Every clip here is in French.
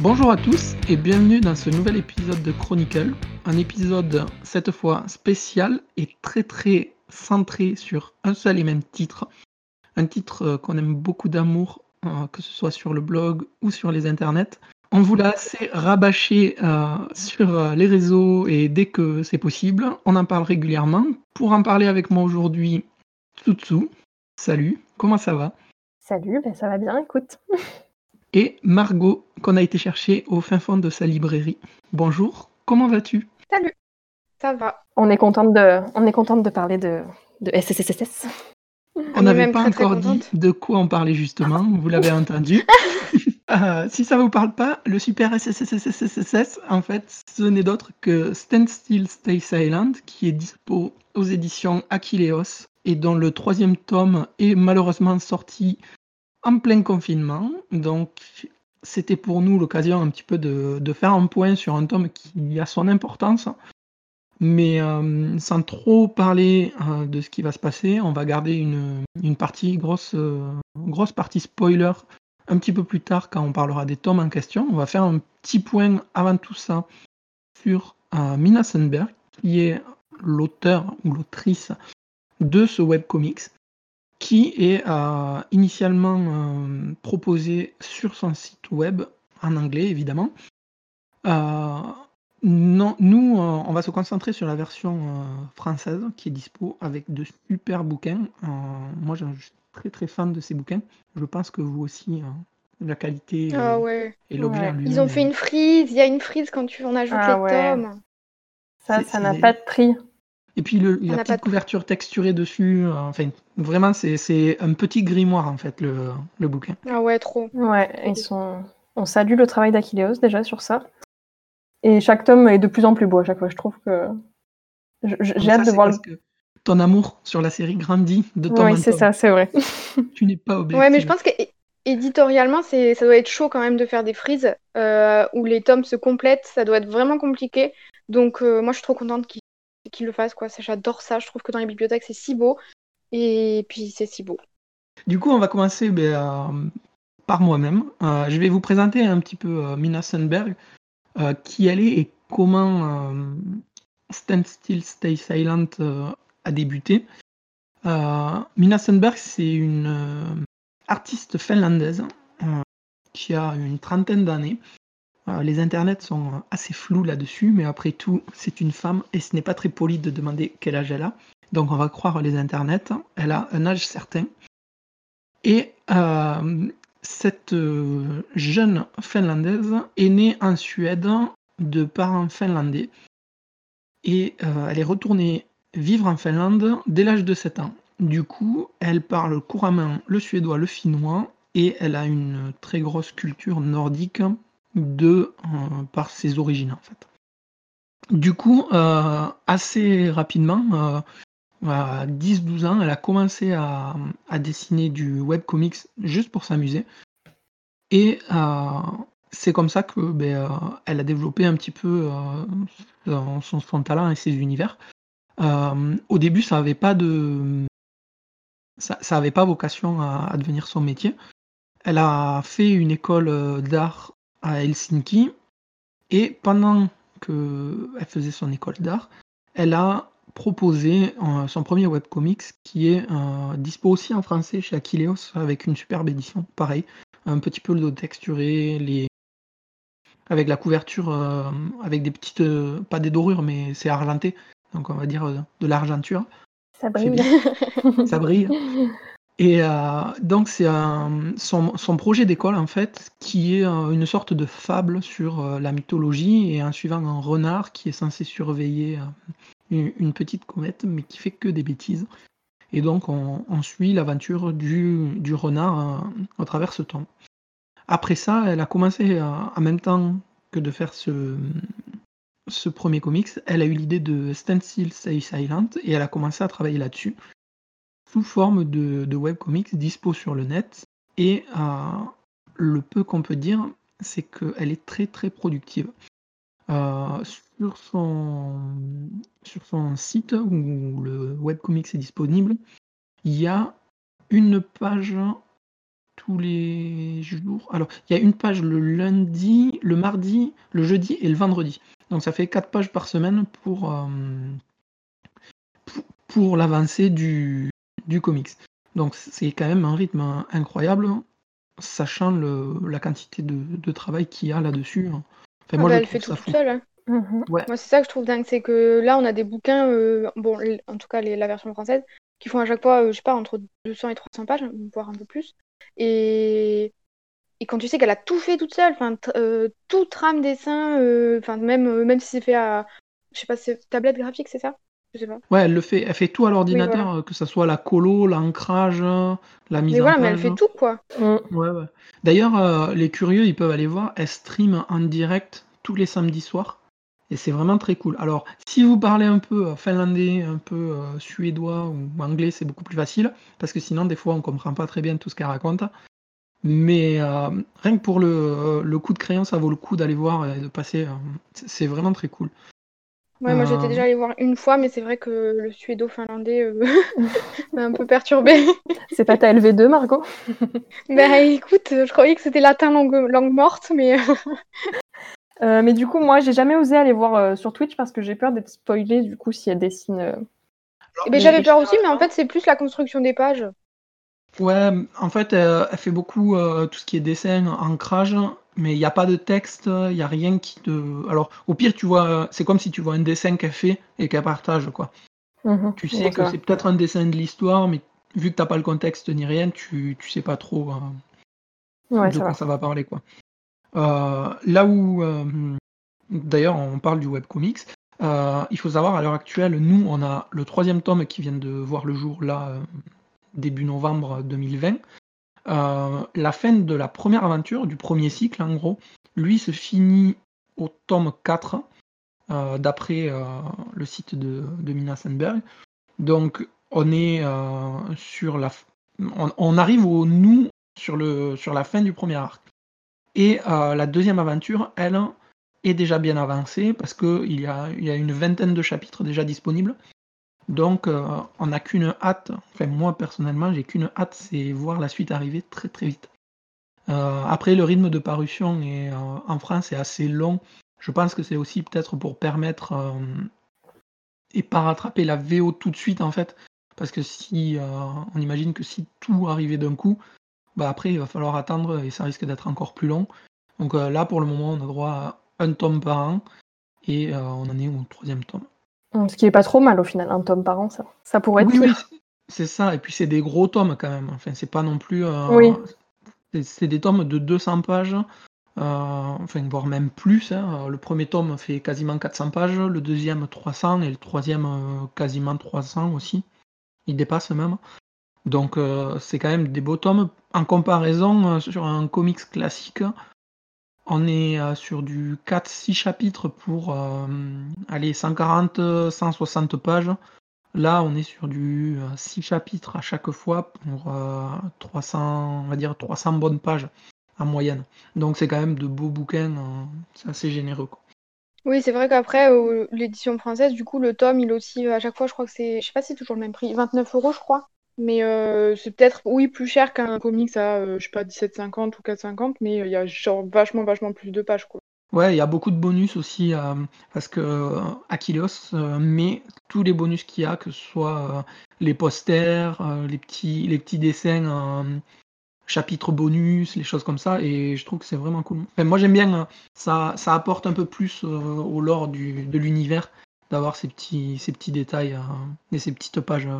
Bonjour à tous et bienvenue dans ce nouvel épisode de Chronicle, un épisode cette fois spécial et très très centré sur un seul et même titre, un titre euh, qu'on aime beaucoup d'amour, euh, que ce soit sur le blog ou sur les internets. On vous l'a assez rabâché euh, sur les réseaux et dès que c'est possible, on en parle régulièrement. Pour en parler avec moi aujourd'hui, Tsutsu, salut, comment ça va? Salut, ben ça va bien, écoute. Et Margot, qu'on a été chercher au fin fond de sa librairie. Bonjour, comment vas-tu Salut, ça va. On est contente de, on est contente de parler de, de SSSS. On n'avait pas encore dit de quoi on parlait justement, vous l'avez entendu. Euh, si ça vous parle pas, le super SSSSSS, en fait, ce n'est d'autre que Stand Still, Stay Silent, qui est dispo aux éditions Aquileos et dont le troisième tome est malheureusement sorti en plein confinement. Donc, c'était pour nous l'occasion un petit peu de, faire un point sur un tome qui a son importance. Mais euh, sans trop parler euh, de ce qui va se passer, on va garder une, partie, grosse, euh, grosse partie spoiler un petit peu plus tard quand on parlera des tomes en question. On va faire un petit point avant tout ça sur Mina Sundberg, qui est l'auteur ou l'autrice de ce webcomics qui est euh, initialement euh, proposé sur son site web, en anglais évidemment. Euh, non, nous, on va se concentrer sur la version française qui est dispo avec de super bouquins. moi, je suis très très fan de ces bouquins. Je pense que vous aussi, la qualité ah et l'objet Ils ont fait une frise, il y a une frise quand tu en ajoutes ah les tomes. Ça, ça n'a pas de prix. Et puis le, la petite couverture texturée dessus, euh, enfin vraiment c'est un petit grimoire en fait le, le, bouquin. Ah ouais trop. Ouais, ils sont. On salue le travail d'Aquileos déjà sur ça. Et chaque tome est de plus en plus beau à chaque fois. Je trouve que j'ai hâte de voir le. Que ton amour sur la série grandit de temps en temps. Oui, c'est ça, c'est vrai. tu n'es pas obligé. Ouais, mais je pense que éditorialement, ça doit être chaud quand même de faire des frises euh, où les tomes se complètent. Ça doit être vraiment compliqué. Donc, euh, moi, je suis trop contente qu'ils qu'il le fasse. quoi. J'adore ça. Je trouve que dans les bibliothèques, c'est si beau. Et puis, c'est si beau. Du coup, on va commencer ben, euh, par moi-même. Euh, je vais vous présenter un petit peu euh, Mina Sundberg, qui elle est et comment Stand Still, Stay Silent a débuté. Mina Sundberg, c'est une artiste finlandaise qui a une trentaine d'années, euh, les internets sont assez flous là-dessus, mais après tout, c'est une femme et ce n'est pas très poli de demander quel âge elle a. Donc on va croire les internets. Elle a un âge certain. Et euh, cette euh, jeune finlandaise est née en Suède de parents finlandais. Et elle est retournée vivre en Finlande dès l'âge de 7 ans. Du coup, elle parle couramment le suédois, le finnois, et elle a une très grosse culture nordique de euh, par ses origines en fait. Du coup, euh, assez rapidement, euh, à 10-12 ans, elle a commencé à, dessiner du webcomics juste pour s'amuser. Et c'est comme ça que ben, elle a développé un petit peu son, talent et ses univers. au début, ça n'avait pas de, ça, pas vocation à, devenir son métier. Elle a fait une école d'art à Helsinki. Et pendant qu'elle faisait son école d'art, elle a proposé euh, son premier webcomics qui est euh, dispo aussi en français chez Aquileos avec une superbe édition. Pareil, un petit peu le texturé, les... avec la couverture, euh, avec des petites, pas des dorures, mais c'est argenté, donc on va dire de l'argenture. Ça brille. Ça brille. Et euh, donc c'est son, projet d'école en fait qui est euh, une sorte de fable sur euh, la mythologie et en suivant un renard qui est censé surveiller une, petite comète mais qui fait que des bêtises. Et donc on, suit l'aventure du, renard à travers ce temps. Après ça, elle a commencé en même temps que de faire ce, ce premier comics, elle a eu l'idée de Stand Still, Stay Silent et elle a commencé à travailler là-dessus sous forme de, webcomics dispo sur le net. Et euh, le peu qu'on peut dire, c'est qu'elle est très très productive. Euh, sur, son, sur son site où le webcomics est disponible, il y a une page tous les jours. Alors, il y a une page le lundi, le mardi, le jeudi et le vendredi. Donc, ça fait quatre pages par semaine pour, euh, pour, pour l'avancée du, du comics. Donc, c'est quand même un rythme incroyable, sachant le, la quantité de, de travail qu'il y a là-dessus. Enfin, Ah moi, bah, je elle fait tout toute fou. seule. hein. Mhm. Ouais. Moi, c'est ça que je trouve dingue, c'est que là, on a des bouquins, euh, bon, en tout cas les- la version française, qui font à chaque fois, euh, je sais pas, entre 200 et 300 pages, voire un peu plus. Et, et quand tu sais qu'elle a tout fait toute seule, enfin, euh, tout trame, dessin, euh, enfin, même, euh, même si c'est fait à, je sais pas, c'est tablette graphique, c'est ça? Je sais pas. Ouais, elle le fait, elle fait tout à l'ordinateur, voilà. que ce soit la colo, l'ancrage, la mise Mais en voilà, mais elle fait tout, quoi. Ouais, ouais. D'ailleurs, euh, les curieux, ils peuvent aller voir, elle stream en direct tous les samedis soirs. Et c'est vraiment très cool. Alors, si vous parlez un peu euh, finlandais, un peu euh, suédois ou anglais, c'est beaucoup plus facile, parce que sinon, des fois, on comprend pas très bien tout ce qu'elle raconte. Mais euh, rien que pour le, le coup de crayon, ça vaut le coup d'aller voir et de passer. c'est vraiment très cool. Ouais, moi, j'étais Euh, déjà allée voir une fois, mais c'est vrai que le suédo-finlandais euh, m'a un peu perturbée. C'est pas ta LV2, Margot? Bah, écoute, je croyais que c'était latin langue, langue morte, mais... Euh, mais du coup, moi, j'ai jamais osé aller voir euh, sur Twitch parce que j'ai peur d'être spoilée, du coup, si elle dessine. euh. Eh ben, j'avais peur aussi, mais en fait, c'est plus la construction des pages. Ouais, en fait, euh, elle fait beaucoup euh, tout ce qui est dessin, ancrage, mais il n'y a pas de texte, il n'y a rien qui te. Alors, au pire, tu vois, c'est comme si tu vois un dessin qu'elle fait et qu'elle partage, quoi. Mhm. Tu sais que c'est peut-être un dessin de l'histoire, mais vu que t'as pas le contexte ni rien, tu, tu sais pas trop Ouais, de ça quoi va. ça va parler, quoi. Euh, là où, euh, d'ailleurs, on parle du webcomics, euh, il faut savoir, à l'heure actuelle, nous, on a le troisième tome qui vient de voir le jour, là, euh, début novembre 2020. Euh, la fin de la première aventure, du premier cycle, en gros, lui se finit au tome 4, euh, d'après euh, le site de, Mina Sandberg. Donc, on est sur la. On, arrive au nous sur, la fin du premier arc. Et la deuxième aventure, elle, est déjà bien avancée parce qu'il y a une vingtaine de chapitres déjà disponibles. Donc, euh, on n'a qu'une hâte, enfin, moi personnellement, j'ai qu'une hâte, c'est voir la suite arriver très très vite. Euh, après, le rythme de parution euh, en France est assez long. Je pense que c'est aussi peut-être pour permettre et pas rattraper la VO tout de suite en fait. Parce que si on imagine que si tout arrivait d'un coup, bah après il va falloir attendre et ça risque d'être encore plus long. Donc là pour le moment on a droit à un tome par an et on en est au troisième tome. Ce qui est pas trop mal au final, un tome par an, ça. Ça pourrait être Oui, oui, c'est- ça. Et puis c'est des gros tomes quand même. Enfin c'est pas non plus. euh, Oui. c'est- des tomes de 200 pages. euh, enfin voire même plus. hein. Le premier tome fait quasiment 400 pages, le deuxième 300 et le troisième euh, quasiment 300 aussi. Il dépasse même. Donc euh, c'est quand même des beaux tomes. En comparaison, euh, sur un comics classique, on est euh, sur du 4-6 chapitres pour euh, aller 140, 160 pages. Là, on est sur du 6 chapitres à chaque fois pour euh, 300, on va dire 300 bonnes pages en moyenne. Donc c'est quand même de beaux bouquins, euh, c'est assez généreux. Oui, c'est vrai qu'après, euh, l'édition française, du coup, le tome, il aussi, à chaque fois, je crois que c'est, je sais pas si c'est toujours le même prix, 29 euros, je crois. Mais euh, c'est peut-être, oui, plus cher qu'un comics à, euh, je sais pas, 17,50 ou 4,50, mais il y a genre vachement, vachement plus de pages, quoi. Ouais, il y a beaucoup de bonus aussi euh, parce que euh, euh, met tous les bonus qu'il y a, que ce soit euh, les posters, euh, les petits, les petits dessins, euh, chapitres bonus, les choses comme ça, et je trouve que c'est vraiment cool. Moi j'aime bien, euh, ça, ça apporte un peu plus euh, au lore du, de l'univers d'avoir ces petits, ces petits détails euh, et ces petites pages euh,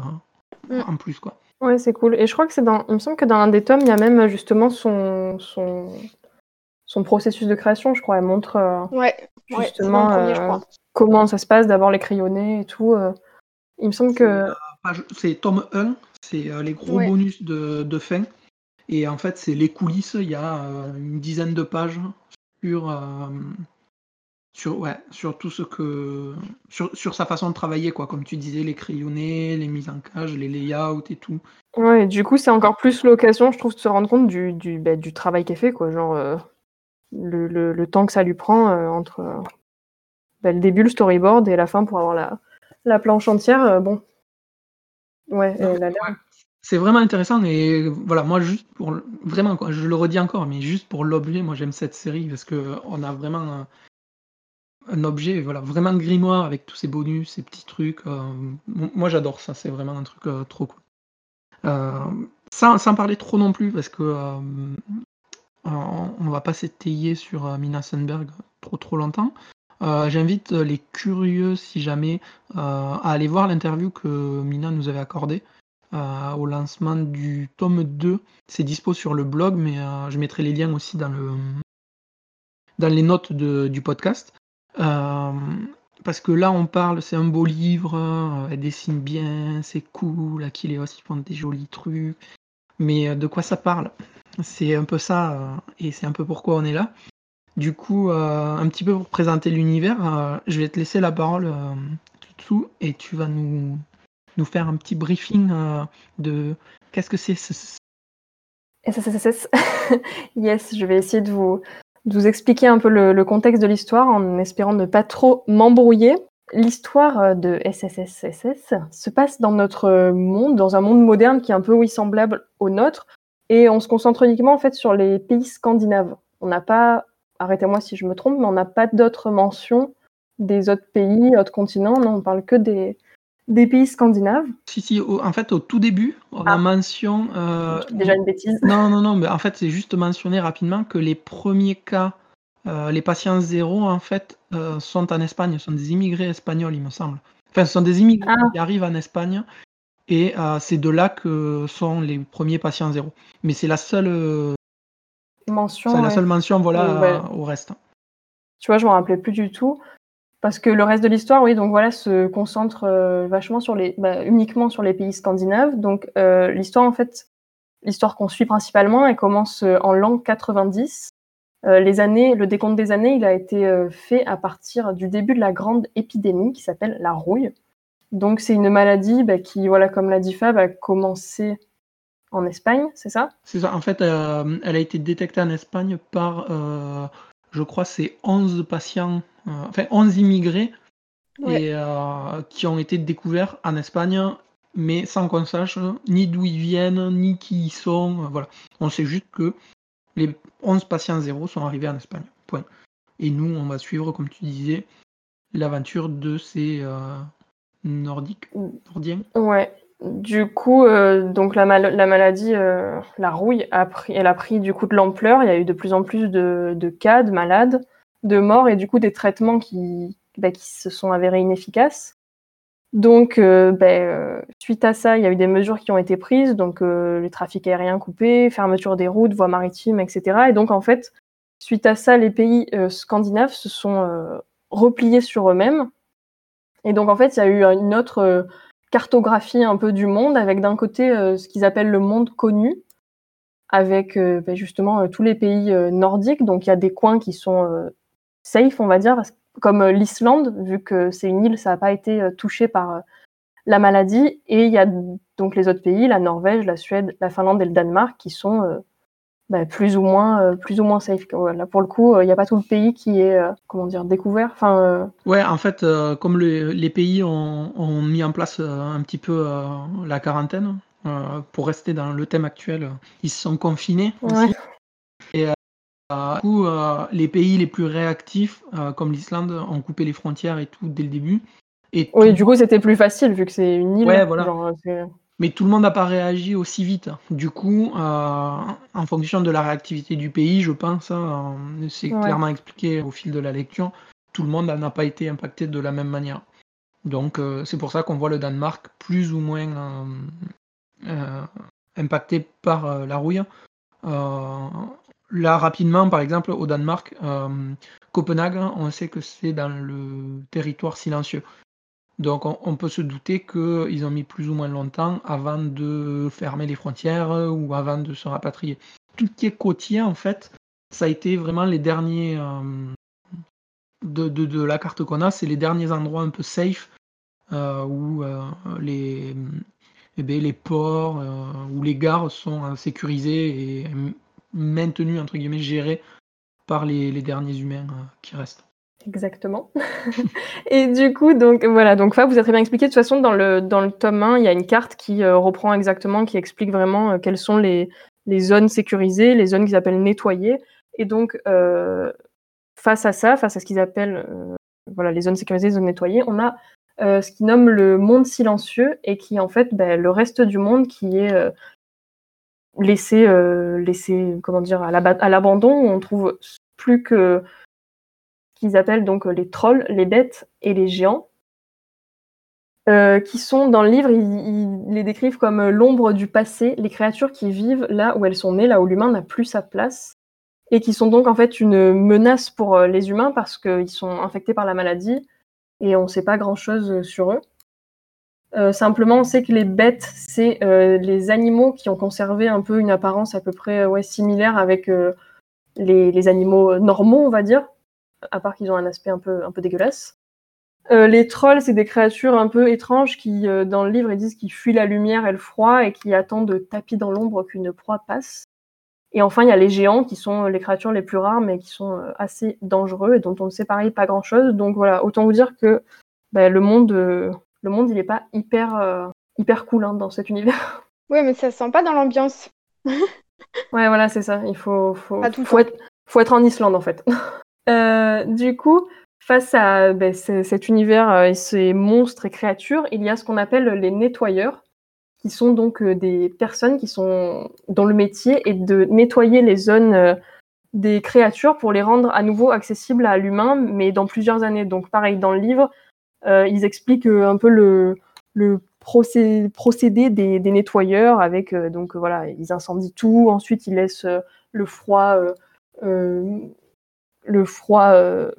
Mm. en plus quoi. Ouais, c'est cool. Et je crois que c'est dans. Il me semble que dans un des tomes, il y a même justement son, son, son processus de création, je crois. Elle montre euh, Ouais, justement le premier, je euh, crois. comment ça se passe, d'abord les crayonnés et tout. euh. Il me semble que. C'est tome 1, c'est euh, les gros Ouais. bonus de, de fin. Et en fait, c'est les coulisses. Il y a euh, une dizaine de pages sur, euh, sur, ouais, sur tout ce que. Sur, sur sa façon de travailler, quoi. Comme tu disais, les crayonnés, les mises en cage, les layouts et tout. Ouais, et du coup, c'est encore plus l'occasion, je trouve, de se rendre compte du, du, bah, du travail qu'elle fait, quoi. Genre, euh, le, le, le temps que ça lui prend euh, entre euh, bah, le début, le storyboard et la fin pour avoir la, la planche entière. bon. Ouais. c'est vraiment intéressant et voilà, moi juste pour vraiment quoi, je le redis encore, mais juste pour l'objet, moi j'aime cette série parce que on a vraiment un, objet, voilà, vraiment grimoire avec tous ces bonus, ces petits trucs. Euh, moi j'adore ça, c'est vraiment un truc euh, trop cool. Euh, sans, sans, parler trop non plus parce que on va pas s'étayer sur Mina Sundberg trop trop longtemps. J'invite les curieux, si jamais, à aller voir l'interview que Mina nous avait accordée au lancement du tome 2. C'est dispo sur le blog, mais je mettrai les liens aussi dans, le, dans les notes du podcast. Euh, parce que là, on parle, c'est un beau livre, elle dessine bien, c'est cool, Akileos, il font des jolis trucs. Mais de quoi ça parle? C'est un peu ça, et c'est un peu pourquoi on est là. Du coup, un petit peu pour présenter l'univers, je vais te laisser la parole tout dessous et tu vas nous, nous faire un petit briefing euh, de qu'est-ce que c'est ce... Yes, je vais essayer de vous, vous expliquer un peu le, contexte de l'histoire en espérant ne pas trop m'embrouiller. L'histoire euh, de SSSS se passe dans notre monde, dans un monde moderne qui est un peu oui semblable au nôtre, et on se concentre uniquement en fait sur les pays scandinaves. On n'a pas, arrêtez-moi si je me trompe, mais on n'a pas d'autres mentions des autres pays, autres continents. Non, on parle que des, des pays scandinaves Si, si, en fait, au tout début, on a ah. mention. Euh, déjà une bêtise. Non, non, non, mais en fait, c'est juste mentionné rapidement que les premiers cas, euh, les patients zéro, en fait, euh, sont en Espagne, sont des immigrés espagnols, il me semble. Enfin, ce sont des immigrés ah. qui arrivent en Espagne, et c'est de là que sont les premiers patients zéro. Mais c'est la seule mention. C'est la seule mention, voilà, au reste. Tu vois, je m'en rappelais plus du tout. Parce que le reste de l'histoire, oui, donc voilà, se concentre euh, vachement bah, uniquement sur les pays scandinaves. Donc euh, l'histoire, en fait, l'histoire qu'on suit principalement, elle commence euh, en l'an 90. les années, le décompte des années, il a été fait à partir du début de la grande épidémie qui s'appelle la rouille. Donc c'est une maladie bah, qui, voilà, comme l'a dit Fab, a commencé en Espagne, c'est ça? C'est ça. En fait, elle a été détectée en Espagne par, je crois, c'est 11 patients euh, enfin 11 immigrés et, euh, qui ont été découverts en Espagne, mais sans qu'on sache ni d'où ils viennent, ni qui ils sont. Euh, voilà. On sait juste que les 11 patients zéro sont arrivés en Espagne. Point. Et nous, on va suivre, comme tu disais, l'aventure de ces Nordiques, Nordiens. Ouais. Du coup, donc la, la maladie, la rouille, elle a pris du coup de l'ampleur. Il y a eu de plus en plus de, cas de malades de mort et du coup des traitements qui, bah, qui se sont avérés inefficaces. Donc, euh, bah, euh, suite à ça, il y a eu des mesures qui ont été prises, donc euh, les trafics aériens coupés, fermeture des routes, voies maritimes, etc. Et donc, en fait, suite à ça, les pays scandinaves se sont repliés sur eux-mêmes. Et donc, en fait, il y a eu une autre cartographie un peu du monde, avec d'un côté ce qu'ils appellent le monde connu, avec bah, justement tous les pays nordiques. Donc, il y a des coins qui sont safe, on va dire, comme euh, l'Islande, vu que c'est une île, ça n'a pas été euh, touché par euh, la maladie. Et il y a donc les autres pays, la Norvège, la Suède, la Finlande et le Danemark, qui sont bah, plus ou moins plus ou moins safe. Là, pour le coup, il n'y a pas tout le pays qui est comment dire découvert. Enfin. Ouais, en fait, comme les pays ont, mis en place un petit peu la quarantaine pour rester dans le thème actuel, ils se sont confinés aussi. Et du coup, euh, les pays les plus réactifs, euh, comme l'Islande, ont coupé les frontières et tout dès le début. Et oui, du coup, c'était plus facile vu que c'est une île. Ouais, voilà. Mais tout le monde n'a pas réagi aussi vite. Du coup, euh, en fonction de la réactivité du pays, je pense, hein, c'est clairement expliqué au fil de la lecture, tout le monde n'a pas été impacté de la même manière. Donc, c'est pour ça qu'on voit le Danemark plus ou moins impacté par la rouille. Là, rapidement, par exemple, au Danemark, euh, Copenhague, on sait que c'est dans le territoire silencieux. Donc on, peut se douter qu'ils ont mis plus ou moins longtemps avant de fermer les frontières ou avant de se rapatrier. Tout ce qui est côtier, en fait, ça a été vraiment les derniers euh, de, la carte qu'on a, c'est les derniers endroits un peu safe euh, où les, eh ben, les ports, où les gares sont sécurisées et maintenu, entre guillemets, géré par les, derniers humains euh, qui restent. Exactement. et du coup, donc voilà, donc Fab vous a très bien expliqué. De toute façon, dans le, dans le tome 1, il y a une carte qui euh, reprend exactement, qui explique vraiment euh, quelles sont les, les zones sécurisées, les zones qu'ils appellent nettoyées. Et donc, euh, face à ça, face à ce qu'ils appellent voilà, les zones sécurisées, les zones nettoyées, on a ce qu'ils nomment le monde silencieux et qui est en fait ben, le reste du monde qui est laissé, laissé comment dire, à l'abandon. on trouve plus que qu'ils appellent donc euh, les trolls, les bêtes et les géants, euh, qui sont dans le livre, ils, les décrivent comme euh, l'ombre du passé, les créatures qui vivent là où elles sont nées, là où l'humain n'a plus sa place, et qui sont donc en fait une menace pour les humains parce qu'ils sont infectés par la maladie et on ne sait pas grand-chose sur eux. simplement, on sait que les bêtes, c'est les animaux qui ont conservé un peu une apparence à peu près similaire avec les, animaux normaux, on va dire à part qu'ils ont un aspect un peu, un peu dégueulasse. Euh, les trolls, c'est des créatures un peu étranges qui, euh, dans le livre, ils disent qu'ils fuient la lumière et le froid et qui attendent tapis dans l'ombre qu'une proie passe. Et enfin, il y a les géants qui sont les créatures les plus rares, mais qui sont euh, assez dangereux et dont on ne sait pareil pas grand chose. Donc voilà, autant vous dire que bah, le monde, le monde, il n'est pas hyper, hyper cool hein, dans cet univers. Ouais, mais ça se sent pas dans l'ambiance. ouais, voilà, c'est ça. Il faut, faut, faut, être, faut être en Islande en fait. Euh, du coup, face à ben, cet univers euh, et ces monstres et créatures, il y a ce qu'on appelle les nettoyeurs, qui sont donc euh, des personnes qui sont dont le métier est de nettoyer les zones des créatures pour les rendre à nouveau accessibles à l'humain, mais dans plusieurs années. Donc pareil, dans le livre, ils expliquent un peu le, procédé des, nettoyeurs avec donc voilà, ils incendient tout, ensuite ils laissent le froid le froid euh,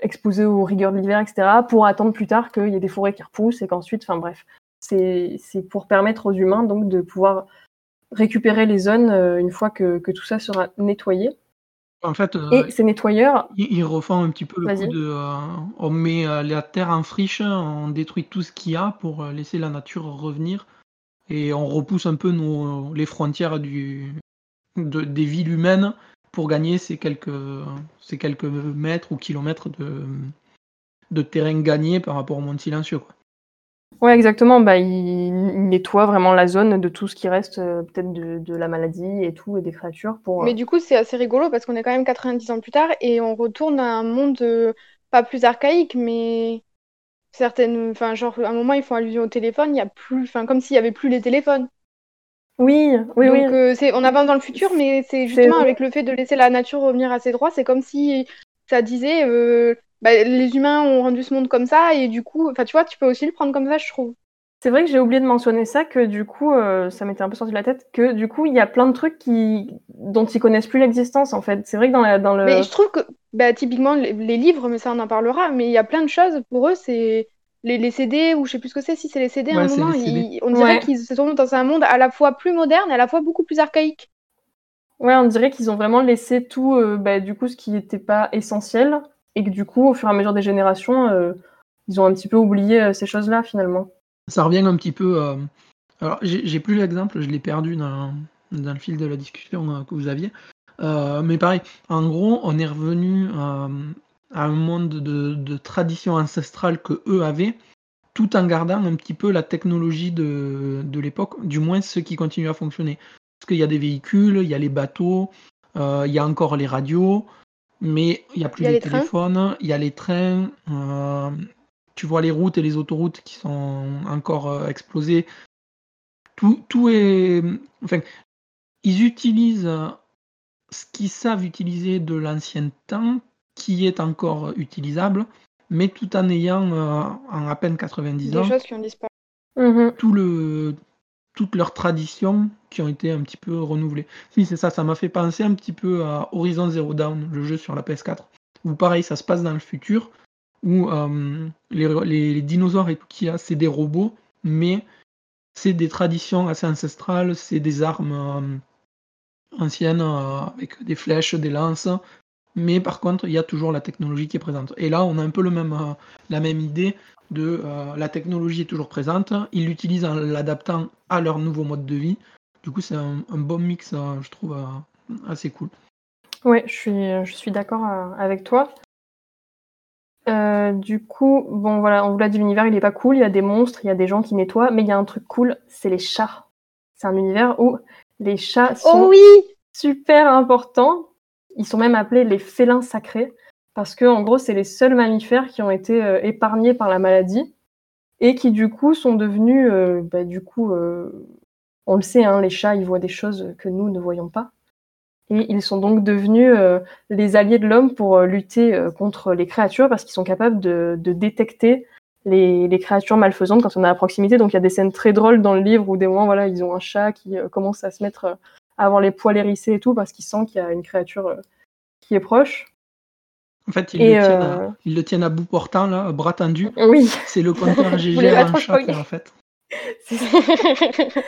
exposé aux rigueurs de l'hiver, etc., pour attendre plus tard qu'il y ait des forêts qui repoussent et qu'ensuite, enfin bref, c'est pour permettre aux humains donc de pouvoir récupérer les zones euh, une fois que, tout ça sera nettoyé. En fait, euh, et ces nettoyeurs. Ils, refont un petit peu le coup de. on met la terre en friche, on détruit tout ce qu'il y a pour laisser la nature revenir. Et on repousse un peu nos, les frontières du, des villes humaines pour gagner ces quelques, ces quelques mètres ou kilomètres de, de terrain gagné par rapport au monde silencieux. Quoi. Ouais, exactement. Bah, il, nettoie vraiment la zone de tout ce qui reste, euh, peut-être de, de, la maladie et tout, et des créatures. Pour, Mais euh, du coup, c'est assez rigolo parce qu'on est quand même 90 ans plus tard et on retourne à un monde euh, pas plus archaïque, mais certaines. Enfin, genre, à un moment, ils font allusion au téléphone, il y a plus. Enfin, comme s'il y avait plus les téléphones. Oui, oui, Donc, euh, c'est, on avance dans le futur, mais c'est justement avec le fait de laisser la nature revenir à ses droits, c'est comme si ça disait euh, bah, les humains ont rendu ce monde comme ça, et du coup, enfin, tu vois, tu peux aussi le prendre comme ça, je trouve. C'est vrai que j'ai oublié de mentionner ça, que du coup, euh, ça m'était un peu sorti de la tête, que du coup, il y a plein de trucs qui... dont ils connaissent plus l'existence, en fait. C'est vrai que dans, la, dans le... Mais je trouve que, bah, typiquement, les, livres, mais ça, on en parlera, mais il y a plein de choses, pour eux, c'est les, CD, ou je sais plus ce que c'est, si c'est les CD à un moment, on dirait qu'ils se tournent dans un monde à la fois plus moderne et à la fois beaucoup plus archaïque. Ouais, on dirait qu'ils ont vraiment laissé tout, euh, bah, du coup, ce qui n'était pas essentiel, et que du coup, au fur et à mesure des générations, euh, ils ont un petit peu oublié euh, ces choses-là finalement. Ça revient un petit peu. Alors, j'ai plus l'exemple, je l'ai perdu dans, dans, le fil de la discussion que vous aviez. mais pareil, en gros, on est revenu à un monde de, tradition ancestrale que eux avaient, tout en gardant un petit peu la technologie de, l'époque, du moins ceux qui continuent à fonctionner. Parce qu'il y a des véhicules, il y a les bateaux, euh, il y a encore les radios, mais il n'y a plus les, téléphones, il y a les trains, euh, tu vois les routes et les autoroutes qui sont encore euh, explosées. Tout, tout est. Enfin, ils utilisent ce qu'ils savent utiliser de l'ancien temps qui est encore utilisable, mais tout en ayant euh, en à peine 90 ans. Des choses qui ont disparu. Mhm. Tout le, toutes leurs traditions qui ont été un petit peu renouvelées. Si, c'est ça, ça m'a fait penser un petit peu à Horizon Zero Dawn, le jeu sur la PS4, où pareil, ça se passe dans le futur, où euh, les, dinosaures et tout qu'il y a, c'est des robots, mais c'est des traditions assez ancestrales, c'est des armes euh, anciennes avec des flèches, des lances, mais par contre, il y a toujours la technologie qui est présente. Et là, on a un peu le même, euh, la même idée de euh, la technologie est toujours présente, ils l'utilisent en l'adaptant à leur nouveau mode de vie. Du coup, c'est un, bon mix, euh, je trouve, assez cool. Oui, je suis, je suis d'accord avec toi. Euh, du coup, bon voilà, on vous l'a dit, l'univers il est pas cool, il y a des monstres, il y a des gens qui nettoient, mais il y a un truc cool, c'est les chats. C'est un univers où les chats sont Oh oui super importants. Ils sont même appelés les félins sacrés parce que en gros, c'est les seuls mammifères qui ont été euh, épargnés par la maladie et qui du coup sont devenus, euh, bah, du coup, euh, on le sait, hein, les chats, ils voient des choses que nous ne voyons pas. Et ils sont donc devenus les alliés de l'homme pour lutter contre les créatures parce qu'ils sont capables de, détecter les, créatures malfaisantes quand on est à proximité. Donc il y a des scènes très drôles dans le livre où des moments, voilà, ils ont un chat qui commence à se mettre euh, avoir les poils hérissés et tout parce qu'il sent qu'il y a une créature euh, qui est proche. En fait, ils, Et, le, tiennent euh, à, ils le tiennent à bout portant, là, bras tendu. Oui, C'est le compteur GG en chat, en fait.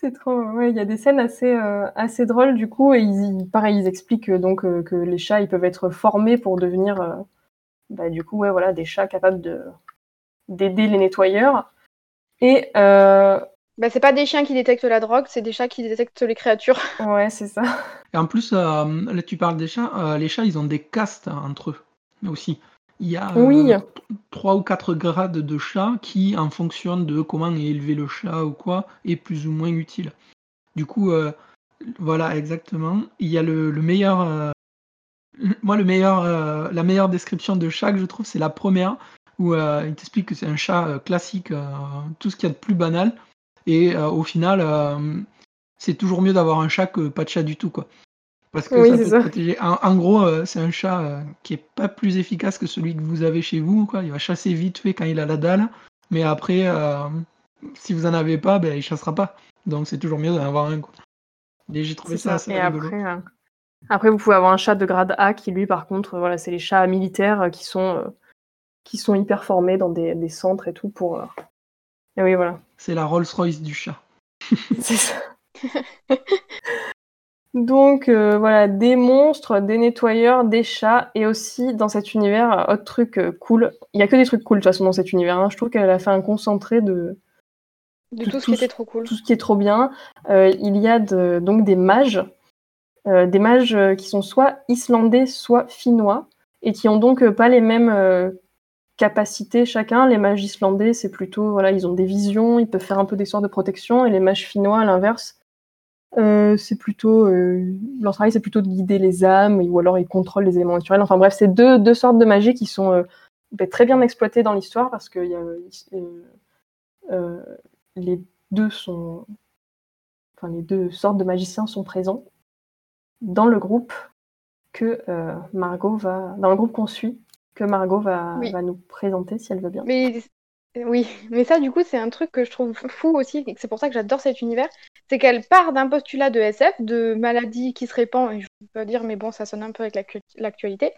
c'est trop. Ouais, il y a des scènes assez euh, assez drôles du coup et ils, pareil, ils expliquent euh, donc euh, que les chats ils peuvent être formés pour devenir euh, bah, du coup ouais voilà des chats capables de d'aider les nettoyeurs. Et euh, Bah, c'est pas des chiens qui détectent la drogue, c'est des chats qui détectent les créatures. ouais, c'est ça. Et en plus, euh, là, tu parles des chats. euh, les chats, ils ont des castes entre eux aussi. Il y a euh, Oui. trois ou quatre grades de chats qui, en fonction de comment est élevé le chat ou quoi, est plus ou moins utile. Du coup, euh, voilà, exactement. Il y a le, le meilleur. euh, le- moi, le meilleur, euh, la meilleure description de chat que je trouve, c'est la première où euh, il t'explique que c'est un chat euh, classique, euh, tout ce qu'il y a de plus banal. Et euh, au final, euh, c'est toujours mieux d'avoir un chat que pas de chat du tout, quoi. Parce que Oui, ça peut ça. te protéger. En, en gros, euh, c'est un chat euh, qui est pas plus efficace que celui que vous avez chez vous, quoi. Il va chasser vite fait quand il a la dalle, mais après, euh, si vous en avez pas, ben, il chassera pas. Donc c'est toujours mieux d'en avoir un, quoi. Et j'ai trouvé ça, ça. assez Et après, euh, après, vous pouvez avoir un chat de grade A qui, lui, par contre, voilà, c'est les chats militaires qui sont, qui sont hyper formés dans des, des centres et tout pour. Et oui, voilà. C'est la Rolls-Royce du chat. C'est ça. Donc euh, voilà, des monstres, des nettoyeurs, des chats, et aussi dans cet univers, autre truc euh, cool. Il y a que des trucs cool de toute façon dans cet univers. hein. Je trouve qu'elle a fait un concentré de De Tout- tout ce qui était trop cool. tout ce qui est trop bien. Euh, il y a de- donc des mages, euh, des mages qui sont soit islandais, soit finnois, et qui ont donc pas les mêmes euh, capacités chacun. Les mages islandais, c'est plutôt, voilà, ils ont des visions, ils peuvent faire un peu des sorts de protection, et les mages finnois, à l'inverse, euh, c'est plutôt, euh, leur travail, c'est plutôt de guider les âmes, ou alors ils contrôlent les éléments naturels. Enfin bref, c'est deux, deux sortes de magie qui sont euh, ben, très bien exploitées dans l'histoire, parce que les deux sont, enfin les deux sortes de magiciens sont présents dans le groupe que Margot va, dans le groupe qu'on suit, que Margot va, Oui. va nous présenter si elle veut bien. Mais oui, mais ça, du coup, c'est un truc que je trouve fou aussi, et c'est pour ça que j'adore cet univers. C'est qu'elle part d'un postulat de SF, de maladie qui se répand, et je peux pas dire, mais bon, ça sonne un peu avec l'actu- l'actualité,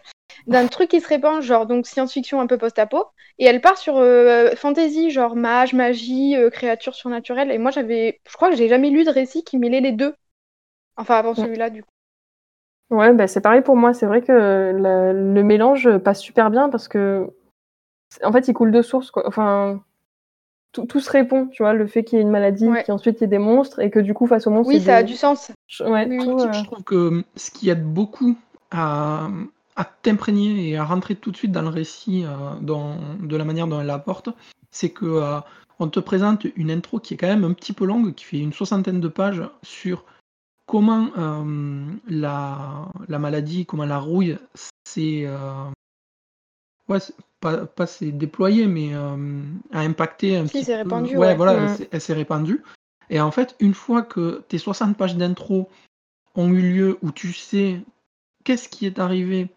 d'un truc qui se répand, genre donc science-fiction un peu post-apo, et elle part sur euh, fantasy, genre mage, magie, euh, créatures surnaturelles. Et moi, j'avais, je crois que j'ai jamais lu de récit qui mêlait les deux. Enfin, avant Ouais. celui-là, du coup. Ouais, bah, c'est pareil pour moi. C'est vrai que la- le mélange passe super bien parce que, en fait, il coule de source. Quoi. Enfin, tout, tout se répond, tu vois, le fait qu'il y ait une maladie, Ouais. qu'ensuite il y ait des monstres et que du coup, face aux monstres, Oui, y ça a du sens. Ouais, Oui, oui. tout, euh, Je trouve que ce qui aide beaucoup à, à t'imprégner et à rentrer tout de suite dans le récit euh, dans- de la manière dont elle l'apporte, c'est que euh, on te présente une intro qui est quand même un petit peu longue, qui fait une soixantaine de pages sur comment euh, la, la maladie, comment la rouille s'est euh, ouais, pas, pas s'est déployée, mais euh, a impacté un Si, petit peu. répandu, Ouais, ouais. voilà, Mm. elle s'est- répandue. Et en fait, une fois que tes 60 pages d'intro ont eu lieu, où tu sais qu'est-ce qui est arrivé,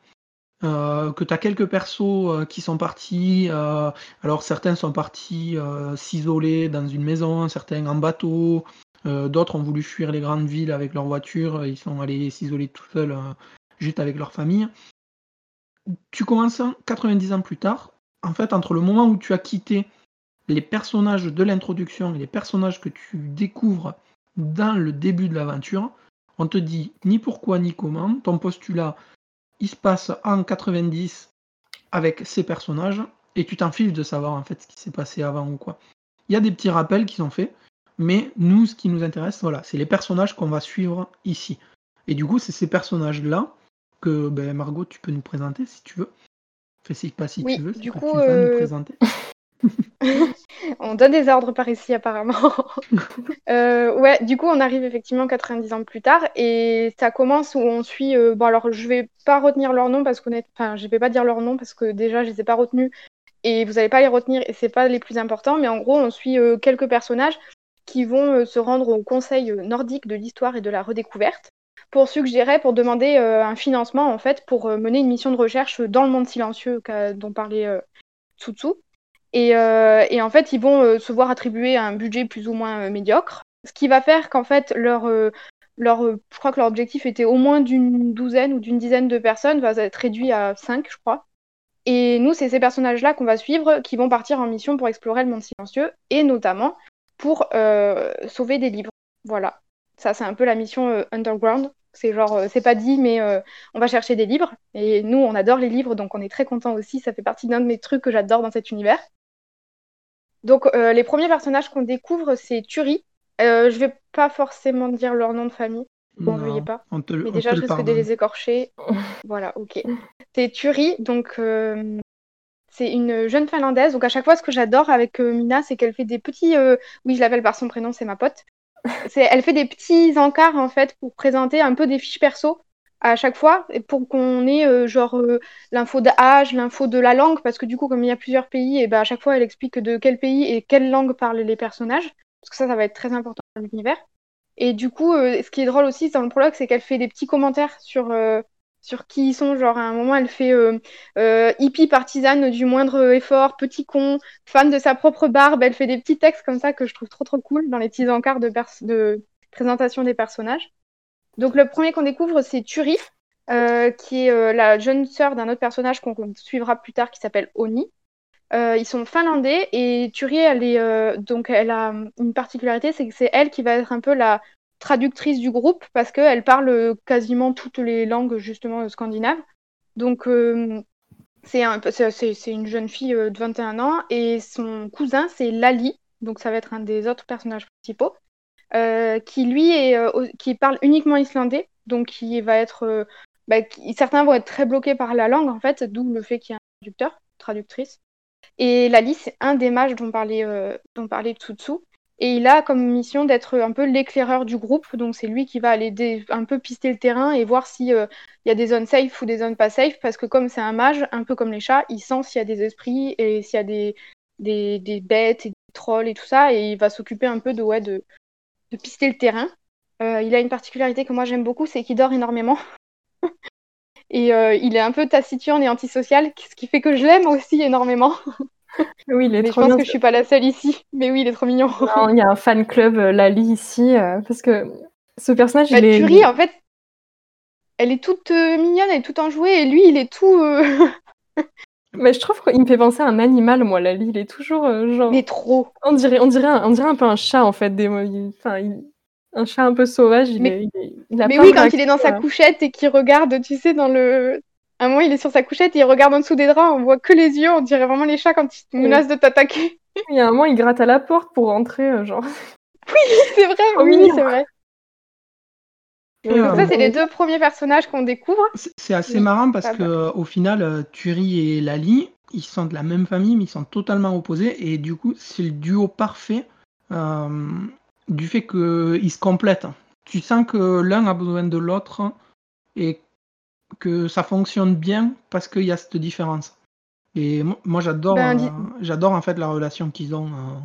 euh, que tu as quelques persos euh, qui sont partis, euh, alors certains sont partis s'isoler dans une maison, certains en bateau, euh, d'autres ont voulu fuir les grandes villes avec leur voiture, ils sont allés s'isoler tout seuls, euh, juste avec leur famille. Tu commences 90 ans plus tard, en fait, entre le moment où tu as quitté les personnages de l'introduction et les personnages que tu découvres dans le début de l'aventure, on te dit ni pourquoi ni comment, ton postulat il se passe en 90 avec ces personnages et tu t'en de savoir en fait ce qui s'est passé avant ou quoi. Il y a des petits rappels qui sont faits, mais nous ce qui nous intéresse, voilà, c'est les personnages qu'on va suivre ici. Et du coup, c'est ces personnages-là que ben, Margot, tu peux nous présenter si tu veux. Fais pas si Oui, tu veux, du coup, tu vas nous euh, présenter. On donne des ordres par ici, apparemment. Euh, ouais, du coup, on arrive effectivement 90 ans plus tard et ça commence où on suit. euh, bon, alors, je vais pas retenir leur nom parce qu'honnêtement, enfin, je vais pas dire leur nom parce que déjà, je les ai pas retenus et vous allez pas les retenir et c'est pas les plus importants. Mais en gros, on suit euh, quelques personnages qui vont euh, se rendre au Conseil nordique de l'histoire et de la redécouverte pour suggérer, pour demander euh, un financement en fait pour euh, mener une mission de recherche dans le monde silencieux dont parlait Tsutsu. Et, et en fait, ils vont se voir attribuer un budget plus ou moins médiocre. Ce qui va faire qu'en fait, leur, leur, je crois que leur objectif était au moins d'une douzaine ou d'une dizaine de personnes, va être réduit à cinq, je crois. Et nous, c'est ces personnages-là qu'on va suivre qui vont partir en mission pour explorer le monde silencieux et notamment pour euh, sauver des livres. Voilà. Ça, c'est un peu la mission euh, underground. C'est genre, euh, c'est pas dit, mais euh, on va chercher des livres. Et nous, on adore les livres, donc on est très contents aussi. Ça fait partie d'un de mes trucs que j'adore dans cet univers. Donc, euh, les premiers personnages qu'on découvre, c'est Turi. Euh, je vais pas forcément dire leur nom de famille, n'en veuillez pas. on te, Mais on déjà, te je risque de les écorcher. voilà, ok. C'est Turi, donc euh, c'est une jeune finlandaise. Donc à chaque fois, ce que j'adore avec euh, Mina, c'est qu'elle fait des petits. euh, Oui, je l'appelle par son prénom, c'est ma pote. C'est, elle fait des petits encarts en fait pour présenter un peu des fiches perso à chaque fois pour qu'on ait euh, genre euh, l'info d'âge, l'info de la langue, parce que du coup, comme il y a plusieurs pays, et ben à chaque fois, elle explique de quel pays et quelle langue parlent les personnages, parce que ça, ça va être très important dans l'univers. Et du coup, euh, ce qui est drôle aussi dans le prologue, c'est qu'elle fait des petits commentaires sur, sur qui ils sont. Genre, à un moment, elle fait euh, euh, hippie partisane du moindre effort, petit con, fan de sa propre barbe. Elle fait des petits textes comme ça que je trouve trop trop cool dans les petits encarts de, de présentation des personnages. Donc, le premier qu'on découvre, c'est Turi, euh, qui est la jeune sœur d'un autre personnage qu'on suivra plus tard qui s'appelle Oni. Ils sont finlandais et Turi, elle est donc elle a une particularité, c'est que c'est elle qui va être un peu la traductrice du groupe parce qu'elle parle euh, quasiment toutes les langues justement euh, scandinaves. Donc euh, c'est un, c'est, c'est- c'est une jeune fille de 21 ans et son cousin c'est Lali, donc ça va être un des autres personnages principaux, qui lui est, qui parle uniquement islandais, donc qui va être, bah, certains vont être très bloqués par la langue en fait, d'où le fait qu'il y ait un traducteur, traductrice. Et Lali, c'est un des mages dont parlait, dont parlait Tsutsu. Et il a comme mission d'être un peu l'éclaireur du groupe. Donc c'est lui qui va aller un peu pister le terrain et voir s'il y a des zones safe ou des zones pas safe. Parce que comme c'est un mage, un peu comme les chats, il sent s'il y a des esprits et s'il y a des, des, des bêtes et des trolls et tout ça. Et il va s'occuper un peu de, ouais, de, de pister le terrain. Euh, il a une particularité que moi j'aime beaucoup, c'est qu'il dort énormément. Et euh, il est un peu taciturne et antisocial, ce qui fait que je l'aime aussi énormément. Oui, il est Mais je pense que je suis pas la seule ici. Mais oui, il est trop mignon. Non, Il y a un fan club euh, Lali ici euh, parce que ce personnage Bah, il est Turi, en fait, elle est toute euh, mignonne, elle est toute enjouée, et lui, il est tout. euh, Mais je trouve qu'il me fait penser à un animal moi Lali, il est toujours genre Mais trop. on dirait on dirait un, on dirait un peu un chat en fait des enfin il- un chat un peu sauvage, il, Mais- est, il, est- il a Mais oui, quand il est dans sa couchette et qu'il regarde, tu sais, dans le. Un moment, il est sur sa couchette et il regarde en dessous des draps, on voit que les yeux, on dirait vraiment les chats quand ils te Oui. menacent de t'attaquer. Il y a un moment il gratte à la porte pour rentrer euh, genre. c'est vrai, Trop oui, c'est vrai. Et, Donc, euh, ça, c'est les deux premiers personnages qu'on découvre. C'est assez Oui, marrant parce que au final, euh, Turi et Lali, ils sont de la même famille, mais ils sont totalement opposés. Et du coup, c'est le duo parfait euh, du fait qu'ils se complètent. Tu sens que l'un a besoin de l'autre et que ça fonctionne bien parce qu'il y a cette différence. Et mo- moi, j'adore, Ben, euh, j'adore en fait la relation qu'ils ont euh,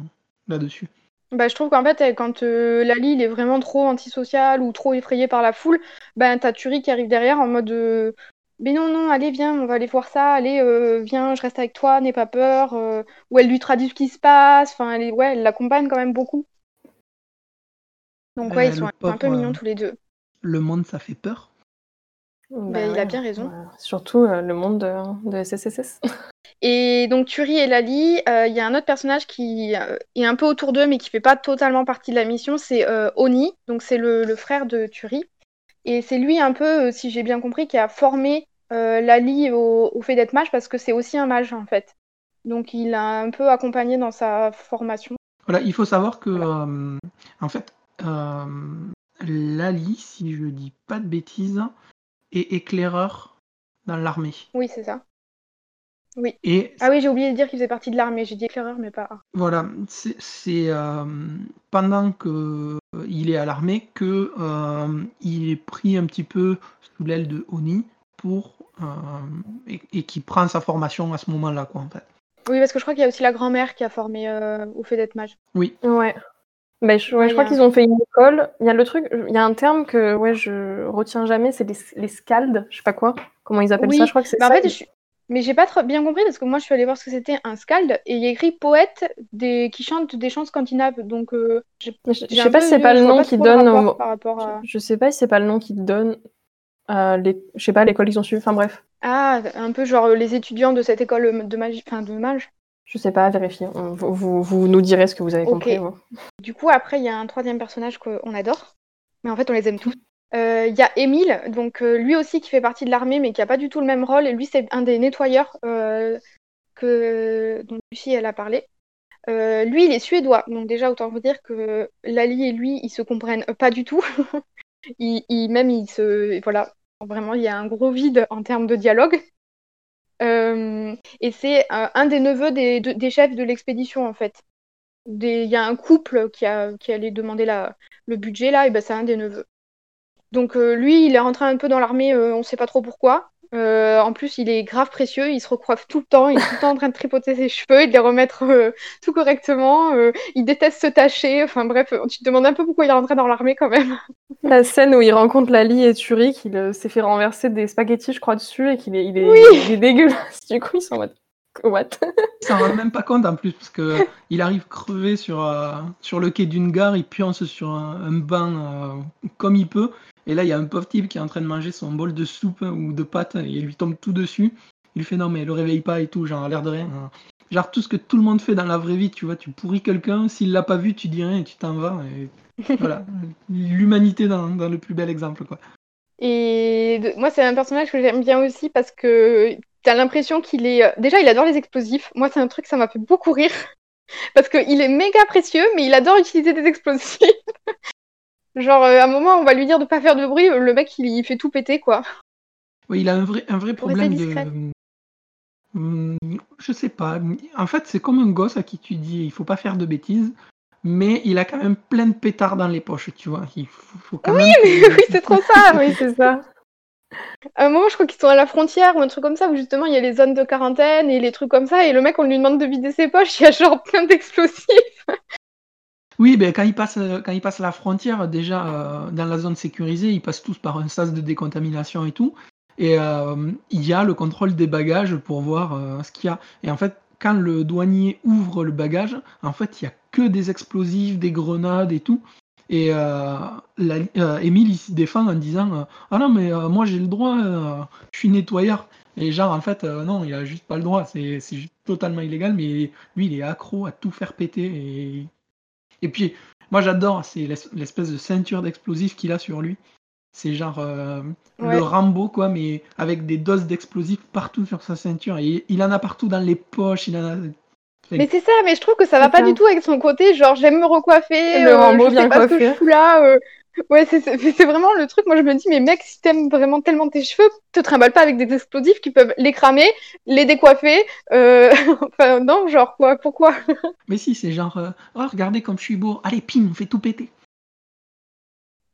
là-dessus. Bah, je trouve qu'en fait, elle- quand euh, Lali il est vraiment trop antisocial ou trop effrayé par la foule, ben t'as Turi qui arrive derrière en mode euh, Mais non, non, allez, viens, on va aller voir ça, allez, viens, je reste avec toi, n'aie pas peur. Ou elle lui traduit ce qui se passe, enfin, elle, est- ouais, elle l'accompagne quand même beaucoup. Donc, ouais, ils sont un, peu mignons tous les deux. Le monde, ça fait peur. Bah il a bien raison. ouais. Surtout euh, le monde de, de SSSS. Et donc Turi et Lali, euh, il y a un autre personnage qui euh, est un peu autour d'eux mais qui fait pas totalement partie de la mission, c'est euh, Oni, donc c'est le, le frère de Turi. Et c'est lui un peu, euh, si j'ai bien compris, qui a formé euh, Lali au, au fait d'être mage parce que c'est aussi un mage en fait. Donc il a un peu accompagné dans sa formation. Voilà, il faut savoir que, euh, en fait, euh, Lali, si je dis pas de bêtises, est éclaireur dans l'armée. Oui, c'est ça. Oui. Et Ah oui, j'ai oublié de dire qu'il faisait partie de l'armée. J'ai dit éclaireur, mais pas. voilà, c'est euh, pendant que euh, il est à l'armée que euh, il est pris un petit peu sous l'aile de Oni pour euh, et, et qui prend sa formation à ce moment-là, quoi, en fait. Oui, parce que je crois qu'il y a aussi la grand-mère qui a formé euh, au fait d'être mage. Ouais. Mais je, ouais, je crois qu'ils ont fait une école. Il y a le truc, il y a un terme que ouais, je retiens jamais, c'est les, les scalds, je sais pas quoi. Comment ils appellent Oui, ça Je crois que c'est Bah, en ça. fait, je mais j'ai pas trop bien compris parce que moi je suis allée voir ce que c'était un skald et il y a écrit poète des... qui chante des chants scandinaves. Donc euh, Je, sais pas si c'est pas le nom qui donne. Je, sais pas si c'est pas le nom qui donne je sais pas l'école qu'ils ont suivi. Enfin bref, Ah, un peu genre les étudiants de cette école de magie, enfin de mage. Je sais pas, vérifier. On- Vous, nous direz ce que vous avez compris. Du coup, après, il y a un troisième personnage qu'on adore, mais en fait, on les aime tous. Euh, Il y a Émile, donc euh, lui aussi qui fait partie de l'armée, mais qui a pas du tout le même rôle, et lui, c'est un des nettoyeurs euh, que dont Lucie elle a parlé. Lui, il est suédois, donc déjà autant vous dire que Lali et lui, ils se comprennent pas du tout. même ils se, voilà, vraiment, il y a un gros vide en termes de dialogue. Euh, et c'est euh, un des neveux des, de- des chefs de l'expédition en fait. Il y a un couple qui, allait demander le budget là, et ben c'est un des neveux. Donc euh, lui, il est rentré un peu dans l'armée, on sait pas trop pourquoi. Euh, en plus, il est grave précieux, il se recoiffe tout le temps, il est tout le temps en train de tripoter ses cheveux et de les remettre euh, tout correctement. euh, il déteste se tacher, enfin bref, tu te demandes un peu pourquoi il est rentré dans l'armée quand même. La scène où il rencontre Lali et Turi, qu'il s'est fait renverser des spaghettis, je crois, dessus et qu'il est, il est, Oui. il est dégueulasse. Du coup, ils sont en mode what? Il s'en rend même pas compte en plus, parce que il arrive crevé sur, euh, sur le quai d'une gare, il pionce sur un, un banc euh, comme il peut, et là il y a un pauvre type qui est en train de manger son bol de soupe ou de pâtes, et il lui tombe tout dessus. Il lui fait non mais le réveille pas et tout, genre l'air de rien. hein. Genre tout ce que tout le monde fait dans la vraie vie, tu vois, tu pourris quelqu'un, s'il l'a pas vu, tu dis rien et tu t'en vas. Et voilà, l'humanité dans, dans le plus bel exemple quoi. Et de- moi, c'est un personnage que j'aime bien aussi parce que t'as l'impression qu'il est. euh, Déjà, il adore les explosifs. Moi, c'est un truc, ça m'a fait beaucoup rire. Parce qu'il est méga précieux, mais il adore utiliser des explosifs. Genre, euh, à un moment, on va lui dire de pas faire de bruit, le mec, il, il fait tout péter, quoi. Oui, il a un vrai, un problème de. Hum, Je sais pas. En fait, c'est comme un gosse à qui tu dis il faut pas faire de bêtises, mais il a quand même plein de pétards dans les poches, tu vois. Il faut, faut quand même. que- oui, c'est trop ça. Oui, c'est ça. À un moment, je crois qu'ils sont à la frontière ou un truc comme ça, où justement, il y a les zones de quarantaine et les trucs comme ça, et le mec, on lui demande de vider ses poches, il y a genre plein d'explosifs. Oui, ben, quand il passe, quand il passe la frontière, déjà euh, dans la zone sécurisée, ils passent tous par un sas de décontamination et tout. Et euh, il y a le contrôle des bagages pour voir euh, ce qu'il y a. Et en fait, quand le douanier ouvre le bagage, en fait, il y a que des explosifs, des grenades et tout. Et euh, la- euh, Émile, il se défend en disant euh, Ah non, mais euh, moi j'ai le droit, euh, je suis nettoyeur. Et genre, en fait, euh, non, il a juste pas le droit. C'est totalement illégal, mais lui, il est accro à tout faire péter. Et, et puis, moi j'adore, c'est l'es- l'espèce de ceinture d'explosifs qu'il a sur lui. C'est genre euh, Ouais. le Rambo, quoi, mais avec des doses d'explosifs partout sur sa ceinture. Et il en a partout dans les poches, il en a. Mais c'est ça, mais je trouve que ça va pas du tout avec son côté, genre j'aime me recoiffer, Le euh, Rambo je sais pas ce que je fous là. euh. Ouais, c'est vraiment le truc. Moi, je me dis, mais mec, si t'aimes vraiment tellement tes cheveux, te trimballe pas avec des explosifs qui peuvent les cramer, les décoiffer. euh, Enfin, non, genre quoi, pourquoi? Mais si, c'est genre, euh, oh, regardez comme je suis beau, allez, pim, on fait tout péter.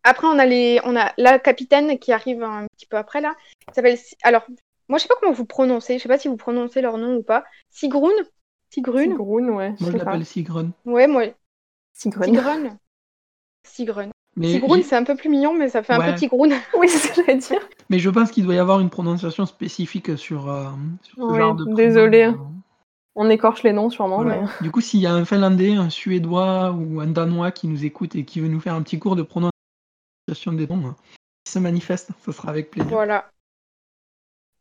Après, on a les, on a la capitaine qui arrive un petit peu après là. qui s'appelle. Alors, moi, je sais pas comment vous prononcez. Je sais pas si vous prononcez leur nom ou pas. Sigrun? Sigrun. Sigrun, ouais. Moi, je l'appelle Sigrun. Ouais, moi. Sigrun. Sigrun. Sigrun. Mais, Sigrun, j'ai- c'est un peu plus mignon, mais ça fait un peu Tigrun. Oui, c'est ce que j'allais dire. mais je pense qu'il doit y avoir une prononciation spécifique sur, euh, sur ce Oui, genre de. prénom. désolé. On écorche les noms sûrement, Voilà. mais. Du coup, s'il y a un Finlandais, un Suédois ou un Danois qui nous écoute et qui veut nous faire un petit cours de prononciation des noms, qui se manifeste, ce sera avec plaisir. Voilà.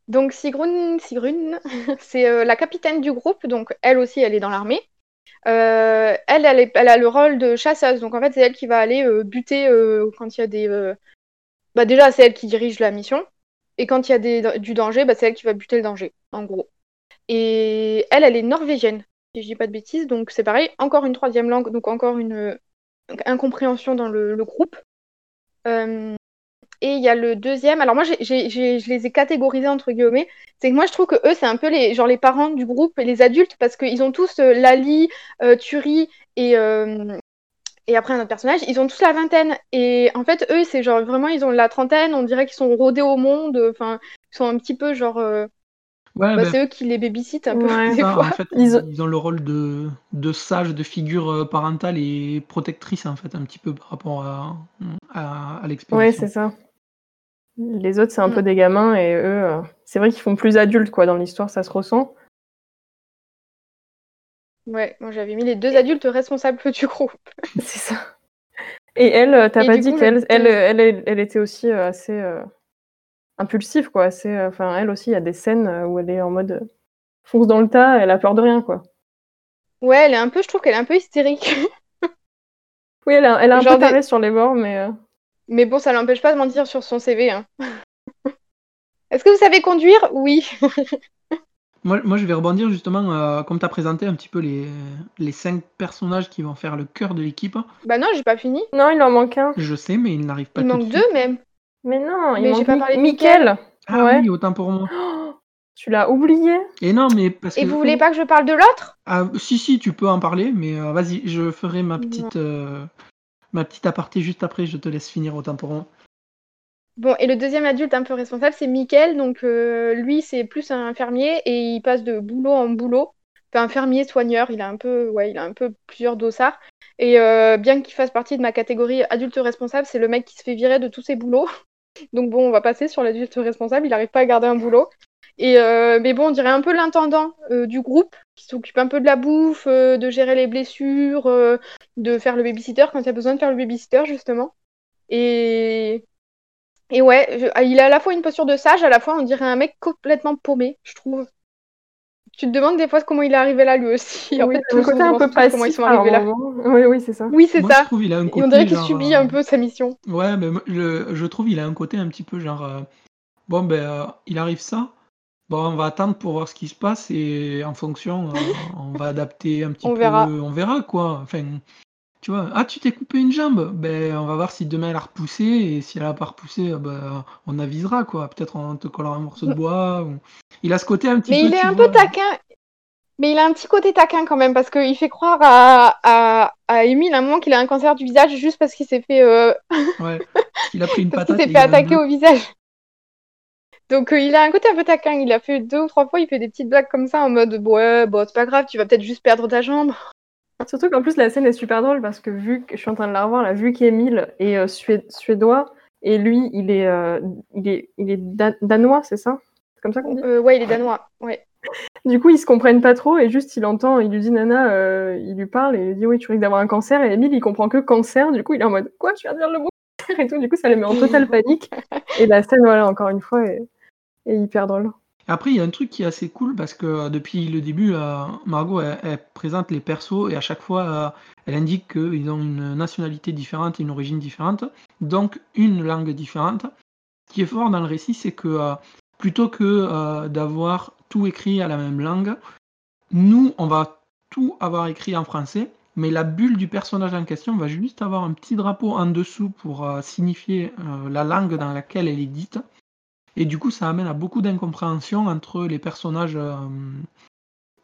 Donc Sigrun, Sigrun, c'est euh, la capitaine du groupe, donc elle aussi, elle est dans l'armée. Euh, elle, a le rôle de chasseuse, donc en fait, c'est elle qui va aller euh, buter quand il y a des. Bah déjà, c'est elle qui dirige la mission, et quand il y a du danger, bah, c'est elle qui va buter le danger, en gros. Et elle, elle est norvégienne, si je dis pas de bêtises, donc c'est pareil, encore une troisième langue, donc encore une incompréhension dans le, le groupe. Et il y a le deuxième. Alors moi, je les ai catégorisés entre guillemets. C'est que moi, je trouve que eux, c'est un peu les, genre les parents du groupe et les adultes parce qu'ils ont tous euh, Lali, euh, Turi et euh, et après un autre personnage. Ils ont tous la vingtaine et en fait, eux, c'est genre vraiment, ils ont la trentaine. On dirait qu'ils sont rodés au monde. Enfin, ils sont un petit peu genre. euh, Ouais, bah, ben, c'est eux qui les babysitent un peu Ouais. des ça, fois. en fait, Ils ont- ils ont le rôle de, de sage, de figure parentale et protectrice, en fait, un petit peu par rapport à, à, à Ouais, l'expédition. c'est ça. Les autres, c'est un Mm. peu des gamins et eux, euh, c'est vrai qu'ils font plus adultes quoi dans l'histoire, ça se ressent. Ouais, moi j'avais mis les deux adultes responsables du groupe. C'est ça. Et elle, euh, t'as pas dit qu'elle, le elle, elle, elle, était aussi euh, assez euh, impulsive quoi. Assez, euh, enfin, elle aussi, il y a des scènes où elle est en mode fonce dans le tas, elle a peur de rien quoi. Ouais, elle est un peu, je trouve qu'elle est un peu hystérique. Oui, elle a, elle a un Genre peu des- taré sur les bords, mais Mais bon, ça l'empêche pas de mentir sur son CV. hein. Est-ce que vous savez conduire? Oui. Moi, moi, je vais rebondir justement, euh, comme tu as présenté un petit peu les, les cinq personnages qui vont faire le cœur de l'équipe. Bah non, j'ai pas fini. non, il en manque un. Je sais, mais ils n'arrivent pas Il tout manque de deux suite. même. Mais non, il Mais j'ai manque pas parlé de Mickaël. Ah Ouais. oui, autant pour moi. Oh, tu l'as oublié. Et non, mais parce Et que... vous voulez pas que je parle de l'autre? Ah, si, si, tu peux en parler, mais euh, vas-y, je ferai ma petite, euh, ma petite aparté juste après, je te laisse finir autant pour. Bon, et le deuxième adulte un peu responsable, c'est Mickaël. Donc euh, lui, c'est plus un fermier et il passe de boulot en boulot. Enfin, un fermier soigneur, il a un peu, ouais, il a un peu plusieurs dossards. Et euh, bien qu'il fasse partie de ma catégorie adulte responsable, c'est le mec qui se fait virer de tous ses boulots. Donc bon, on va passer sur l'adulte responsable. Il n'arrive pas à garder un boulot. Et euh, mais bon, on dirait un peu l'intendant du groupe qui s'occupe un peu de la bouffe, euh, de gérer les blessures, euh, de faire le babysitter quand il y a besoin de faire le babysitter justement. Et et ouais, je- il a à la fois une posture de sage, à la fois on dirait un mec complètement paumé, je trouve. Tu te demandes des fois comment il est arrivé là lui aussi. En oui, fait, le côté un peu passif. comment ils sont arrivés là. Oui, oui, c'est ça. Oui, c'est Moi, ça. je trouve il a un Et côté on dirait qu'il genre, subit un peu sa mission. Ouais, mais le- je trouve il a un côté un petit peu genre, euh, bon ben, euh, il arrive ça, bon on va attendre pour voir ce qui se passe et en fonction, euh, on va adapter un petit On peu, verra. on verra quoi. Enfin, tu vois, ah tu t'es coupé une jambe, ben on va voir si demain elle a repoussé et si elle a pas repoussé, euh, ben, on avisera quoi. Peut-être on te collera un morceau de bois. ou- Il a ce côté un petit Mais peu. il est un vois, peu taquin. Mais il a un petit côté taquin quand même, parce qu'il fait croire à, à, à Émile à un moment qu'il a un cancer du visage juste parce qu'il s'est fait, euh, Ouais. Il a pris une parce s'est fait un attaquer au visage. Donc euh, il a un côté un peu taquin. Il a fait deux ou trois fois, il fait des petites blagues comme ça en mode ouais, bon, c'est pas grave, tu vas peut-être juste perdre ta jambe. Surtout qu'en plus la scène est super drôle parce que vu que je suis en train de la revoir, là, vu qu'Emile est euh, sué- suédois et lui il est, euh, il est, il est dan- danois, c'est ça? C'est comme ça qu'on dit? Ouais, il est danois. Ouais. Du coup ils se comprennent pas trop et juste il entend, il lui dit Nana, il lui parle et il lui dit oui tu risques d'avoir un cancer et Emile il comprend que cancer, du coup il est en mode quoi tu viens de dire le mot cancer et tout, du coup ça les met en totale panique et la scène voilà encore une fois est, est hyper drôle. Après, il y a un truc qui est assez cool parce que euh, depuis le début, euh, Margot présente les persos et à chaque fois, euh, elle indique qu'ils ont une nationalité différente et une origine différente, donc une langue différente. Ce qui est fort dans le récit, c'est que plutôt que d'avoir tout écrit à la même langue, nous, on va tout avoir écrit en français, mais la bulle du personnage en question va juste avoir un petit drapeau en dessous pour signifier la langue dans laquelle elle est dite. Et du coup, ça amène à beaucoup d'incompréhension entre les personnages, euh,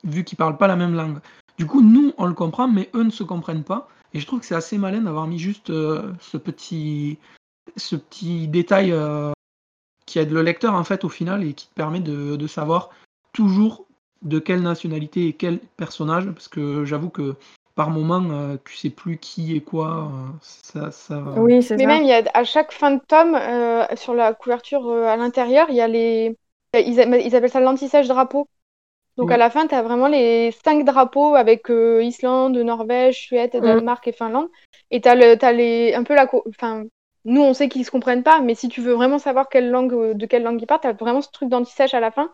vu qu'ils parlent pas la même langue. Du coup, nous, on le comprend, mais eux ne se comprennent pas. Et je trouve que c'est assez malin d'avoir mis juste euh, ce petit, ce petit détail euh, qui aide le lecteur en fait au final et qui permet de savoir toujours de quelle nationalité et quel personnage. Parce que j'avoue que par moment, euh, tu sais plus qui est quoi. euh, ça, ça... Oui c'est Mais ça. même, il y a, à chaque fin de tome, euh, sur la couverture euh, à l'intérieur, il y a les. Ils, a- ils appellent ça l'anti-sèche drapeau. Donc à la fin, tu as vraiment les cinq drapeaux avec euh, Islande, Norvège, Suède, Danemark et Finlande. Et tu as, le, t'as les, un peu la. co- Enfin, nous, on sait qu'ils se comprennent pas, mais si tu veux vraiment savoir quelle langue, de quelle langue ils parlent, tu as vraiment ce truc d'anti-sèche à la fin.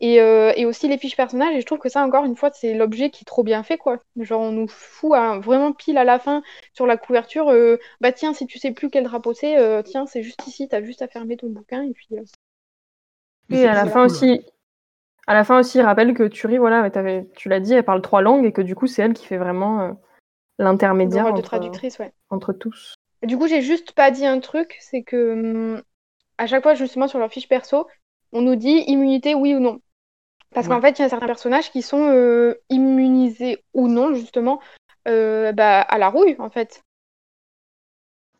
Et, euh, et aussi les fiches personnages. Et je trouve que ça, encore une fois, c'est l'objet qui est trop bien fait, quoi. Genre, on nous fout vraiment pile à la fin sur la couverture. euh, bah tiens, si tu sais plus quel drapeau c'est, euh, tiens, c'est juste ici, t'as juste à fermer ton bouquin et puis. Oui, à la fin cool. aussi, à la fin aussi, il rappelle que Turi, voilà, tu l'as dit, elle parle trois langues et que du coup, c'est elle qui fait vraiment l'intermédiaire de entre, traductrice, ouais. entre tous. Du coup, j'ai juste pas dit un truc, c'est que hum, à chaque fois, justement, sur leur fiche perso, on nous dit immunité, oui ou non. Parce qu'en fait, il y a certains personnages qui sont euh, immunisés ou non, justement, euh, bah, à la rouille, en fait.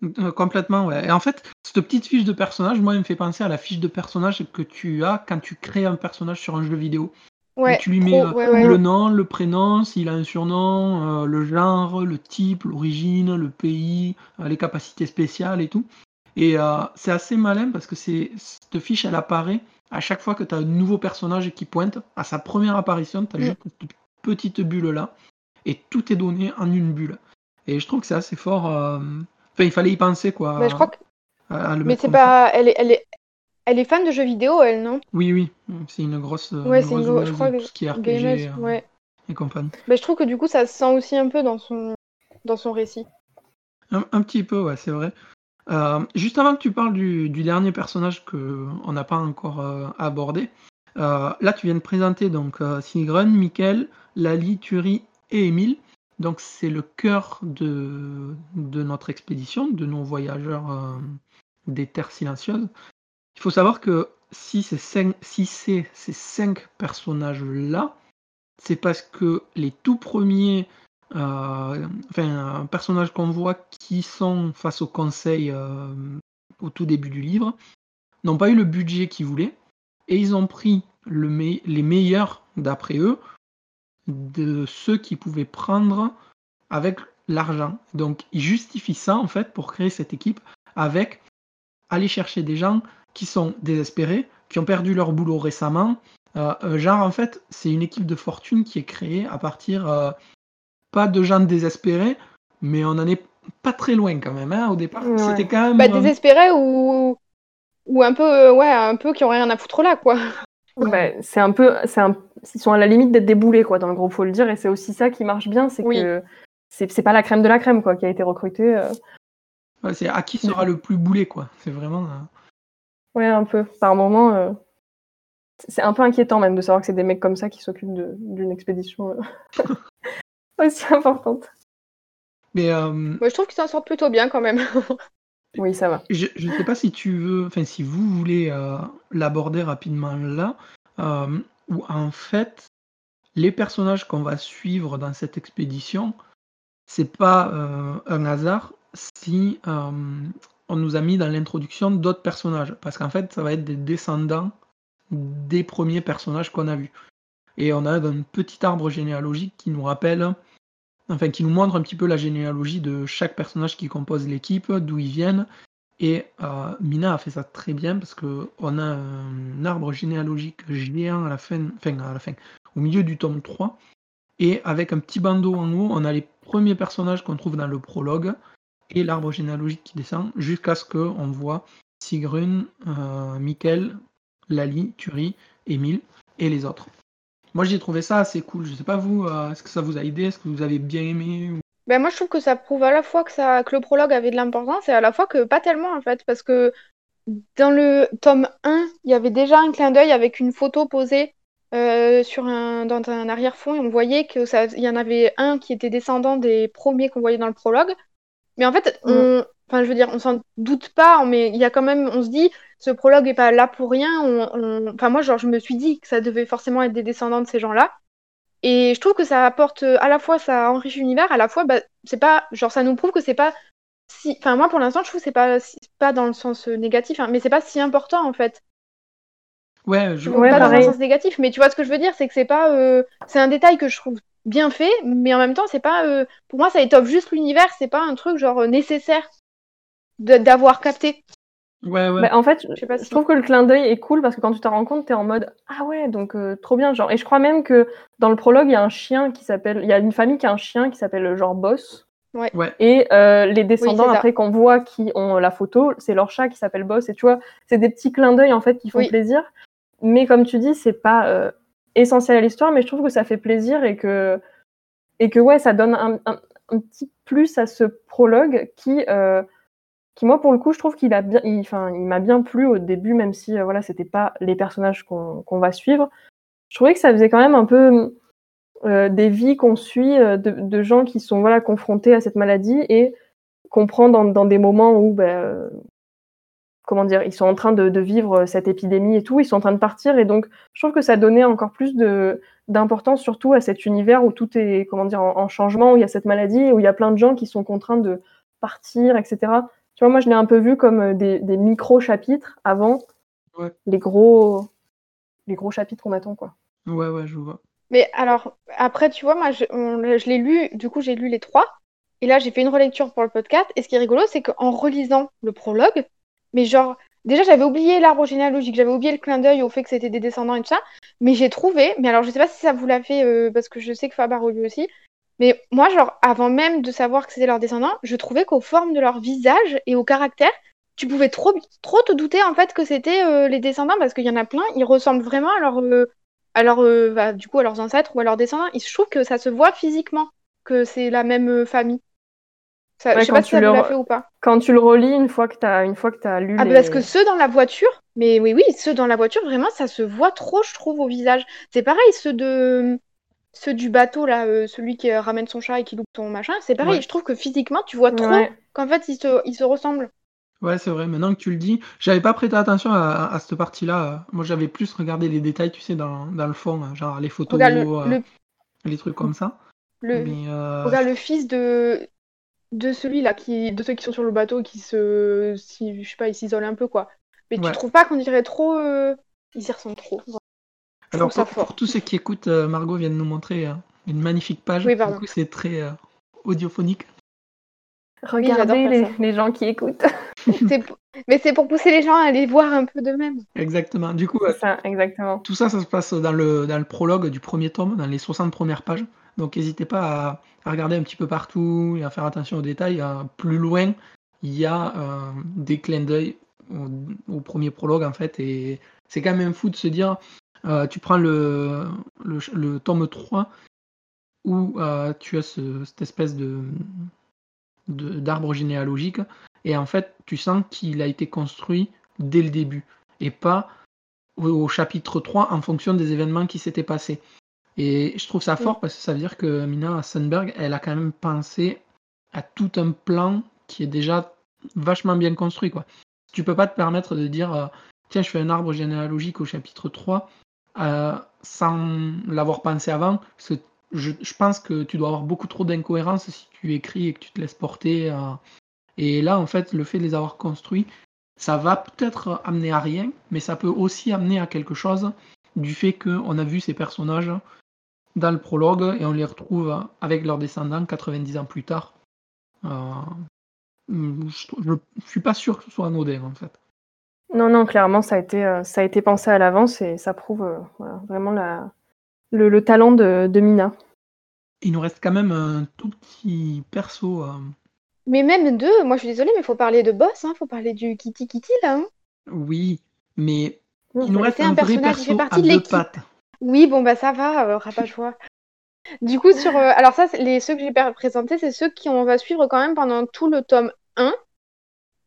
Euh, complètement, ouais. Et en fait, cette petite fiche de personnage, moi, elle me fait penser à la fiche de personnage que tu as quand tu crées un personnage sur un jeu vidéo. Ouais, tu lui mets trop, ouais, ouais. le nom, le prénom, s'il a un surnom, euh, le genre, le type, l'origine, le pays, euh, les capacités spéciales et tout. Et euh, c'est assez malin parce que c'est cette fiche, elle apparaît à chaque fois que tu as un nouveau personnage qui pointe. À sa première apparition, tu as Mm. juste cette petite bulle là. Et tout est donné en une bulle. Et je trouve que c'est assez fort. euh, Enfin, il fallait y penser quoi. Mais je crois que. à- à le Mais c'est pas. Elle est, elle, est... elle est fan de jeux vidéo, elle, non? Oui, oui, c'est une grosse, Ouais, c'est une grosse gro- je crois que tout ce qui est RPG Gameuse, euh, ouais. et compagnie. Mais je trouve que du coup, ça se sent aussi un peu dans son, dans son récit. Un, un petit peu, ouais, c'est vrai. Euh, juste avant que tu parles du, dernier personnage que on n'a pas encore euh, abordé, euh, là tu viens de présenter donc Sigrun, Mikkel, Lali, Turi et Emile. Donc c'est le cœur de, notre expédition, de nos voyageurs des terres silencieuses. Il faut savoir que si c'est si ces cinq personnages-là, c'est parce que les tout premiers enfin, un personnage qu'on voit qui sont face au conseil euh, au tout début du livre, n'ont pas eu le budget qu'ils voulaient, et ils ont pris les meilleurs, d'après eux, de ceux qu'ils pouvaient prendre avec l'argent. Donc ils justifient ça, en fait, pour créer cette équipe, avec aller chercher des gens qui sont désespérés, qui ont perdu leur boulot récemment. Euh, euh, genre, en fait, c'est une équipe de fortune qui est créée à partir euh, pas de gens désespérés, mais on en est pas très loin quand même. Hein, au départ, Ouais. c'était quand même. Bah, euh, désespéré ou. Ou un peu, euh, ouais, un peu qui ont rien à foutre là, quoi. Bah, c'est un peu, c'est un, ils sont à la limite d'être déboulés quoi dans le groupe, faut le dire, et c'est aussi ça qui marche bien, c'est Oui. que c'est pas la crème de la crème quoi qui a été recrutée. euh. ouais, c'est à qui sera le plus boulé, quoi. C'est vraiment. euh, Ouais, un peu. Par moment, euh, c'est un peu inquiétant même de savoir que c'est des mecs comme ça qui s'occupent d'une expédition aussi importante. Mais euh, Moi, je trouve qu'ils s'en sortent plutôt bien quand même. Oui, ça va. je ne sais pas si tu veux, enfin si vous voulez euh, l'aborder rapidement là, euh, où en fait les personnages qu'on va suivre dans cette expédition, c'est pas euh, un hasard si euh, on nous a mis dans l'introduction d'autres personnages, parce qu'en fait ça va être des descendants des premiers personnages qu'on a vus. Et on a un petit arbre généalogique qui nous rappelle, enfin qui nous montre un petit peu la généalogie de chaque personnage qui compose l'équipe, d'où ils viennent. Et euh, Mina a fait ça très bien parce que on a un arbre généalogique géant à la fin, enfin à la fin, au milieu du tome 3. Et avec un petit bandeau en haut, on a les premiers personnages qu'on trouve dans le prologue et l'arbre généalogique qui descend jusqu'à ce qu'on voit Sigrun, euh, Mikkel, Lali, Turi, Emile et les autres. Moi j'ai trouvé ça assez cool. Je sais pas vous, euh, est-ce que ça vous a aidé? Est-ce que vous avez bien aimé ou- Ben, moi, je trouve que ça prouve à la fois que, ça, que le prologue avait de l'importance et à la fois que pas tellement, en fait. Parce que dans le tome 1, il y avait déjà un clin d'œil avec une photo posée euh, sur un, dans un arrière-fond et on voyait que ça, il y en avait un qui était descendant des premiers qu'on voyait dans le prologue. Mais en fait, on, enfin, je veux dire, on s'en doute pas, mais il y a quand même, on se dit, ce prologue est pas là pour rien. On, on- Enfin, moi, genre, je me suis dit que ça devait forcément être des descendants de ces gens-là. Et je trouve que ça apporte euh, à la fois ça enrichit l'univers, à la fois bah, c'est pas genre ça nous prouve que c'est pas si enfin moi pour l'instant je trouve que c'est pas pas dans le sens euh, négatif hein, mais c'est pas si important en fait. Ouais, je... Ouais, pas dans pareil. un sens négatif, mais tu vois ce que je veux dire, c'est que c'est pas euh, c'est un détail que je trouve bien fait, mais en même temps c'est pas euh, pour moi ça étoffe juste l'univers, c'est pas un truc genre nécessaire d'avoir capté. ouais, ouais. Bah, en fait, Je trouve que le clin d'œil est cool parce que quand tu t'en rends compte, t'es en mode ah ouais, donc euh, trop bien, genre. Et je crois même que dans le prologue, il y a un chien qui s'appelle, il y a une famille qui a un chien qui s'appelle genre Boss. Ouais. Et euh, les descendants après qu'on voit qui ont la photo, c'est leur chat qui s'appelle Boss. Et tu vois, c'est des petits clins d'œil en fait qui font Oui. plaisir. Mais comme tu dis, c'est pas euh, essentiel à l'histoire, mais je trouve que ça fait plaisir et que et que ouais, ça donne un, un- un petit plus à ce prologue qui euh, qui moi pour le coup je trouve qu'il a bien il, m'a bien plu au début même si euh, voilà c'était pas les personnages qu'on va suivre je trouvais que ça faisait quand même un peu euh, des vies qu'on suit euh, de, gens qui sont voilà confrontés à cette maladie et qu'on prend dans, dans des moments où ben, euh, comment dire, ils sont en train de, vivre cette épidémie et tout, ils sont en train de partir, et donc je trouve que ça donnait encore plus de d'importance surtout à cet univers où tout est comment dire en, changement, où il y a cette maladie, où il y a plein de gens qui sont contraints de partir, etc. Tu vois, moi je l'ai un peu vu comme des, micro chapitres avant les gros les gros chapitres qu'on attend quoi. Ouais ouais, je vois. Mais alors après tu vois, moi je, je l'ai lu, du coup j'ai lu les trois. Et là, j'ai fait une relecture pour le podcast. Et ce qui est rigolo, c'est qu'en relisant le prologue, mais genre, déjà, j'avais oublié l'arbre généalogique, j'avais oublié le clin d'œil au fait que c'était des descendants et tout ça. Mais j'ai trouvé, mais alors je sais pas si ça vous l'a fait, euh, parce que je sais que Fabar a lu aussi. Mais moi, genre, avant même de savoir que c'était leurs descendants, je trouvais qu'aux formes de leur visage et au caractère, tu pouvais trop, trop te douter en fait que c'était euh, les descendants, parce qu'il y en a plein, ils ressemblent vraiment à leur, euh, à leur bah, du coup, à leurs ancêtres ou à leurs descendants. Il se trouve que ça se voit physiquement que c'est la même famille. Ça, je sais pas si ça le... fait ou pas. Quand tu le relis une fois que tu as, une fois que as lu. Ah, parce que ceux dans la voiture, mais oui, oui, ceux dans la voiture, vraiment, ça se voit trop, je trouve, au visage. C'est pareil, ceux de. Ceux du bateau, là, euh, celui qui euh, ramène son chat et qui loupe ton machin, c'est pareil, je trouve que physiquement, tu vois trop qu'en fait, ils se, ils se ressemblent. Ouais, c'est vrai, maintenant que tu le dis, j'avais pas prêté attention à, à cette partie-là. Moi, j'avais plus regardé les détails, tu sais, dans, dans le fond, genre les photos, euh, les trucs comme ça. Le... Regarde le fils de de celui-là, qui, de ceux qui sont sur le bateau, qui se, si, je sais pas, ils s'isolent un peu, quoi. Mais tu trouves pas qu'on dirait trop, euh, ils y ressemblent trop. Alors pour, tous ceux qui écoutent, euh, Margot vient de nous montrer euh, une magnifique page. Oui, du coup, c'est très audiophonique. Regardez les, gens qui écoutent. Mais c'est pour pousser les gens à aller voir un peu d'eux-mêmes. Exactement. Du coup, ça, exactement. tout ça, ça se passe dans le, dans le prologue du premier tome, dans les 60 premières pages. Donc n'hésitez pas à, regarder un petit peu partout et à faire attention aux détails. plus loin, il y a euh, des clins d'œil au, premier prologue en fait. Et c'est quand même fou de se dire, euh, tu prends le, le, tome 3 où euh, tu as cette espèce de d'arbre généalogique et en fait tu sens qu'il a été construit dès le début et pas au chapitre 3 en fonction des événements qui s'étaient passés. Et je trouve ça fort parce que ça veut dire que Mina Sandberg, elle a quand même pensé à tout un plan qui est déjà vachement bien construit. Quoi. Tu peux pas te permettre de dire euh, tiens, je fais un arbre généalogique au chapitre 3 euh, sans l'avoir pensé avant. je, pense que tu dois avoir beaucoup trop d'incohérences si tu écris et que tu te laisses porter. Euh. et là, en fait, le fait de les avoir construits, ça va peut-être amener à rien, mais ça peut aussi amener à quelque chose du fait qu'on a vu ces personnages dans le prologue et on les retrouve avec leurs descendants 90 ans plus tard. Euh, je, ne suis pas sûr que ce soit anodin en fait. Non, non, clairement, ça a été, euh, ça a été pensé à l'avance et ça prouve euh, vraiment la, le, talent de, Mina. Il nous reste quand même un tout petit perso. Mais même deux, moi je suis désolée, mais il faut parler de boss, il hein, faut parler du Kitty Kitty là. Hein. Oui, mais il nous reste un, vrai perso à deux pattes. Oui, bon, bah ça va, euh, rabat-joie. Du coup, sur. Euh, alors, ça, les, ceux que j'ai présentés, c'est ceux qui on va suivre quand même pendant tout le tome 1.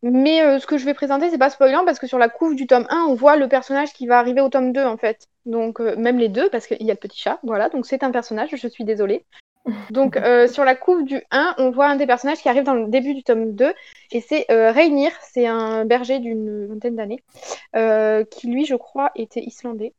Mais euh, ce que je vais présenter, c'est pas spoilant parce que sur la couve du tome 1, on voit le personnage qui va arriver au tome 2 en fait. Donc, même les deux, parce qu'il y a le petit chat, voilà, donc c'est un personnage, je suis désolée. Donc, sur la couve du 1, on voit un des personnages qui arrive dans le début du tome 2, et c'est Reynir, c'est un berger d'une vingtaine d'années, qui lui, je crois, était islandais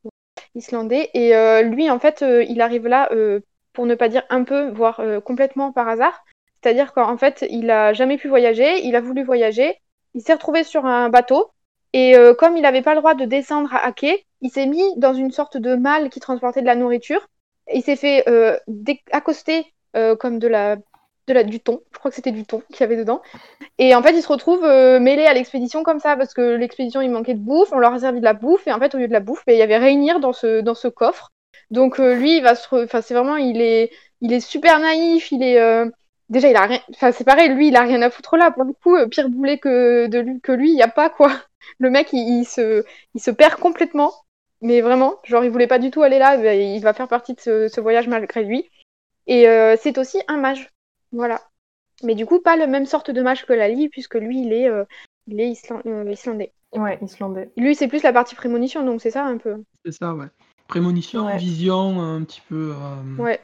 islandais. Et euh, lui, en fait, euh, il arrive là, euh, pour ne pas dire un peu, voire complètement par hasard. C'est-à-dire qu'en fait, il a jamais pu voyager, il a voulu voyager, il s'est retrouvé sur un bateau, et comme il n'avait pas le droit de descendre à quai, il s'est mis dans une sorte de malle qui transportait de la nourriture. Il s'est fait accoster comme de la du thon. Je crois que c'était du thon qu'il y avait dedans. Et en fait, ils se retrouvent euh, mêlés à l'expédition comme ça, parce que l'expédition, il manquait de bouffe, on leur a servi de la bouffe, et en fait, au lieu de la bouffe, ben, il y avait Réunir dans ce, dans ce coffre. Donc euh, lui, il va se. Enfin, c'est vraiment. Il est, il est super naïf, il est. Euh, déjà, il a rien. Enfin, c'est pareil, lui, il a rien à foutre là. Pour le coup, pire boulet que, de lui, que lui, il n'y a pas, quoi. Le mec, il, se, il se perd complètement. Mais vraiment, genre, il voulait pas du tout aller là, ben, il va faire partie de ce, ce voyage malgré lui. Et c'est aussi un mage. Voilà. Mais du coup, pas le même sorte de mage que Lali, puisque lui, il est, euh, il est euh, islandais. Ouais, islandais. Lui, c'est plus la partie prémonition, donc c'est ça un peu. C'est ça, ouais. Prémonition, vision, un petit peu. Euh, ouais.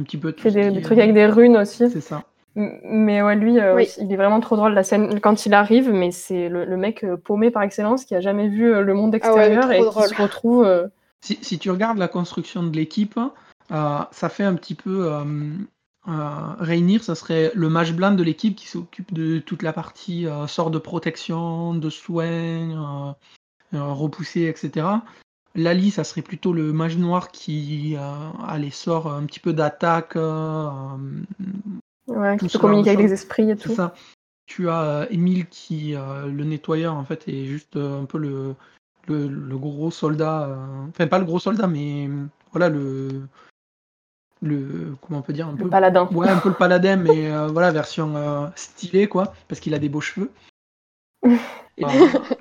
Un petit peu. C'est des, trucs avec des runes aussi. C'est ça. Mais ouais, lui, euh, Oui. il est vraiment trop drôle la scène quand il arrive, mais c'est le, le mec euh, paumé par excellence qui a jamais vu euh, le monde Ah ouais, extérieur et qui se retrouve. euh, Si, si tu regardes la construction de l'équipe, euh, ça fait un petit peu. Euh, euh, Reynir, ça serait le mage blanc de l'équipe qui s'occupe de toute la partie euh, sort de protection, de soins, euh, euh, repoussé, etc. Lali, ça serait plutôt le mage noir qui euh, a les sorts un petit peu d'attaque. euh, ouais, Tout qui peut communiquer avec les esprits et tout. ça. Tu as euh, Émile qui, euh, le nettoyeur, en fait, est juste euh, un peu le, le, le gros soldat. euh, Enfin, pas le gros soldat, mais euh, voilà, le. le comment on peut dire un Le peu paladin. Ouais, un peu le paladin, mais euh, voilà, version euh, stylée, quoi, parce qu'il a des beaux cheveux. Euh,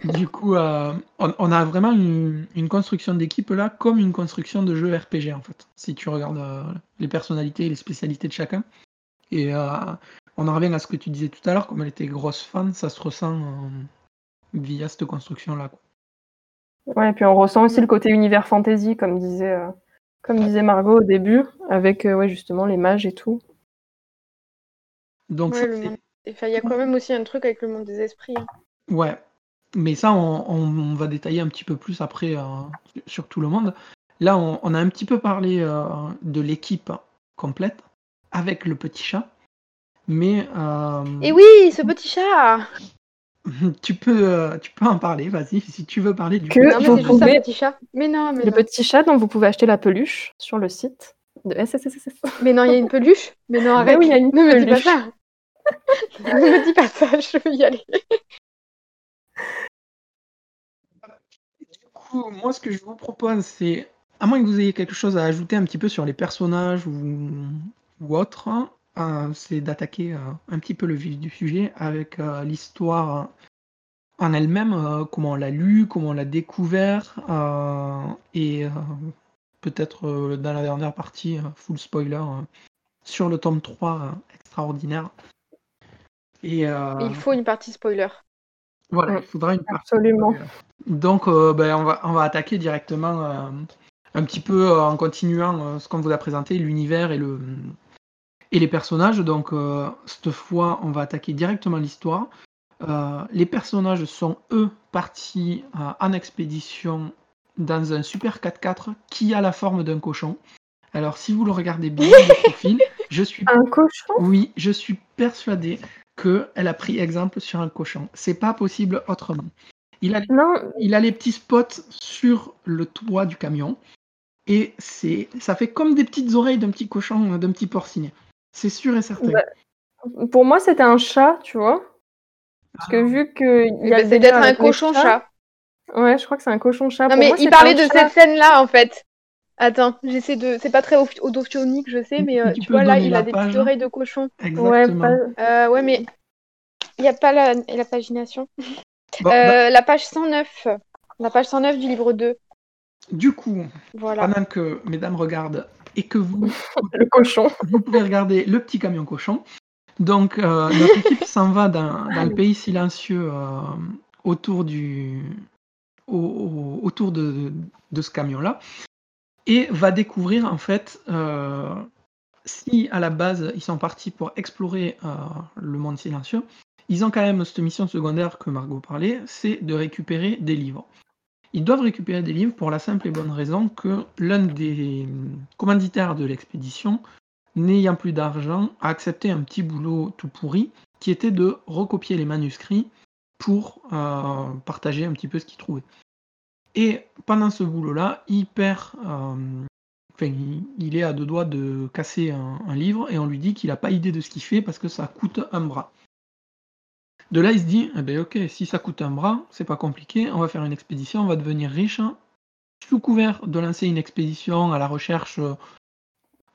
du coup, euh, on, on a vraiment une, une construction d'équipe là, comme une construction de jeu RPG, en fait, si tu regardes euh, les personnalités et les spécialités de chacun. Et euh, on en revient à ce que tu disais tout à l'heure, comme elle était grosse fan, ça se ressent euh, via cette construction-là. quoi. Ouais, et puis on ressent aussi le côté univers fantasy, comme disait, euh, comme disait Margot au début, avec euh, ouais, justement les mages et tout. Donc, Ouais, ça, le c'est- monde- Enfin, il y a quand même aussi un truc avec le monde des esprits. hein. Ouais, mais ça, on, on- on va détailler un petit peu plus après euh, sur tout le monde. Là, on, on a un petit peu parlé euh, de l'équipe complète avec le petit chat, mais euh, Et oui, ce petit chat tu, peux, euh, tu peux en parler, vas-y, si tu veux parler du Que Non, mais vous c'est juste un pouvez- petit chat. Mais non, mais Le non. petit chat dont vous pouvez acheter la peluche sur le site de SSSS. Mais non, il y a une peluche. Mais non, arrête. oui, il y a une ne me dis pas peluche. ça. ne me dis pas ça, je veux y aller. Moi, ce que je vous propose, c'est, à moins que vous ayez quelque chose à ajouter un petit peu sur les personnages ou, ou autre, euh, c'est d'attaquer euh, un petit peu le vif du sujet avec euh, l'histoire en elle-même, comment on l'a lu, comment on l'a découvert, et peut-être dans la dernière partie, full spoiler, sur le tome 3 euh, extraordinaire. Il faut une partie spoiler. Voilà, il faudra une partie Absolument. donc, euh, ben, on, va, on va attaquer directement euh, un petit peu euh, en continuant ce qu'on vous a présenté, l'univers et, le, et les personnages. Donc, cette fois, on va attaquer directement l'histoire. Les personnages sont, eux, partis en expédition dans un super 4x4 qui a la forme d'un cochon. Alors, si vous le regardez bien de profil, je suis Un cochon? Oui, je suis persuadé qu'elle a pris exemple sur un cochon. C'est pas possible autrement. Il a, Non, il a les petits spots sur le toit du camion et c'est, ça fait comme des petites oreilles d'un petit cochon, euh, d'un petit porcinet. C'est sûr et certain. Bah, pour moi c'était un chat, tu vois. Parce que vu que y Eh a ben, c'est peut-être un cochon chat. Ouais, je crois que c'est un cochon chat. Non, Pour mais moi, il parlait de chat. cette scène-là, en fait. Attends, j'essaie de. C'est pas très au- audophonique, je sais, mais euh, Tu vois, là, il a des page, petites hein. oreilles de cochon. Ouais, Exactement. pas- Euh, ouais, mais il n'y a pas la, la pagination. Bon, bah, Euh, la page 109. La page 109 du livre 2. du coup, Voilà. pendant que mesdames regardent et que vous, le cochon. vous pouvez regarder le petit camion cochon. Donc, euh, notre équipe s'en va dans, dans le pays silencieux euh, autour, du, au- au- autour de, de ce camion-là et va découvrir en fait euh, si à la base ils sont partis pour explorer euh, le monde silencieux, ils ont quand même cette mission secondaire que Margot parlait, c'est de récupérer des livres. Ils doivent récupérer des livres pour la simple et bonne raison que l'un des commanditaires de l'expédition, n'ayant plus d'argent, a accepté un petit boulot tout pourri qui était de recopier les manuscrits pour euh, partager un petit peu ce qu'il trouvait. Et pendant ce boulot-là, il perd. euh, Enfin, il, est à deux doigts de casser un, livre et on lui dit qu'il n'a pas idée de ce qu'il fait parce que ça coûte un bras. De là, il se dit eh ben, Ok, si ça coûte un bras, c'est pas compliqué, on va faire une expédition, on va devenir riche. Sous couvert de lancer une expédition à la recherche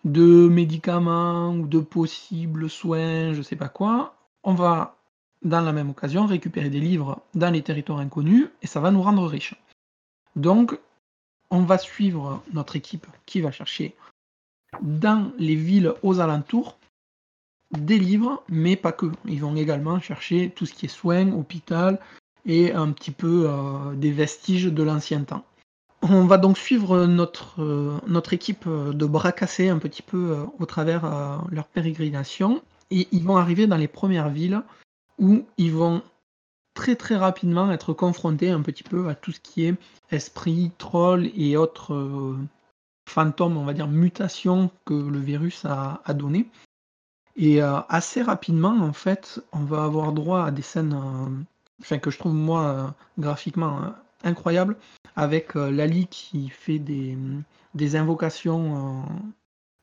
de médicaments ou de possibles soins, je sais pas quoi, on va, dans la même occasion, récupérer des livres dans les territoires inconnus et ça va nous rendre riches. Donc, on va suivre notre équipe qui va chercher dans les villes aux alentours des livres, mais pas que. Ils vont également chercher tout ce qui est soins, hôpital et un petit peu euh, des vestiges de l'ancien temps. On va donc suivre notre, euh, équipe de bras cassés un petit peu euh, au travers leur pérégrination et ils vont arriver dans les premières villes où ils vont très très rapidement être confrontés un petit peu à tout ce qui est esprit, troll et autres euh, fantômes, on va dire mutations que le virus a, donné. Et euh, assez rapidement, en fait, on va avoir droit à des scènes, enfin que je trouve moi graphiquement incroyables, avec Lali qui fait des, des invocations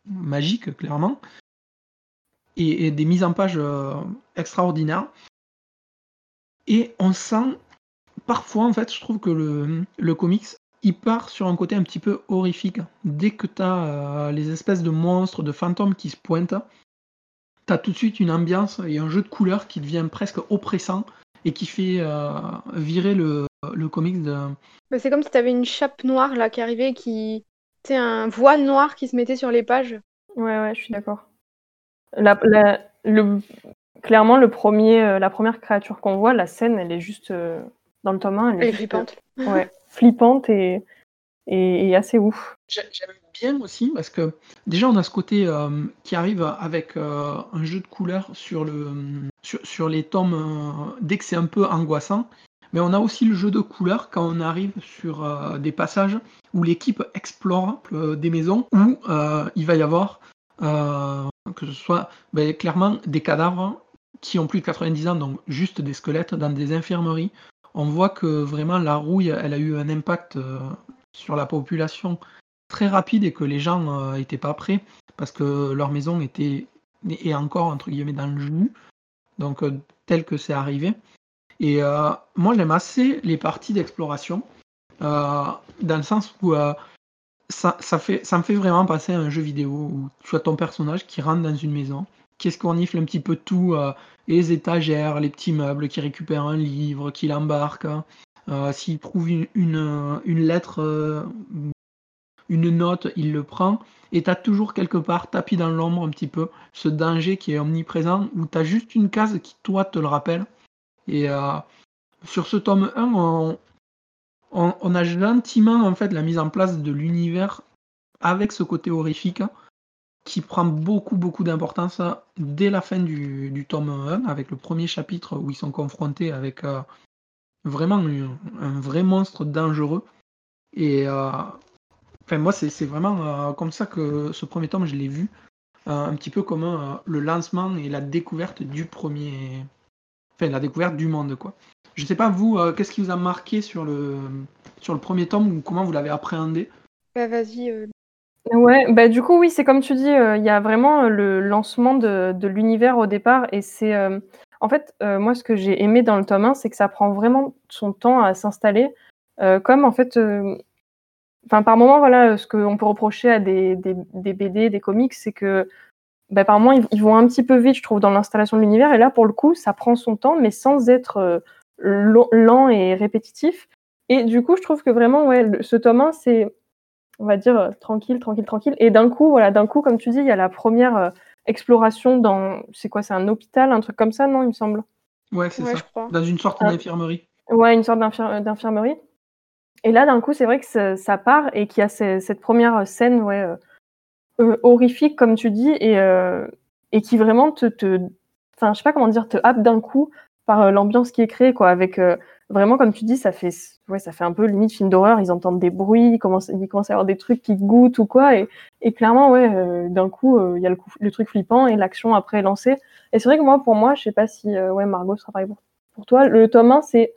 magiques, clairement, et, des mises en page euh, extraordinaires. Et on sent parfois, en fait, je trouve que le, le comics, il part sur un côté un petit peu horrifique. Dès que tu as euh, les espèces de monstres, de fantômes qui se pointent, tu as tout de suite une ambiance et un jeu de couleurs qui devient presque oppressant et qui fait euh, virer le, le comics de... Bah, c'est comme si tu avais une chape noire là qui arrivait, qui... C'est un voile noir qui se mettait sur les pages. Ouais, ouais, je suis d'accord. le, clairement, le premier, euh, la première créature qu'on voit, la scène, elle est juste euh, dans le tome 1. Elle, est, flippante. ouais, flippante et, et, assez ouf. J'aime bien aussi parce que déjà, on a ce côté euh, qui arrive avec un jeu de couleurs sur, le, sur, sur les tomes dès que c'est un peu angoissant. Mais on a aussi le jeu de couleurs quand on arrive sur des passages où l'équipe explore des maisons où il va y avoir euh, que ce soit ben, clairement des cadavres qui ont plus de 90 ans, donc juste des squelettes dans des infirmeries. On voit que vraiment la rouille, elle a eu un impact euh, sur la population très rapide et que les gens n'étaient euh, pas prêts parce que leur maison était et encore entre guillemets dans le jus, donc tel que c'est arrivé. Et moi j'aime assez les parties d'exploration dans le sens où ça, fait, ça me fait vraiment passer à un jeu vidéo où tu as ton personnage qui rentre dans une maison, qui escornifle un petit peu tout, euh, les étagères, les petits meubles, qui récupère un livre, qui l'embarque. Hein. Euh, s'il trouve une, une, lettre, euh, une note, il le prend. Et tu as toujours quelque part, tapis dans l'ombre un petit peu, ce danger qui est omniprésent, où tu as juste une case qui, toi, te le rappelle. Et sur ce tome 1, on, on, a gentiment en fait la mise en place de l'univers avec ce côté horrifique qui prend beaucoup beaucoup d'importance dès la fin du, tome 1 avec le premier chapitre où ils sont confrontés avec euh, vraiment un, vrai monstre dangereux et euh, moi c'est vraiment euh, comme ça que ce premier tome je l'ai vu un petit peu comme le lancement et la découverte du premier enfin la découverte du monde quoi je sais pas, vous, qu'est-ce qui vous a marqué sur le, sur le premier tome ou comment vous l'avez appréhendé? Bah, vas-y. Euh. Ouais, bah du coup, oui, c'est comme tu dis, euh, il y a vraiment le lancement de, de l'univers au départ. Et c'est. en fait, moi, ce que j'ai aimé dans le tome 1, c'est que ça prend vraiment son temps à s'installer. comme en fait. Enfin, par moment, voilà, ce qu'on peut reprocher à des, des, des BD, des comics, c'est que bah, par moment, ils, vont un petit peu vite, je trouve, dans l'installation de l'univers. Et là, pour le coup, ça prend son temps, mais sans être lent et répétitif. Et du coup, je trouve que vraiment, ouais, ce tome 1, c'est, on va dire, euh, tranquille, tranquille, tranquille. Et d'un coup, voilà, d'un coup, comme tu dis, il y a la première euh, exploration dans, c'est quoi, c'est un hôpital, un truc comme ça, non, il me semble? Ouais, c'est ça. Dans une sorte ah. d'infirmerie. Ouais, une sorte d'infirmerie. Et là, d'un coup, c'est vrai que ça, part et qu'il y a cette première scène, ouais, euh, horrifique, comme tu dis, et, et qui vraiment te, te, enfin, je sais pas comment dire, te happe d'un coup par euh, l'ambiance qui est créée, quoi, avec euh, vraiment, comme tu dis, ça fait, ouais, ça fait un peu limite film d'horreur. Ils entendent des bruits, ils commencent, ils commencent à avoir des trucs qui goûtent ou quoi, et, et clairement, ouais, euh, d'un coup, il y a le, le, truc flippant et l'action après est lancée. Et c'est vrai que moi, pour moi, je sais pas si, ouais, Margot sera pareil pour, pour toi. Le tome 1, c'est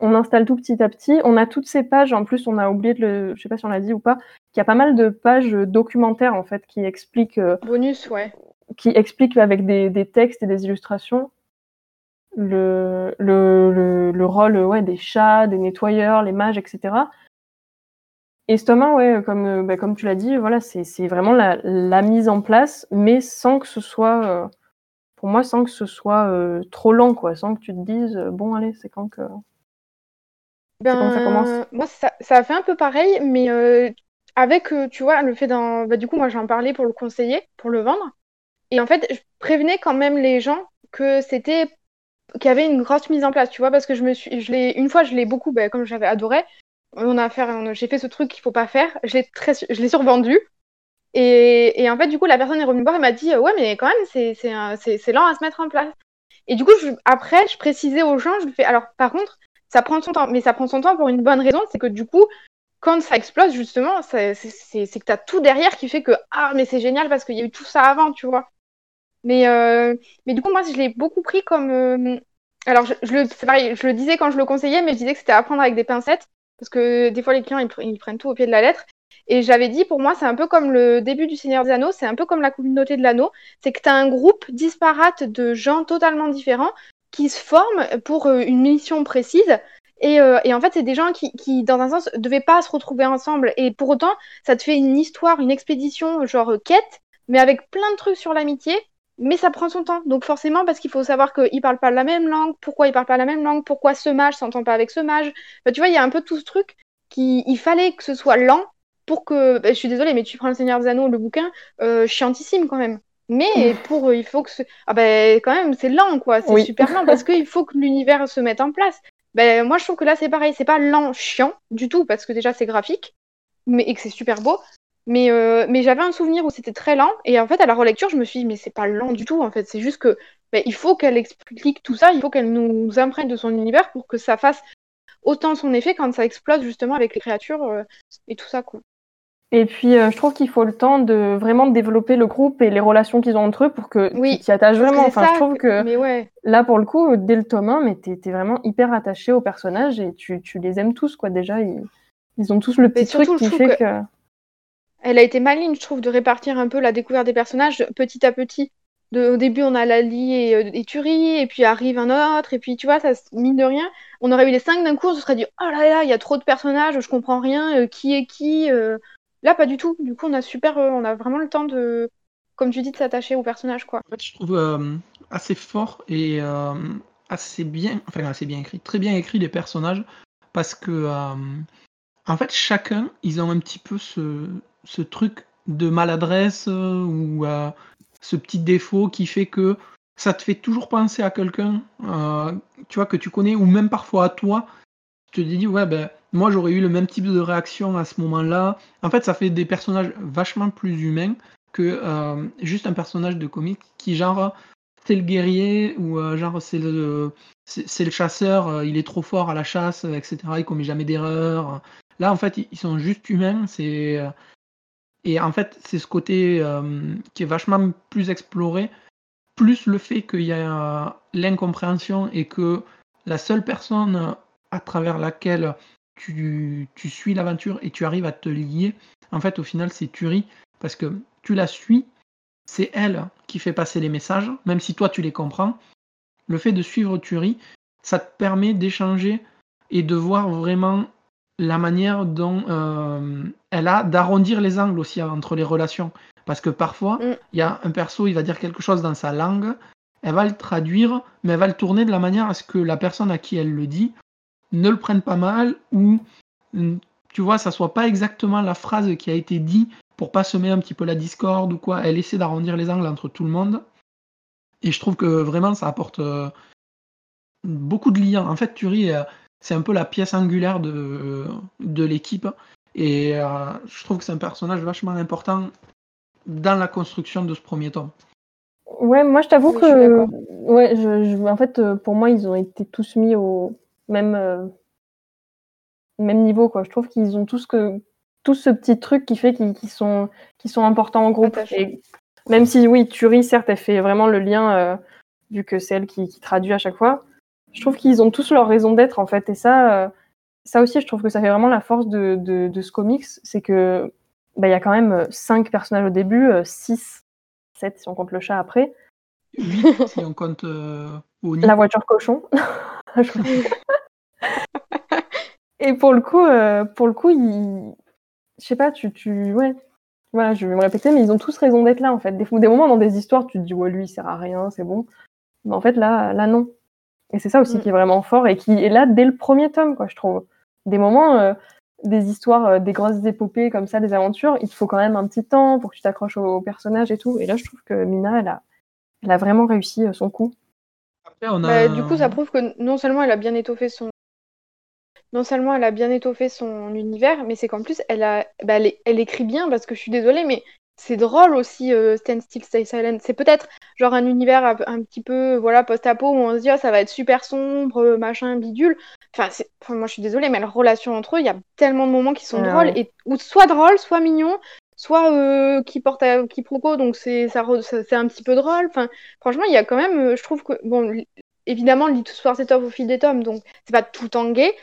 on installe tout petit à petit. On a toutes ces pages. En plus, on a oublié de le, je sais pas si on l'a dit ou pas, qu'il y a pas mal de pages documentaires en fait qui expliquent. Bonus, ouais. Qui expliquent avec des, des textes et des illustrations le, le, le, rôle ouais, des chats, des nettoyeurs, les mages, etc. Et ouais, comme, bah, comme tu l'as dit, voilà, c'est vraiment la, la, mise en place, mais sans que ce soit, euh, pour moi, sans que ce soit euh, trop lent, quoi, sans que tu te dises, euh, bon, allez, c'est quand que. Ben, ça commence Moi, ça, ça, a fait un peu pareil, mais avec, tu vois, le fait d'un. Bah, du coup, moi, j'en parlais pour le conseiller, pour le vendre. Et en fait, je prévenais quand même les gens que c'était qui avait une grosse mise en place, tu vois, parce que je me suis, je l'ai, une fois, je l'ai beaucoup, ben, comme j'avais adoré, on a affaire, j'ai fait ce truc qu'il faut pas faire, je l'ai très, je l'ai survendu, Et, et, en fait, du coup, la personne est revenue me voir et m'a dit Ouais, mais quand même, c'est lent à se mettre en place. Et du coup, après, je précisais aux gens Je fais Alors, par contre, ça prend son temps, mais ça prend son temps pour une bonne raison c'est que du coup, quand ça explose, justement, c'est que tu as tout derrière qui fait que Ah, mais c'est génial parce qu'il y a eu tout ça avant, tu vois. Mais, euh, mais du coup, moi, je l'ai beaucoup pris comme. Euh, alors, je, le, pareil, je le disais quand je le conseillais, mais je disais que c'était à prendre avec des pincettes parce que des fois, les clients, ils, prennent tout au pied de la lettre. Et j'avais dit, pour moi, c'est un peu comme le début du Seigneur des Anneaux, c'est un peu comme la communauté de l'anneau. C'est que tu as un groupe disparate de gens totalement différents qui se forment pour euh, une mission précise. Et, et en fait, c'est des gens qui, qui, dans un sens, devaient pas se retrouver ensemble. Et pour autant, ça te fait une histoire, une expédition, genre quête, mais avec plein de trucs sur l'amitié mais ça prend son temps. Donc forcément, parce qu'il faut savoir qu'ils parlent pas la même langue, pourquoi ils parlent pas la même langue, pourquoi ce mage s'entend pas avec ce mage? tu vois, il y a un peu tout ce truc qui, il fallait que ce soit lent pour que. Bah, je suis désolée, mais tu prends le Seigneur des Anneaux, le bouquin, euh, chiantissime quand même. Mais pour, euh, il faut que ce... ah ben quand même, c'est lent quoi, c'est super lent parce qu'il faut que l'univers se mette en place. Ben moi je trouve que là c'est pareil, c'est pas lent, chiant du tout parce que déjà c'est graphique, mais et que c'est super beau, mais, euh, mais j'avais un souvenir où c'était très lent. Et en fait, à la relecture, je me suis dit, mais c'est pas lent du tout, en fait. C'est juste que ben, il faut qu'elle explique tout ça, il faut qu'elle nous imprègne de son univers pour que ça fasse autant son effet quand ça explose justement avec les créatures euh, et tout ça, quoi. Et puis, euh, je trouve qu'il faut le temps de vraiment développer le groupe et les relations qu'ils ont entre eux pour que oui, tu t'y attaches vraiment. Enfin, je trouve que ouais. là, pour le coup, dès le tome 1, mais t'es es vraiment hyper attaché aux personnages et tu, tu, les aimes tous, quoi. Déjà, ils, ils ont tous le petit truc qui fait que elle a été maligne, je trouve, de répartir un peu la découverte des personnages petit à petit. Au début, on a Lali et, euh, et et puis arrive un autre, et puis tu vois, ça mine de rien. On aurait eu les cinq d'un coup, on se serait dit oh là là, il y a trop de personnages, je comprends rien, euh, qui est qui. Euh. Là, pas du tout. Du coup, on a super, on a vraiment le temps de, comme tu dis, de s'attacher aux personnages, quoi. En je trouve assez fort et assez bien, enfin assez bien écrit, très bien écrit les personnages, parce que en fait, chacun, ils ont un petit peu ce, ce truc de maladresse euh, ou euh, ce petit défaut qui fait que ça te fait toujours penser à quelqu'un, euh, tu vois, que tu connais, ou même parfois à toi. Tu te dis, ouais, ben, moi j'aurais eu le même type de réaction à ce moment-là. En fait, ça fait des personnages vachement plus humains que juste un personnage de comics qui, genre, c'est le guerrier, ou genre, c'est le, c'est, le chasseur, il est trop fort à la chasse, etc. Il commet jamais d'erreur. Là, en fait, ils sont juste humains. C'est et en fait, c'est ce côté euh, qui est vachement plus exploré, plus le fait qu'il y a l'incompréhension et que la seule personne à travers laquelle tu, suis l'aventure et tu arrives à te lier, en fait, au final, c'est Turi, parce que tu la suis, c'est elle qui fait passer les messages, même si toi tu les comprends. Le fait de suivre Turi, ça te permet d'échanger et de voir vraiment la manière dont euh, elle a d'arrondir les angles aussi entre les relations. Parce que parfois, mm. il y a un perso, il va dire quelque chose dans sa langue, elle va le traduire, mais elle va le tourner de la manière à ce que la personne à qui elle le dit ne le prenne pas mal ou, mm, tu vois, ça soit pas exactement la phrase qui a été dit pour pas semer un petit peu la discorde ou quoi. Elle essaie d'arrondir les angles entre tout le monde. Et je trouve que vraiment, ça apporte euh, beaucoup de liens. En fait, Turi, c'est un peu la pièce angulaire de, de l'équipe. Et euh, je trouve que c'est un personnage vachement important dans la construction de ce premier tome. Ouais, moi je t'avoue que. Ouais, je, en fait, euh, pour moi, ils ont été tous mis au même, euh, même niveau. Quoi. Je trouve qu'ils ont tous, que, tous ce petit truc qui fait qu'ils sont, sont importants en groupe. Et même si, oui, Turi, certes, elle fait vraiment le lien, vu que c'est elle qui, qui, traduit à chaque fois je trouve qu'ils ont tous leur raison d'être en fait. Et ça, euh, ça aussi, je trouve que ça fait vraiment la force de, de, ce comics, c'est que bah, il y a quand même 5 euh, personnages au début, 6, euh, 7 si on compte le chat après. 8 si on compte La voiture cochon. Et pour le coup, pour le coup, ils... je sais pas, tu, tu, ouais, voilà, je vais me répéter, mais ils ont tous raison d'être là en fait. Des, des moments dans des histoires, tu te dis ouais, lui, il sert à rien, c'est bon. Mais en fait, là, là non. Et c'est ça aussi mm. qui est vraiment fort et qui est là dès le premier tome, quoi, je trouve. Des moments, euh, des histoires, euh, des grosses épopées comme ça, des aventures, il te faut quand même un petit temps pour que tu t'accroches au, personnage et tout. Et là, je trouve que Mina, elle a, elle a vraiment réussi euh, son coup. Bah, du coup, ça prouve que non seulement elle a bien étoffé son, non seulement elle a bien étoffé son univers, mais c'est qu'en plus elle a, bah, elle, écrit bien parce que je suis désolée, mais c'est drôle aussi, euh, Stand Still, Stay Silent. C'est peut-être genre un univers un, petit peu voilà post-apo où on se dit oh, ça va être super sombre, machin, bidule. Enfin, moi je suis désolée, mais la relation entre eux, il y a tellement de moments qui sont drôles, et, ou soit drôles, soit mignons, soit euh, qui portent à quiproquo, donc c'est ça, c'est un petit peu drôle. Enfin, franchement, il y a quand même, euh, je trouve que bon, évidemment, le lit tout soir c'est top au fil des tomes, donc c'est pas tout en gay,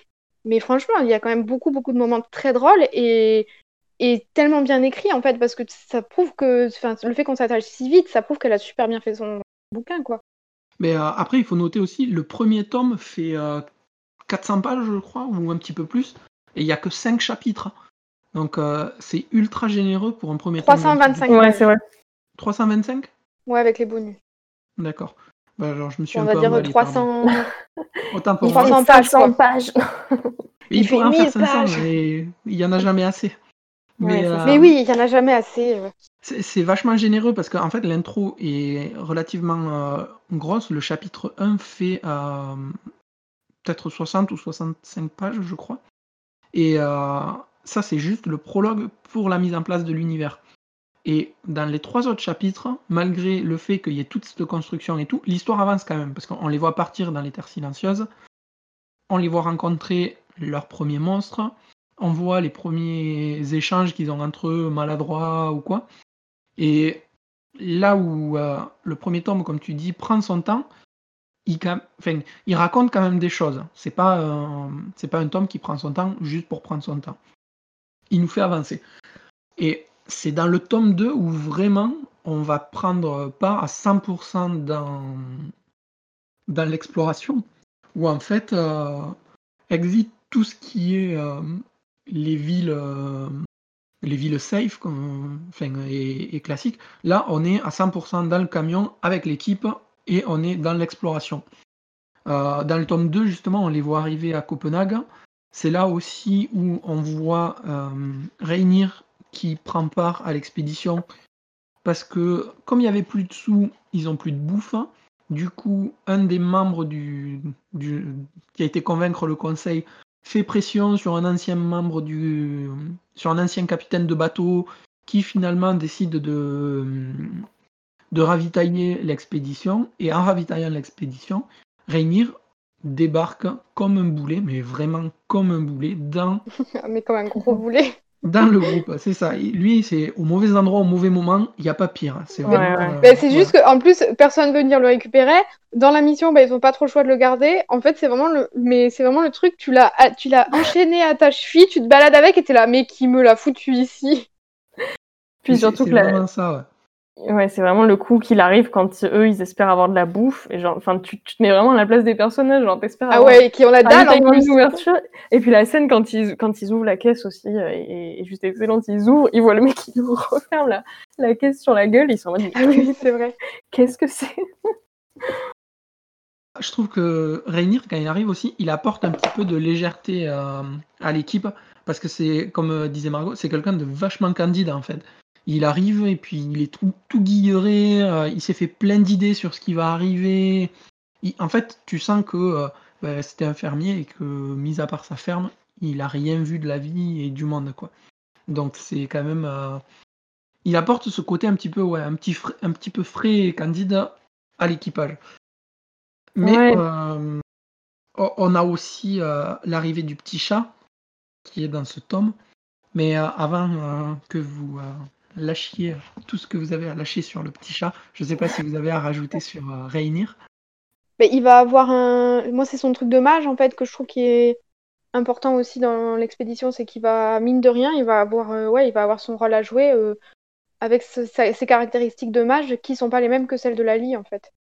mais franchement, il y a quand même beaucoup beaucoup de moments très drôles et et tellement bien écrit en fait parce que ça prouve que enfin le fait qu'on s'attache si vite ça prouve qu'elle a super bien fait son bouquin quoi mais euh, après il faut noter aussi le premier tome fait 400 pages je crois ou un petit peu plus et il y a que 5 chapitres donc euh, c'est ultra généreux pour un premier 325, ouais, c'est vrai. 325 Ouais, avec les bonus. D'accord. Bah, alors je me suis On un va peu dire emballé, 300. Autant pour 300 pages. 300 pages. il, il faut en faire 500, mais il y en a jamais assez. Mais, euh, mais oui, il y en a jamais assez. Ouais. C'est vachement généreux parce qu'en fait l'intro est relativement euh, grosse. Le chapitre 1 fait euh, peut-être 60 ou 65 pages, je crois. Et ça, c'est juste le prologue pour la mise en place de l'univers. Et dans les trois autres chapitres, malgré le fait qu'il y ait toute cette construction et tout, l'histoire avance quand même, parce qu'on les voit partir dans les terres silencieuses, on les voit rencontrer leurs premiers monstres, on voit les premiers échanges qu'ils ont entre eux, maladroits ou quoi. Et là où euh, le premier tome, comme tu dis, prend son temps, il, raconte quand même des choses. C'est pas, c'est pas un tome qui prend son temps juste pour prendre son temps il nous fait avancer. Et c'est dans le tome 2 où vraiment on va prendre part à 100% dans, dans l'exploration, où en fait euh, existe tout ce qui est euh, les villes euh, les villes safe et, classiques. Là, on est à 100% dans le camion avec l'équipe et on est dans l'exploration. dans le tome 2, justement, on les voit arriver à Copenhague. C'est là aussi où on voit euh, qui prend part à l'expédition parce que comme il n'y avait plus de sous, ils n'ont plus de bouffe. Du coup, un des membres du, qui a été convaincre le conseil fait pression sur un ancien membre du sur un ancien capitaine de bateau qui finalement décide de de ravitailler l'expédition et en ravitaillant l'expédition, Reinir débarque comme un boulet, mais vraiment comme un boulet, dans. mais comme un gros boulet. Dans le groupe, c'est ça. Lui, c'est au mauvais endroit, au mauvais moment, il n'y a pas pire. C'est euh, ben, c'est juste qu'en plus, personne veut venir le récupérer. Dans la mission, ben, ils n'ont pas trop le choix de le garder. En fait, c'est vraiment le, mais c'est vraiment le truc. Tu l'as, tu l'as enchaîné à ta cheville, tu te balades avec, et t'es là, mais qui me l'a foutu ici? Puis surtout que la... ça, ouais. C'est vraiment le coup qu'il arrive quand eux, ils espèrent avoir de la bouffe. Et genre, enfin, tu, tu, te mets vraiment à la place des personnages, genre, t'espères Ah ouais, qui ont la dalle en plus. Ouverture. Et puis la scène quand ils, quand ils ouvrent la caisse aussi, euh, est, juste excellente. Ils ouvrent, ils voient le mec qui referme la, la caisse sur la gueule, ils sont en mode, ah oui, c'est vrai. Qu'est-ce que c'est? Je trouve que Rainier, quand il arrive aussi, il apporte un petit peu de légèreté euh, à l'équipe. Parce que c'est, comme euh, disait Margot, c'est quelqu'un de vachement candide en fait il arrive et puis il est tout, tout guilleré, euh, il s'est fait plein d'idées sur ce qui va arriver. en fait, tu sens que euh, bah, c'était un fermier et que, mis à part sa ferme, il a rien vu de la vie et du monde, quoi. Donc c'est quand même. Euh, il apporte ce côté un petit peu, ouais, un petit, un petit peu frais et candide à l'équipage. Mais on a aussi l'arrivée du petit chat qui est dans ce tome. Mais avant que vous lâchiez tout ce que vous avez à lâcher sur le petit chat. Je ne sais pas si vous avez à rajouter sur euh, Mais il va avoir un. Moi, c'est son truc de mage en fait que je trouve qui est important aussi dans l'expédition, c'est qu'il va mine de rien, il va avoir, euh, ouais, il va avoir son rôle à jouer euh, avec ses caractéristiques de mage qui sont pas les mêmes que celles de Lali en fait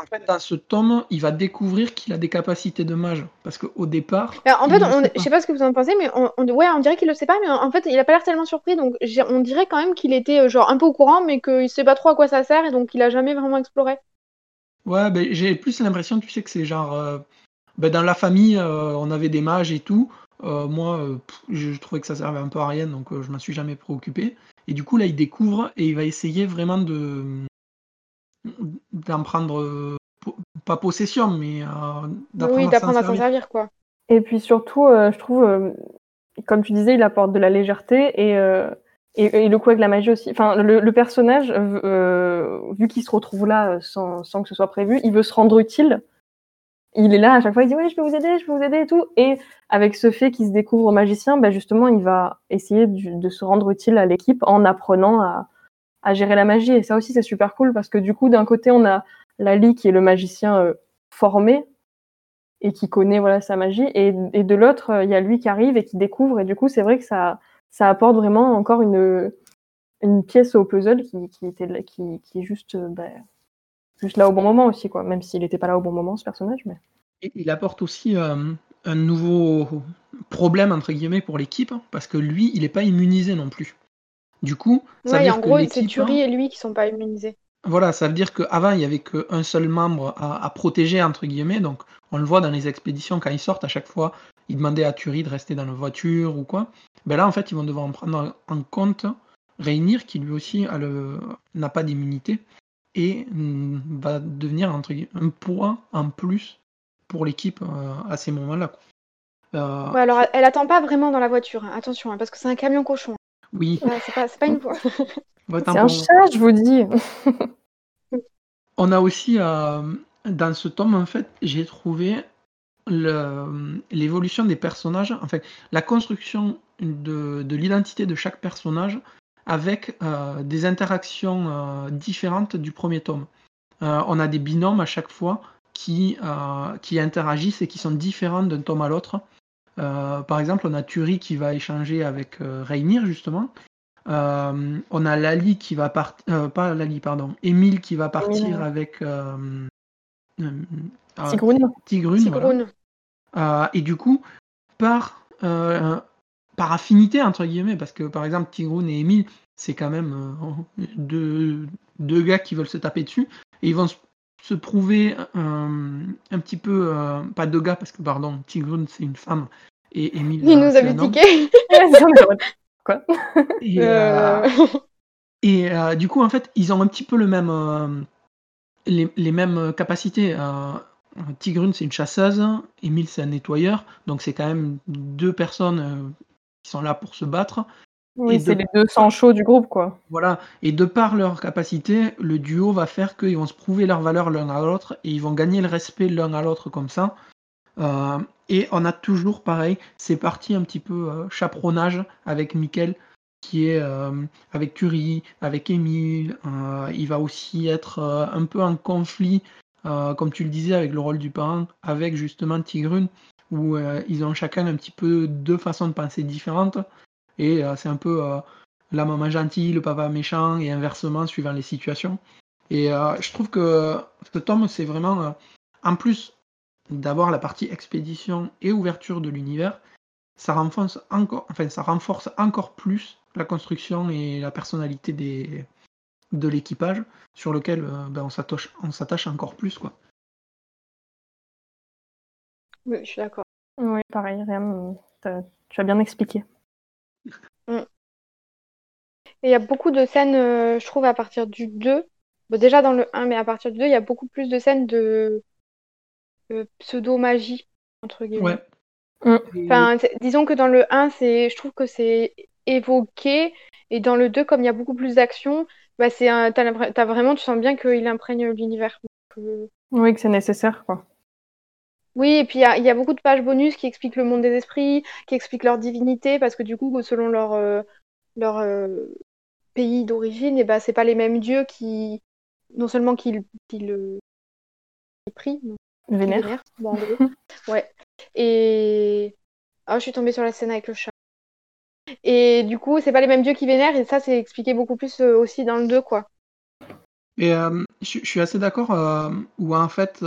en fait, dans ce tome, il va découvrir qu'il a des capacités de mage. Parce qu'au départ. en fait, je sais pas ce que vous en pensez, mais on, ouais, on dirait qu'il le sait pas, mais en, fait, il a pas l'air tellement surpris. Donc, on dirait quand même qu'il était euh, genre un peu au courant, mais qu'il sait pas trop à quoi ça sert, et donc il a jamais vraiment exploré. Ouais, ben, j'ai plus l'impression, tu sais, que c'est genre. Euh, ben, dans la famille, euh, on avait des mages et tout. moi, je trouvais que ça servait un peu à rien, donc je m'en suis jamais préoccupé. Et du coup, là, il découvre et il va essayer vraiment de d'en prendre euh, pas possession, mais euh, d'apprendre à s'en servir. quoi. Et puis surtout, euh, je trouve, comme tu disais, il apporte de la légèreté et Et, le coup avec la magie aussi. Enfin, le, personnage, euh, vu qu'il se retrouve là sans, que ce soit prévu, il veut se rendre utile. Il est là à chaque fois, il dit ouais, je peux vous aider, je peux vous aider et tout. Et avec ce fait qu'il se découvre magicien, bah justement, il va essayer de se rendre utile à l'équipe en apprenant à, à, gérer la magie. Et ça aussi, c'est super cool parce que du coup, d'un côté, on a Lali qui est le magicien euh, formé et qui connaît voilà sa magie, et, et de l'autre, il y a lui qui arrive et qui découvre. Et du coup, c'est vrai que ça ça apporte vraiment encore une, une pièce au puzzle qui, qui était qui, qui est juste, euh, bah, juste là au bon moment aussi, quoi. Même s'il n'était pas là au bon moment, ce personnage. Mais... Il apporte aussi euh, un nouveau problème, entre guillemets, pour l'équipe, hein, parce que lui, il n'est pas immunisé non plus. Du coup, ça veut dire en gros, c'est Turi et lui qui sont pas immunisés. Voilà, ça veut dire qu'avant, il n'y avait qu'un seul membre à, à, protéger, entre guillemets. Donc, on le voit dans les expéditions, quand ils sortent, à chaque fois, ils demandaient à Turi de rester dans la voiture ou quoi ben là en fait ils vont devoir en prendre en compte Réunir qui lui aussi n'a pas d'immunité et va devenir un poids en plus pour l'équipe euh, à ces moments-là. Euh, alors elle attend pas vraiment dans la voiture, hein. attention, hein, parce que c'est un camion cochon. Oui. c'est pas, une fois. c'est un chat, je vous dis. On a aussi euh, dans ce tome en fait, j'ai trouvé l'évolution des personnages, enfin la construction de, l'identité de chaque personnage avec euh, des interactions euh, différentes du premier tome. Euh, on a des binômes à chaque fois qui, qui interagissent et qui sont différents d'un tome à l'autre. Par exemple, on a Turi qui va échanger avec Reynir justement. on a Lali qui va partir, pas Lali, pardon, Emile qui va partir avec Tigrune. et du coup, par par affinité, entre guillemets, parce que par exemple, Tigrun et Emile, c'est quand même euh, deux, deux, gars qui veulent se taper dessus, et ils vont se, prouver un petit peu, euh, pas deux gars, parce que pardon, Tigrun c'est une femme, et Emile. Il nous a tiqué Quoi Et, euh, et du coup, en fait, ils ont un petit peu le même, les, les, mêmes capacités. Tigrun, c'est une chasseuse, Emile, c'est un nettoyeur, donc c'est quand même deux personnes qui sont là pour se battre. Oui, c'est les deux sans chaud du groupe, quoi. Voilà, et de par leur capacité, le duo va faire qu'ils vont se prouver leur valeur l'un à l'autre et ils vont gagner le respect l'un à l'autre comme ça. Euh, et on a toujours pareil, c'est parti un petit peu euh, chaperonnage avec Mickel qui est euh, avec Curie, avec Emile. il va aussi être un peu en conflit, comme tu le disais, avec le rôle du parent, avec justement Tigrune où ils ont chacun un petit peu deux façons de penser différentes. Et euh, c'est un peu euh, la maman gentille, le papa méchant, et inversement, suivant les situations. Et je trouve que ce tome, c'est vraiment, en plus d'avoir la partie expédition et ouverture de l'univers, ça renforce encore, enfin, ça renforce encore plus la construction et la personnalité des, de l'équipage, sur lequel ben, on s'attache encore plus. Quoi. Oui, je suis d'accord. Oui, pareil, rien. Tu as bien expliqué. Et il y a beaucoup de scènes, euh, je trouve, à partir du 2. déjà dans le 1, mais à partir du 2, il y a beaucoup plus de scènes de pseudo-magie, entre guillemets. Ouais. Mm. Enfin, disons que dans le 1, c'est, je trouve que c'est évoqué. Et dans le 2, comme il y a beaucoup plus d'action, bah, c'est t'as, vraiment, tu sens bien qu'il imprègne l'univers. Euh, oui, que c'est nécessaire, quoi. Oui, et puis il y, a beaucoup de pages bonus qui expliquent le monde des esprits, qui expliquent leur divinité, parce que du coup, selon leur, euh, leur euh, pays d'origine, et ben, c'est pas les mêmes dieux qui, non seulement qui, le prient, vénèrent. Bon, ouais. Et oh, je suis tombée sur la scène avec le chat. Et du coup, c'est pas les mêmes dieux qui vénèrent, et ça, c'est expliqué beaucoup plus euh, aussi dans le 2, quoi. Et je suis assez d'accord où en fait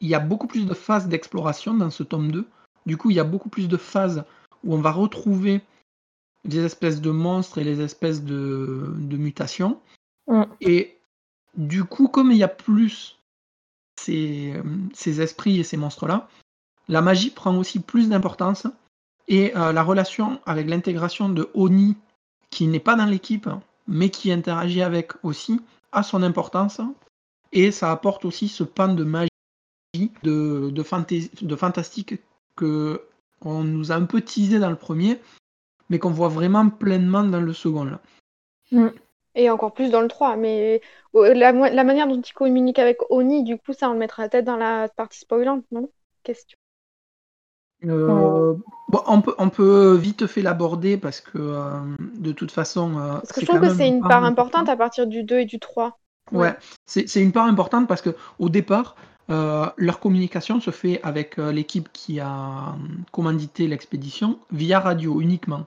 il y a beaucoup plus de phases d'exploration dans ce tome 2. Du coup, il y a beaucoup plus de phases où on va retrouver des espèces de monstres et les espèces de, mutations. Mm. Et du coup, comme il y a plus ces, ces esprits et ces monstres-là, la magie prend aussi plus d'importance. Et euh, la relation avec l'intégration de Oni, qui n'est pas dans l'équipe, mais qui interagit avec aussi, a son importance. Et ça apporte aussi ce pan de magie de, de, de fantastique que on nous a un peu teasé dans le premier, mais qu'on voit vraiment pleinement dans le second. Là. Mm. Et encore plus dans le 3. Mais la, la, manière dont il communique avec Oni, du coup, ça, on le mettra peut-être dans la partie spoilante, non? Question. Euh, bon, on, peut, on peut vite fait l'aborder parce que euh, de toute façon. Euh, parce que je trouve que c'est une part importante à partir du 2 et du 3. Ouais, c'est une part importante parce que au départ, leur communication se fait avec l'équipe qui a commandité l'expédition via radio uniquement.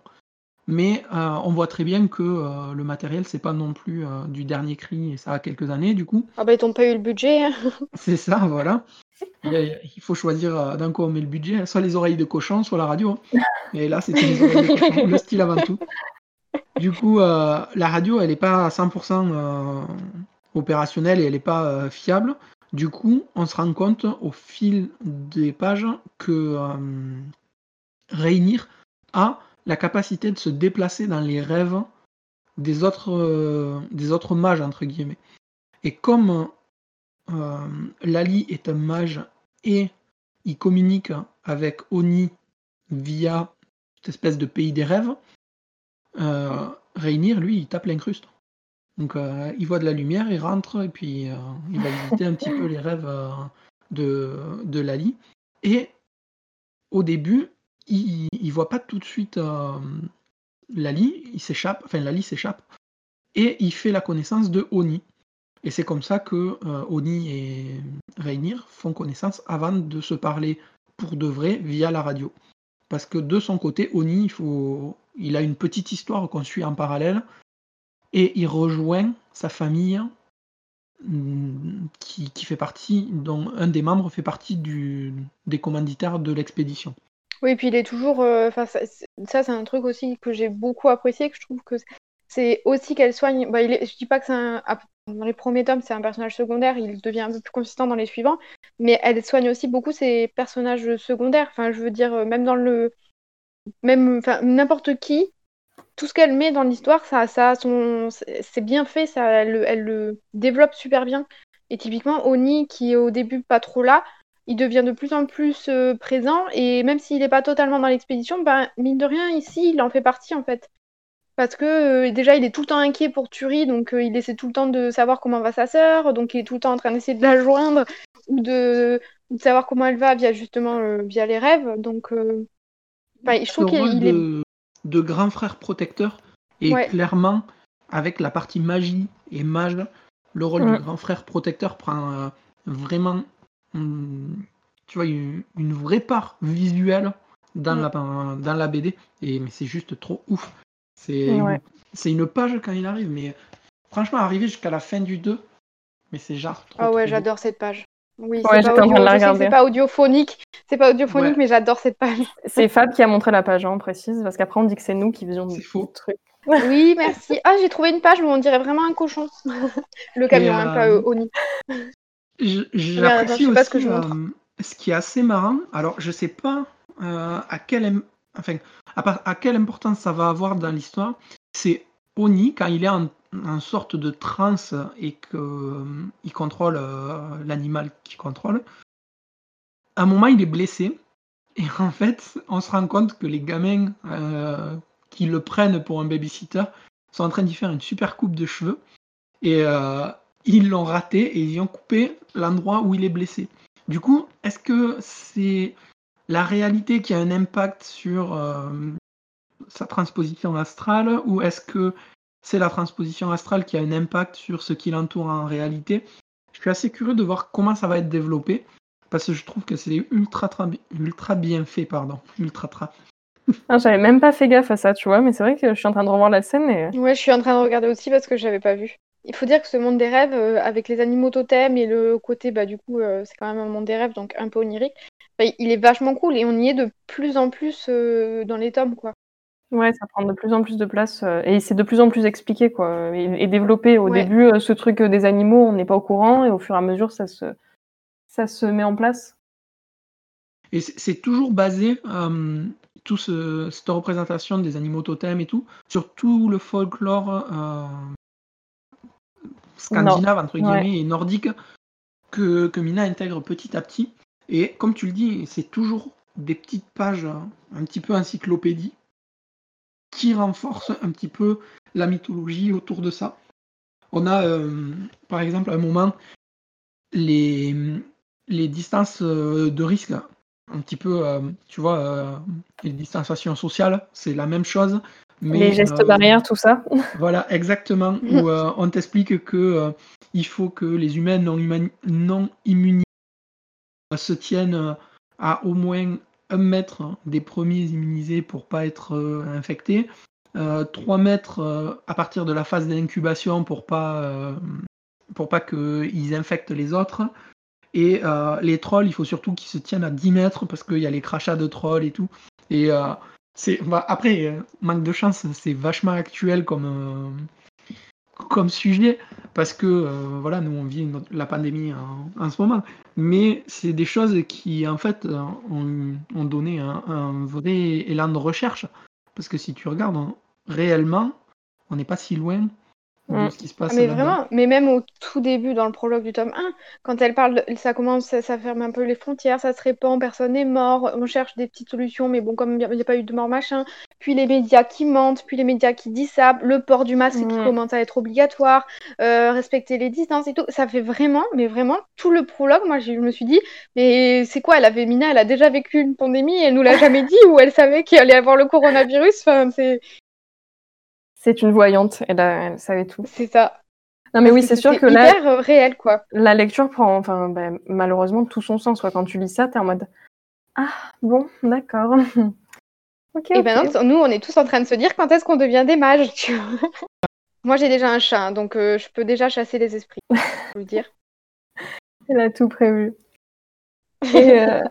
Mais on voit très bien que le matériel, c'est pas non plus du dernier cri et ça a quelques années du coup. Ah bah ils n'ont pas eu le budget. Hein. c'est ça, voilà. Il, faut choisir euh, d'un coup on met le budget, soit les oreilles de cochon, soit la radio. Hein. Et là, c'était les oreilles de cochon, le style avant tout. Du coup, euh, la radio, elle n'est pas à 100% euh, opérationnelle et elle n'est pas fiable. Du coup, on se rend compte au fil des pages que Réunir a la capacité de se déplacer dans les rêves des autres, autres mages, entre guillemets. Et comme euh, Lali est un mage et il communique avec Oni via cette espèce de pays des rêves. Euh, Réunir, lui, il tape l'incruste. Donc euh, il voit de la lumière, il rentre et puis il va visiter un petit peu les rêves de, de Lali. Et au début, il, ne voit pas tout de suite Lali, il s'échappe, enfin Lali s'échappe, et il fait la connaissance de Oni. Et c'est comme ça que euh, Oni et Reinir font connaissance avant de se parler pour de vrai via la radio. Parce que de son côté, Oni, il, faut... il a une petite histoire qu'on suit en parallèle et il rejoint sa famille mm, qui, fait partie, dont un des membres fait partie du, des commanditaires de l'expédition. Oui, puis il est toujours. Euh, ça, c'est un truc aussi que j'ai beaucoup apprécié, que je trouve que c'est aussi qu'elle soigne. Bah, il je dis pas que c'est un, dans les premiers tomes, c'est un personnage secondaire, il devient un peu plus consistant dans les suivants, mais elle soigne aussi beaucoup ses personnages secondaires. Enfin, je veux dire, euh, même dans le. Même, enfin, n'importe qui, tout ce qu'elle met dans l'histoire, ça, ça son... c'est bien fait, ça, elle, le développe super bien. Et typiquement, Oni, qui est au début pas trop là, il devient de plus en plus euh, présent, et même s'il n'est pas totalement dans l'expédition, ben, mine de rien, ici, il en fait partie en fait parce que euh, déjà il est tout le temps inquiet pour Turi, donc euh, il essaie tout le temps de savoir comment va sa sœur, donc il est tout le temps en train d'essayer de la joindre ou de, savoir comment elle va via justement via les rêves. Donc je trouve qu'il est de grand frère protecteur et clairement avec la partie magie et mage, le rôle du grand frère protecteur prend vraiment hum, tu vois une, vraie part visuelle dans, la, dans la BD et mais c'est juste trop ouf. C'est une, page quand il arrive, mais franchement, arriver jusqu'à la fin du 2, mais c'est genre trop. Ah ouais, j'adore cette page. Oui, c'est pas, pas, audiophonique, c'est pas audiophonique, mais j'adore cette page. C'est Fab qui a montré la page, hein, précise, parce qu'après on dit que c'est nous qui faisions des faux trucs. Oui, merci. Ah, j'ai trouvé une page où on dirait vraiment un cochon. Le camion, hein, pas euh, Oni. J'apprécie aussi ce, que je euh, ce qui est assez marrant. Alors, je sais pas euh, à quel enfin, à, quelle importance ça va avoir dans l'histoire, c'est Oni, quand il est en, sorte de transe et qu'il euh, contrôle euh, l'animal qu'il contrôle, à un moment il est blessé, et en fait, on se rend compte que les gamins euh, qui le prennent pour un babysitter sont en train d'y faire une super coupe de cheveux, et ils l'ont raté et ils ont coupé l'endroit où il est blessé. Du coup, est-ce que c'est la réalité qui a un impact sur sa transposition astrale ou est-ce que c'est la transposition astrale qui a un impact sur ce qui l'entoure en réalité Je suis assez curieux de voir comment ça va être développé parce que je trouve que c'est ultra, ultra bien fait, pardon, ultra tra. Ah, j'avais même pas fait gaffe à ça, tu vois, mais c'est vrai que je suis en train de revoir la scène. Et... Ouais, je suis en train de regarder aussi parce que je n'avais pas vu. Il faut dire que ce monde des rêves, euh, avec les animaux totems et le côté, bah du coup, euh, c'est quand même un monde des rêves, donc un peu onirique, il est vachement cool et on y est de plus en plus euh, dans les tomes, quoi. Ouais, ça prend de plus en plus de place euh, et c'est de plus en plus expliqué, quoi, et, développé. Au début, euh, ce truc des animaux, on n'est pas au courant et au fur et à mesure, ça se, ça se met en place. Et c'est toujours basé, tout cette représentation des animaux totems et tout, sur tout le folklore scandinave, entre guillemets, et nordique que, que Mina intègre petit à petit. Et comme tu le dis, c'est toujours des petites pages un petit peu encyclopédie. Qui renforcent un petit peu la mythologie autour de ça. On a, par exemple, à un moment, les, les distances de risque un petit peu, euh, tu vois, euh, les distanciations sociales, c'est la même chose. Mais, les gestes euh, barrières, tout ça. Voilà, exactement. où on t'explique que il faut que les humains non, non immunisés se tiennent à au moins mètre des premiers immunisés pour pas être infectés. 3 mètres à partir de la phase d'incubation pour pas pour pas qu'ils infectent les autres. Et euh, les trolls, il faut surtout qu'ils se tiennent à 10 mètres parce qu'il y a les crachats de trolls et tout. Et euh, c'est bah, après, euh, manque de chance, c'est vachement actuel comme, comme sujet parce que voilà, nous on vit la pandémie en, ce moment. Mais c'est des choses qui en fait ont, donné un, un, vrai élan de recherche. Parce que si tu regardes réellement, on n'est pas si loin Mm. qui se passe. mais vraiment, mais même au tout début, dans le prologue du tome 1, quand elle parle, ça commence, ça, ferme un peu les frontières, ça se répand, personne n'est mort, on cherche des petites solutions, mais bon, comme il n'y a, pas eu de mort, machin. Puis les médias qui mentent, puis les médias qui disent ça, le port du masque qui mm. commence à être obligatoire, euh, respecter les distances et tout. Ça fait vraiment, mais vraiment, tout le prologue, moi, je me suis dit, mais c'est quoi Elle avait Mina, elle a déjà vécu une pandémie, elle nous l'a jamais dit, ou elle savait qu'il allait avoir le coronavirus. Enfin, c'est c'est une voyante, elle, elle savait tout. C'est ça. Non mais oui, c'est sûr que là, euh, réel quoi. La lecture prend, enfin, ben, malheureusement tout son sens. Quand tu lis ça, t'es en mode ah bon, d'accord. ok. Et ben nous, on est tous en train de se dire quand est-ce qu'on devient des mages. Moi, j'ai déjà un chat, donc euh, je peux déjà chasser les esprits. Le dire. Elle a tout prévu. Et, euh,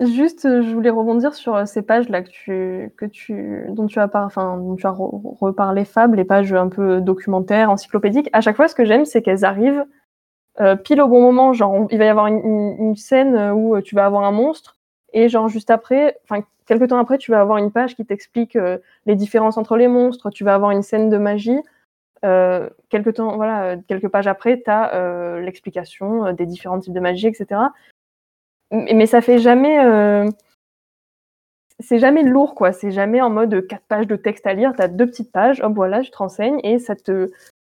Juste, euh, je voulais rebondir sur euh, ces pages là que tu, que tu, dont tu as, enfin, dont tu as reparlé, Fab, les pages un peu documentaires, encyclopédiques. À chaque fois, ce que j'aime, c'est qu'elles arrivent euh, pile au bon moment. Genre, il va y avoir une, une, scène où tu vas avoir un monstre, et genre juste après, enfin, quelques temps après, tu vas avoir une page qui t'explique les différences entre les monstres. Tu vas avoir une scène de magie. Euh, quelques temps, voilà, quelques pages après, tu as l'explication des différents types de magie, etc mais ça fait jamais. Euh, c'est jamais lourd, quoi. C'est jamais en mode quatre pages de texte à lire. Tu as deux petites pages, hop, voilà, je te renseigne et ça te,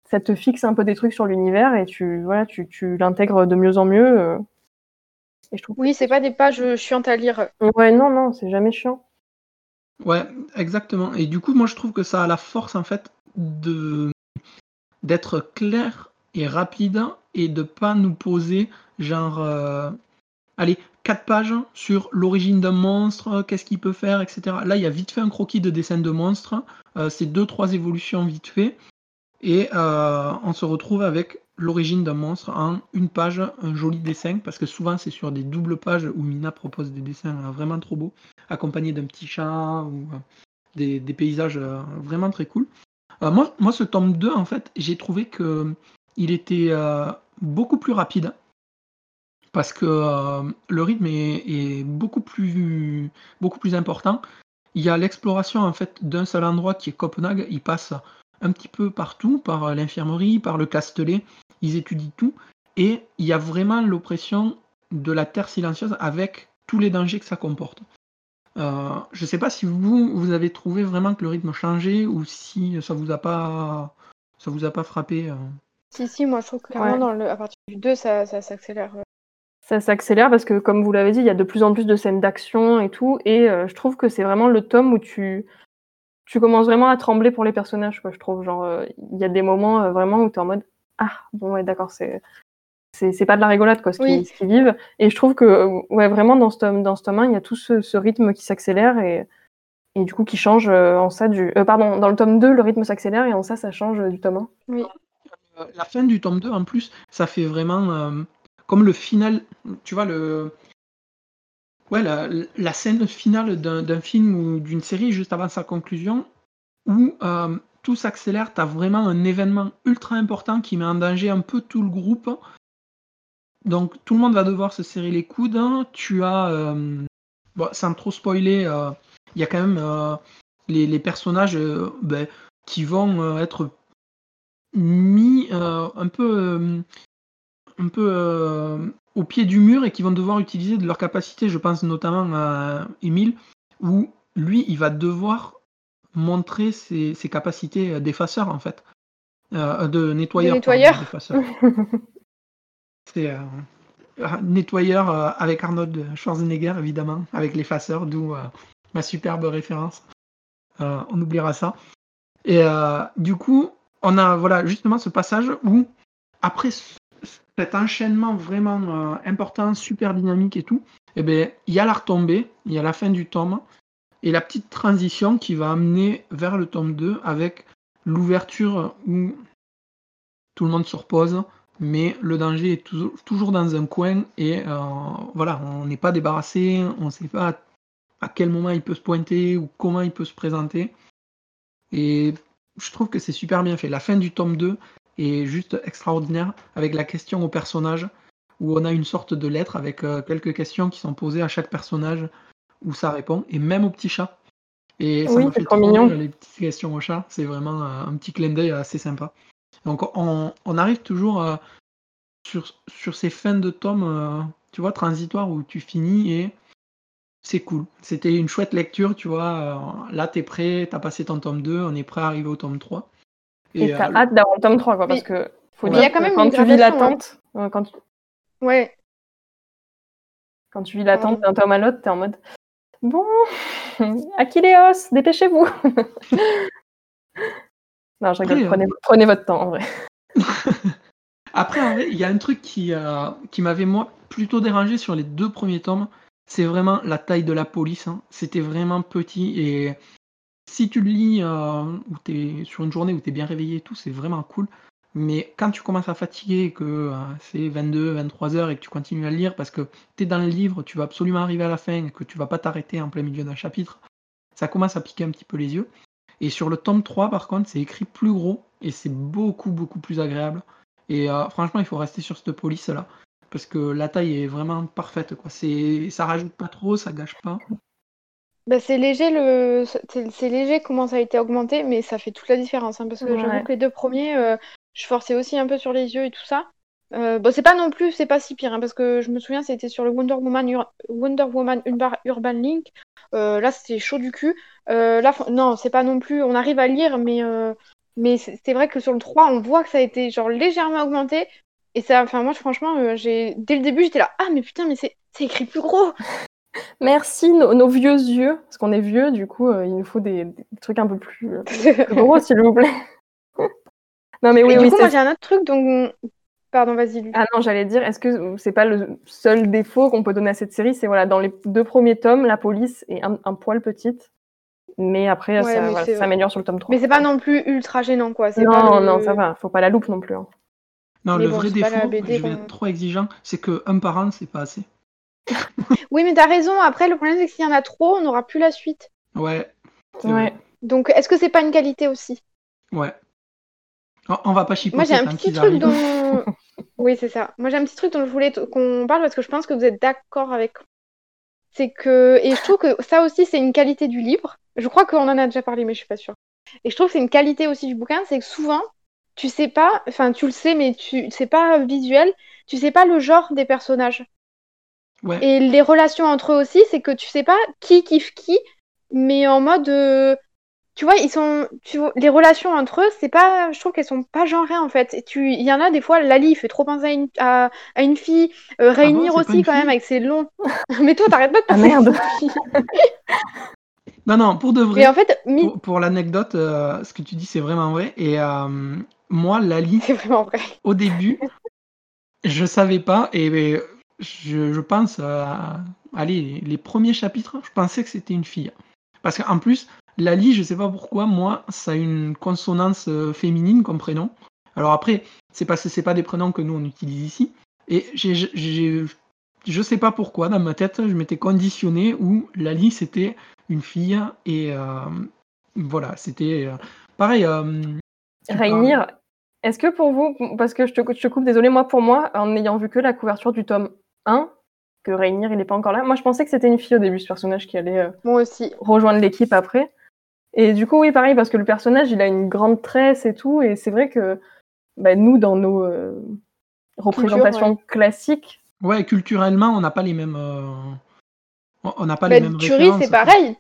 ça te fixe un peu des trucs sur l'univers et tu, voilà, tu, tu l'intègres de mieux en mieux. Euh. Et je trouve oui, c'est pas des pages chiantes à lire. Ouais, non, non, c'est jamais chiant. Ouais, exactement. Et du coup, moi, je trouve que ça a la force, en fait, de d'être clair et rapide et de pas nous poser genre euh, allez, quatre pages sur l'origine d'un monstre, qu'est-ce qu'il peut faire, etc. Là, il y a vite fait un croquis de dessin de monstre. Euh, c'est deux, trois évolutions vite fait. Et euh, on se retrouve avec l'origine d'un monstre en une page, un joli dessin, parce que souvent c'est sur des doubles pages où Mina propose des dessins euh, vraiment trop beaux, accompagnés d'un petit chat ou des, paysages vraiment très cool. moi, moi, ce tome 2, en fait, j'ai trouvé que il était beaucoup plus rapide parce que euh, le rythme est, beaucoup, plus, beaucoup plus important. Il y a l'exploration en fait d'un seul endroit qui est Copenhague. Il passe un petit peu partout, par l'infirmerie, par le Castellet. Ils étudient tout. Et il y a vraiment l'oppression de la terre silencieuse avec tous les dangers que ça comporte. Euh, je ne sais pas si vous, vous avez trouvé vraiment que le rythme changeait ou si ça vous a pas, ça vous a pas frappé. Euh. Si, si, moi je trouve que clairement dans le, à partir du 2, ça, ça s'accélère ça s'accélère parce que, comme vous l'avez dit, il y a de plus en plus de scènes d'action et tout. Et euh, je trouve que c'est vraiment le tome où tu, tu commences vraiment à trembler pour les personnages, quoi, je trouve. Genre, euh, il y a des moments euh, vraiment où tu es en mode Ah, bon, ouais, d'accord, c'est. C'est pas de la rigolade, quoi, ce qu'ils vivent. Et je trouve que, ouais, vraiment, dans ce tome, dans ce tome 1, il y a tout ce, rythme qui s'accélère et, et du coup qui change en ça du. pardon, dans le tome 2, le rythme s'accélère et en ça, ça change du tome 1. Oui. La fin du tome 2, en plus, ça fait vraiment comme le final, tu vois, le, ouais, la, scène finale d'un film ou d'une série juste avant sa conclusion, où euh, tout s'accélère, tu as vraiment un événement ultra important qui met en danger un peu tout le groupe. Donc tout le monde va devoir se serrer les coudes. Tu as, euh, sans trop spoiler, euh, il y a quand même les, personnages ben, qui vont être mis un peu un peu euh, au pied du mur et qui vont devoir utiliser de leur capacité. Je pense notamment à Emile, où lui, il va devoir montrer ses, ses capacités d'effaceur en fait. Euh, de nettoyeur. De nettoyeur. C'est euh, nettoyeur avec Arnold Schwarzenegger, évidemment, avec l'effaceur, d'où ma superbe référence. On oubliera ça. Et du coup, on a voilà justement ce passage où, après ce- cet enchaînement vraiment euh, important, super dynamique et tout, eh ben, il y a la retombée, il y a la fin du tome, et la petite transition qui va amener vers le tome 2 avec l'ouverture où tout le monde se repose, mais le danger est toujours, toujours dans un coin et euh, voilà, on n'est pas débarrassé, on ne sait pas à quel moment il peut se pointer ou comment il peut se présenter. Et je trouve que c'est super bien fait. La fin du tome 2 est juste extraordinaire avec la question au personnage où on a une sorte de lettre avec euh, quelques questions qui sont posées à chaque personnage où ça répond et même au petit chat. Et ça Oui, me fait trop mignon. les petites questions au chat. C'est vraiment euh, un petit clin d'œil assez sympa. Donc on, on arrive toujours euh, sur, sur ces fins de tome, tu vois, transitoires où tu finis et c'est cool. C'était une chouette lecture, tu vois. là, t'es prêt, t'as passé ton tome 2, on est prêt à arriver au tome 3. Et euh, t'as hâte d'avoir le tome 3, quoi, parce que faut Mais dire il y a que quand même quand une tu vis l'attente, euh, quand, tu, Ouais. quand tu vis l'attente d'un tome à l'autre, t'es en mode bon, Achilleos, dépêchez-vous. non, je rigole, prenez, prenez votre temps en vrai. Après, en vrai, il y a un truc qui, euh, qui m'avait moi plutôt dérangé sur les deux premiers tomes, c'est vraiment la taille de la police. hein. C'était vraiment petit et si tu le lis euh, où t'es sur une journée où tu es bien réveillé et tout, c'est vraiment cool. Mais quand tu commences à fatiguer que euh, c'est 22, 23 heures et que tu continues à lire parce que tu es dans le livre, tu vas absolument arriver à la fin et que tu vas pas t'arrêter en plein milieu d'un chapitre, ça commence à piquer un petit peu les yeux. Et sur le tome 3, par contre, c'est écrit plus gros et c'est beaucoup, beaucoup plus agréable. Et euh, franchement, il faut rester sur cette police là. Parce que la taille est vraiment parfaite. Quoi. C'est, ça rajoute pas trop, ça gâche pas. Bah, c'est léger le c'est c'est léger comment ça a été augmenté mais ça fait toute la différence hein, parce que Ouais. j'avoue que les deux premiers euh, je forçais aussi un peu sur les yeux et tout ça. Euh, bon c'est pas non plus c'est pas si pire hein, parce que je me souviens c'était sur le Wonder Woman Ur- Wonder Woman Urba- Urban Link. Euh, là c'était chaud du cul. Euh, là fr- non c'est pas non plus on arrive à lire mais euh, mais c'est c'est vrai que sur le 3 on voit que ça a été genre légèrement augmenté. Et ça enfin moi franchement euh, j'ai dès le début j'étais là ah mais putain mais c'est c'est écrit plus gros Merci nos, nos vieux yeux, parce qu'on est vieux, du coup, euh, il nous faut des, des trucs un peu plus, euh, plus gros, s'il vous plaît. non, mais oui, Et oui, du coup, moi, j'ai un autre truc dont. Pardon, vas-y. Ah non, j'allais dire, est-ce que c'est pas le seul défaut qu'on peut donner à cette série? C'est voilà, dans les deux premiers tomes, la police est un, un poil petite, mais après, Ouais, ça, mais voilà, c'est ça vrai. s'améliore sur le tome 3. Mais c'est pas non plus ultra gênant, quoi. Non, pas le- non, ça va, faut pas la loupe non plus. hein. Non, Mais le bon, vrai défaut, BD je vais être trop exigeant, c'est que un par an, c'est pas assez. Oui, mais t'as raison. Après, le problème, c'est que s'il y en a trop, on n'aura plus la suite. Ouais. c'est Ouais. vrai. Donc, est-ce que c'est pas une qualité aussi? Ouais. On, on va pas chipoter Moi, j'ai un petit truc dont. oui, c'est ça. Moi, j'ai un petit truc dont je voulais qu'on parle parce que je pense que vous êtes d'accord avec. C'est que. Et je trouve que ça aussi, c'est une qualité du livre. Je crois qu'on en a déjà parlé, mais je suis pas sûre. Et je trouve que c'est une qualité aussi du bouquin, c'est que souvent, tu sais pas. Enfin, tu le sais, mais tu c'est pas visuel. Tu sais pas le genre des personnages. Ouais. Et les relations entre eux aussi, c'est que tu sais pas qui kiffe qui, mais en mode. euh, tu vois, ils sont. Tu vois, les relations entre eux, c'est pas. Je trouve qu'elles sont pas genrées en fait. Et tu, il y en a des fois, Lali il fait trop penser à une, à, à une fille. Euh, Réunir Ah pas aussi quand même avec ses longs. mais toi, t'arrêtes pas de Ah, penser merde. à une fille. Non, non, pour de vrai, Et en fait, mi- pour, pour l'anecdote, euh, ce que tu dis, c'est vraiment vrai. Et euh, moi, Lali, c'est vraiment vrai. au début, je savais pas. Et je, pense, euh, allez, les premiers chapitres, je pensais que c'était une fille. Parce qu'en plus, Lali, je sais pas pourquoi, moi, ça a une consonance euh, féminine comme prénom. Alors après, c'est parce que c'est pas des prénoms que nous on utilise ici. Et j'ai, je sais pas pourquoi, dans ma tête, je m'étais conditionné où Lali c'était une fille et euh, voilà, c'était euh, pareil. euh, Rainir, est-ce que pour vous, parce que je te, je te coupe, désolé, moi pour moi, en n'ayant vu que la couverture du tome 1, que Rainir il est pas encore là, moi je pensais que c'était une fille au début, ce personnage qui allait euh, Moi aussi. rejoindre l'équipe après. Et du coup, oui, pareil, parce que le personnage il a une grande tresse et tout, et c'est vrai que bah, nous, dans nos euh, représentations classiques, Ouais, culturellement, on n'a pas les mêmes. euh, on- On n'a pas Bah, les mêmes Turi, références. c'est pareil.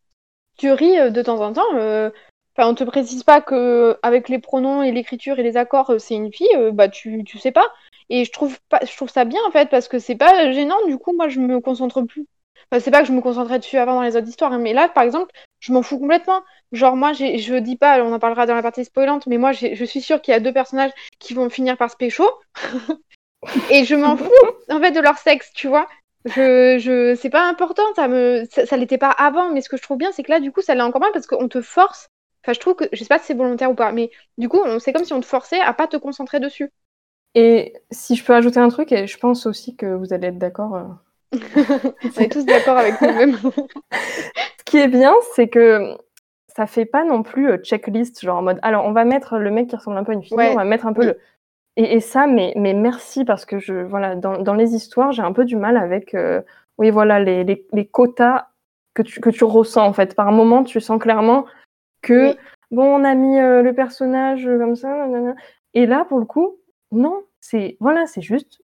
Turi, euh, de temps en temps, euh, Enfin, on te précise pas que avec les pronoms et l'écriture et les accords, c'est une fille, bah tu, tu sais pas. Et je trouve pas, je trouve ça bien en fait parce que c'est pas gênant. Du coup, moi, je me concentre plus. Enfin, c'est pas que je me concentrais dessus avant dans les autres histoires, hein, mais là, par exemple, je m'en fous complètement. Genre, moi, je dis pas, on en parlera dans la partie spoilante, mais moi, je suis sûre qu'il y a deux personnages qui vont finir par se pécho. et je m'en fous, en fait, de leur sexe, tu vois. Je, je, c'est pas important, ça me, ça, l'était pas avant, mais ce que je trouve bien, c'est que là, du coup, ça l'est encore moins parce qu'on te force. Enfin, je trouve que, je sais pas si c'est volontaire ou pas, mais du coup, c'est comme si on te forçait à pas te concentrer dessus. Et si je peux ajouter un truc, et je pense aussi que vous allez être d'accord. Euh, on est tous d'accord avec nous-mêmes. Ce qui est bien, c'est que ça fait pas non plus euh, checklist, genre en mode alors on va mettre le mec qui ressemble un peu à une fille, on va mettre un peu le. Et, ça, mais, mais merci parce que je voilà dans, dans les histoires, j'ai un peu du mal avec euh, oui voilà les, les, les, quotas que tu, que tu ressens en fait. Par un moment, tu sens clairement que bon on a mis euh, le personnage comme ça, et là pour le coup, non, c'est voilà, c'est juste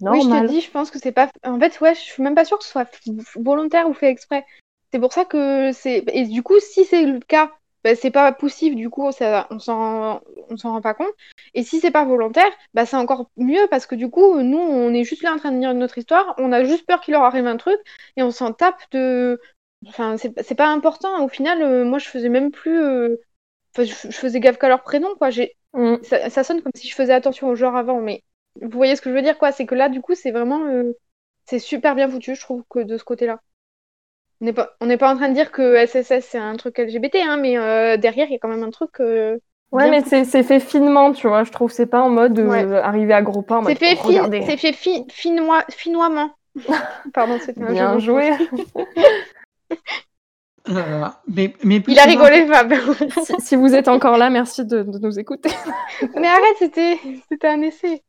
oui, je te dis, je pense que c'est pas. En fait, ouais, je suis même pas sûre que ce soit volontaire ou fait exprès. C'est pour ça que c'est. Et du coup, si c'est le cas, bah, c'est pas poussif, du coup, ça, on s'en rend pas compte. Et si c'est pas volontaire, bah, c'est encore mieux parce que du coup, nous, on est juste là en train de lire notre histoire, on a juste peur qu'il leur arrive un truc et on s'en tape de. Enfin, c'est pas important. Au final, euh, moi, je faisais même plus. Euh, enfin, je, faisais gaffe qu'à leur prénom, quoi. J'ai... Mm. Ça, ça, sonne comme si je faisais attention au genre avant, mais vous voyez ce que je veux dire, quoi C'est que là, du coup, c'est vraiment. Euh, c'est super bien foutu, je trouve, que de ce côté-là. On n'est pas, pas en train de dire que SSS c'est un truc LGBT, hein, mais euh, derrière, il y a quand même un truc. Euh, ouais, mais c'est fait finement, tu vois. Je trouve c'est pas en mode arriver à gros pas. C'est fait, fin, fait fi, finois, finoiement. Pardon, c'était un Bien joué. mais, mais il a rigolé, Fab. si, si, vous êtes encore là, merci de, de nous écouter. mais arrête, c'était un essai.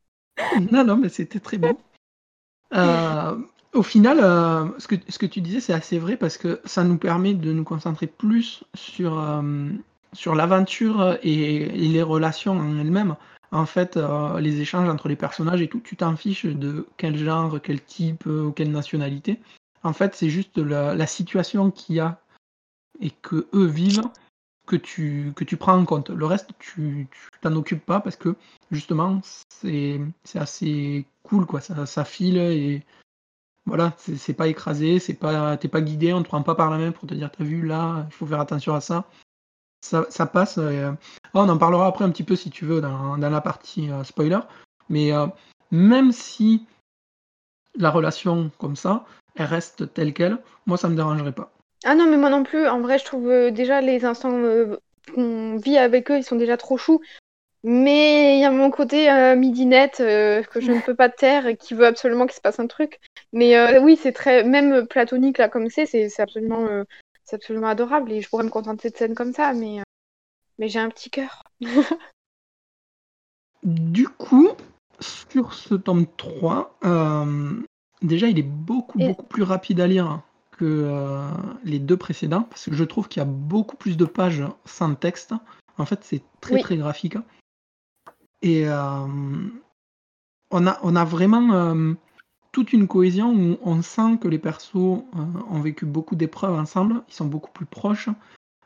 non, non, mais c'était très bon. Euh, au final, euh, ce, que, ce que tu disais, c'est assez vrai parce que ça nous permet de nous concentrer plus sur, euh, sur l'aventure et, les relations en elles-mêmes. En fait, les échanges entre les personnages et tout, tu t'en fiches de quel genre, quel type ou quelle nationalité. En fait, c'est juste la, la situation qu'il y a et que eux vivent que tu, que tu prends en compte. Le reste, tu t'en occupes pas parce que justement, c'est assez cool, quoi. Ça, file et voilà, c'est pas écrasé, c'est pas, t'es pas guidé, on te prend pas par la main pour te dire, t'as vu là, il faut faire attention à ça. Ça, passe. Euh, on en parlera après un petit peu si tu veux dans, dans la partie euh, spoiler. Mais euh, même si la relation comme ça, elle reste telle qu'elle, moi ça me dérangerait pas. Ah non, mais moi non plus. En vrai, je trouve euh, déjà les instants euh, qu'on vit avec eux, ils sont déjà trop choux. Mais il y a mon côté euh, midinette que je ne peux pas taire et qui veut absolument qu'il se passe un truc. Mais oui, c'est très. Même platonique, là, comme c'est, c'est absolument, c'est absolument adorable. Et je pourrais me contenter de scènes comme ça, mais, mais j'ai un petit cœur. du coup, sur ce tome 3, déjà, il est beaucoup, beaucoup plus rapide à lire que euh, les deux précédents, parce que je trouve qu'il y a beaucoup plus de pages sans texte. En fait, c'est très très graphique. Et euh, on, a, on a vraiment euh, toute une cohésion où on sent que les persos ont vécu beaucoup d'épreuves ensemble, ils sont beaucoup plus proches,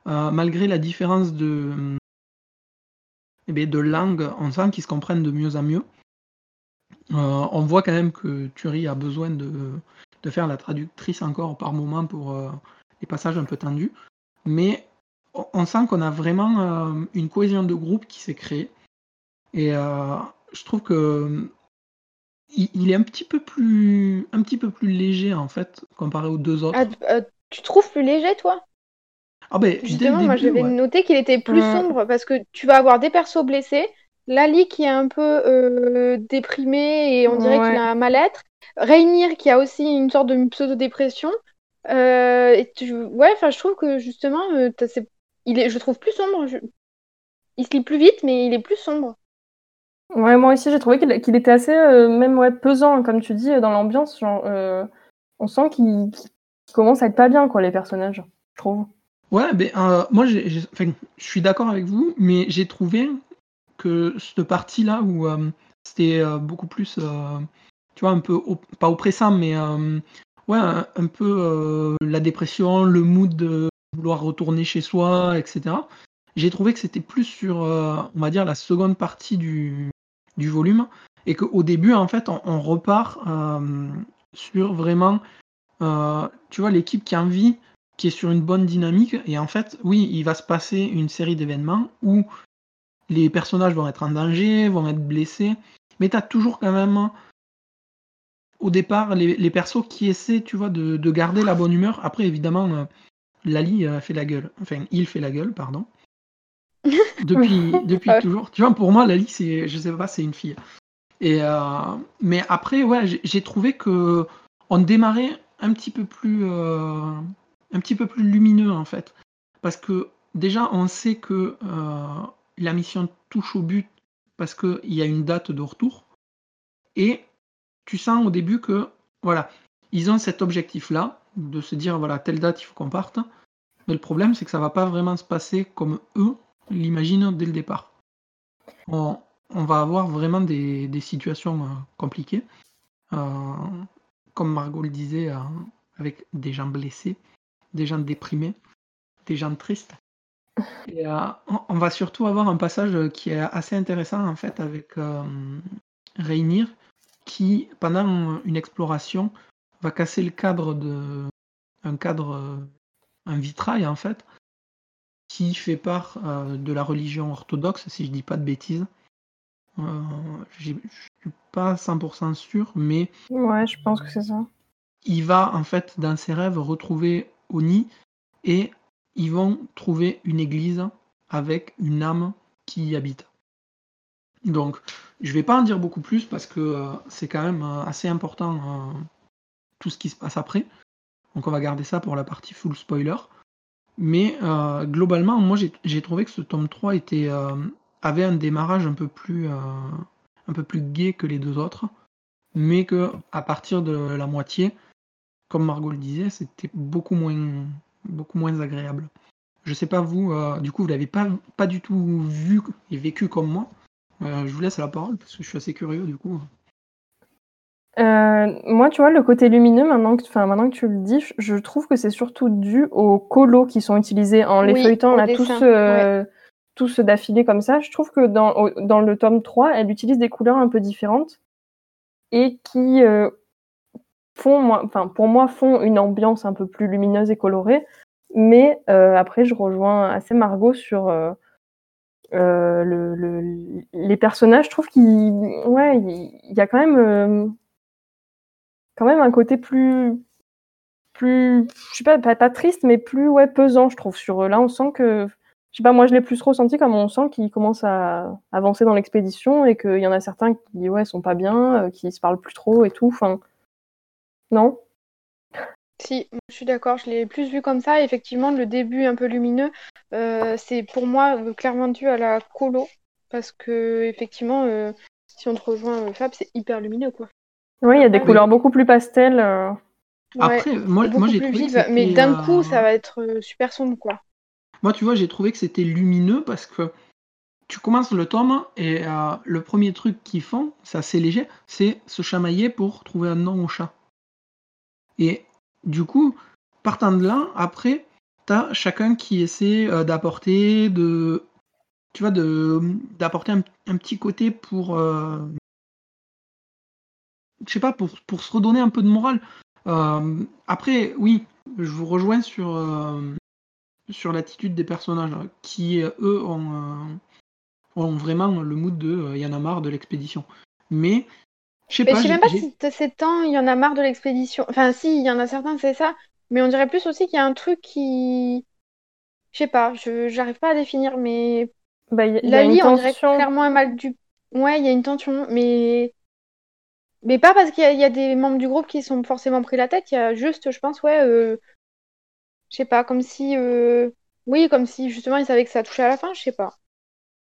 malgré la différence de, eh bien, de langue, on sent qu'ils se comprennent de mieux en mieux. on voit quand même que Turi a besoin de, de faire la traductrice encore par moment pour euh, les passages un peu tendus. Mais on sent qu'on a vraiment euh, une cohésion de groupe qui s'est créée. Et euh, je trouve que il, est un petit peu plus un petit peu plus léger en fait comparé aux deux autres. Ah, tu trouves plus léger toi? Ah ben, Justement, moi j'avais noté qu'il était plus sombre parce que tu vas avoir des persos blessés, Lali qui est un peu déprimée et on dirait qu'il a un mal-être, Rainir qui a aussi une sorte de pseudo-dépression. Euh, et Ouais, enfin, je trouve que justement, euh, il est, je trouve plus sombre. Il se lit plus vite, mais il est plus sombre. Ouais, moi aussi, j'ai trouvé qu'il était assez, euh, même ouais, pesant, comme tu dis, dans l'ambiance. on sent qu'il commence à être pas bien, quoi, les personnages, je trouve. Ouais, mais moi, je suis d'accord avec vous, mais j'ai trouvé que cette partie-là où c'était beaucoup plus tu vois, un peu, pas oppressant, mais euh, ouais, un, peu euh, la dépression, le mood de vouloir retourner chez soi, etc. j'ai trouvé que c'était plus sur, euh, on va dire, la seconde partie du, du volume, et qu'au début, en fait, on, repart sur vraiment, tu vois, l'équipe qui a envie, qui est sur une bonne dynamique, et en fait, oui, il va se passer une série d'événements où les personnages vont être en danger, vont être blessés, mais tu as toujours quand même au départ les, persos qui essaient, tu vois, de, garder la bonne humeur. Après, évidemment, Lali fait la gueule. Enfin, il fait la gueule, pardon. Depuis, depuis toujours. Tu vois, pour moi, Lali, c'est, je sais pas, c'est une fille. Et euh, mais après, ouais, j'ai trouvé que on démarrait un petit peu plus, euh, un petit peu plus lumineux en fait, parce que déjà, on sait que euh, la mission touche au but parce qu'il y a une date de retour, et tu sens au début que voilà, ils ont cet objectif-là de se dire voilà telle date il faut qu'on parte. Mais le problème c'est que ça va pas vraiment se passer comme eux l'imaginent dès le départ. On, va avoir vraiment des, situations euh, compliquées. Euh, comme Margot le disait, euh, avec des gens blessés, des gens déprimés, des gens tristes. Et, on va surtout avoir un passage qui est assez intéressant en fait avec Reinir qui, pendant une exploration, va casser le cadre de un cadre, un vitrail en fait, qui fait part euh, de la religion orthodoxe, si je dis pas de bêtises. Euh, je suis pas 100% sûr, mais. Ouais, je pense que c'est ça. Il va en fait dans ses rêves retrouver Oni et ils vont trouver une église avec une âme qui y habite. Donc, je vais pas en dire beaucoup plus parce que euh, c'est quand même assez important tout ce qui se passe après. Donc, on va garder ça pour la partie full spoiler. Mais euh, globalement, moi j'ai trouvé que ce tome 3 était, euh, avait un démarrage un peu plus euh, un peu plus gai que les deux autres, mais que à partir de la moitié, comme Margot le disait, c'était beaucoup moins agréable. Je sais pas vous, du coup vous l'avez pas pas du tout vu et vécu comme moi. Je vous laisse la parole parce que je suis assez curieux du coup. Euh, moi, tu vois, le côté lumineux, maintenant que, enfin, maintenant que tu le dis, je trouve que c'est surtout dû aux colos qui sont utilisés en les feuilletant, là, tous, euh, tous d'affilée comme ça. Je trouve que dans, dans le tome 3, elle utilise des couleurs un peu différentes et qui euh, font, enfin, pour moi, font une ambiance un peu plus lumineuse et colorée. Mais après, je rejoins assez Margot sur le, les personnages. Je trouve qu'il ouais, il y a quand même quand même un côté plus plus je sais pas, pas, triste mais plus ouais pesant je trouve sur là on sent que je sais pas moi je l'ai plus ressenti comme on sent qu'il commence à avancer dans l'expédition et qu'il y en a certains qui ouais sont pas bien euh, qui se parlent plus trop et tout enfin non si, je suis d'accord, je l'ai plus vu comme ça. Effectivement, le début un peu lumineux, euh, c'est pour moi euh, clairement dû à la colo. Parce que, effectivement, si on te rejoint Fab, c'est hyper lumineux, quoi. Oui, il y a des couleurs beaucoup plus pastel. Euh. Après, moi, moi j'ai trouvé que mais d'un coup, ça va être euh, super sombre, quoi. Moi, tu vois, j'ai trouvé que c'était lumineux parce que tu commences le tome et euh, le premier truc qu'ils font, c'est assez léger, c'est se chamailler pour trouver un nom au chat. Et du coup, partant de là, après, t'as chacun qui essaie d'apporter, de, tu vois, d'apporter un, petit côté pour sais pas, pour, se redonner un peu de morale. Euh, après, oui, je vous rejoins sur, euh, l'attitude des personnages qui, eux, ont, euh, vraiment le mood de il y de l'expédition. Mais je sais pas. Je sais même pas si c'est tant il y en a marre de l'expédition. Enfin, si, il y en a certains, c'est ça. Mais on dirait plus aussi qu'il y a un truc qui. Je sais pas, je j'arrive pas à définir, mais. Bah, y a, y on dirait clairement un mal du. Ouais, il y a une tension, mais mais pas parce qu'il y, a des membres du groupe qui sont forcément pris la tête, il y a juste, je pense, ouais, euh, je sais pas, comme si, euh, oui, comme si justement ils savaient que ça touchait à la fin, je sais pas.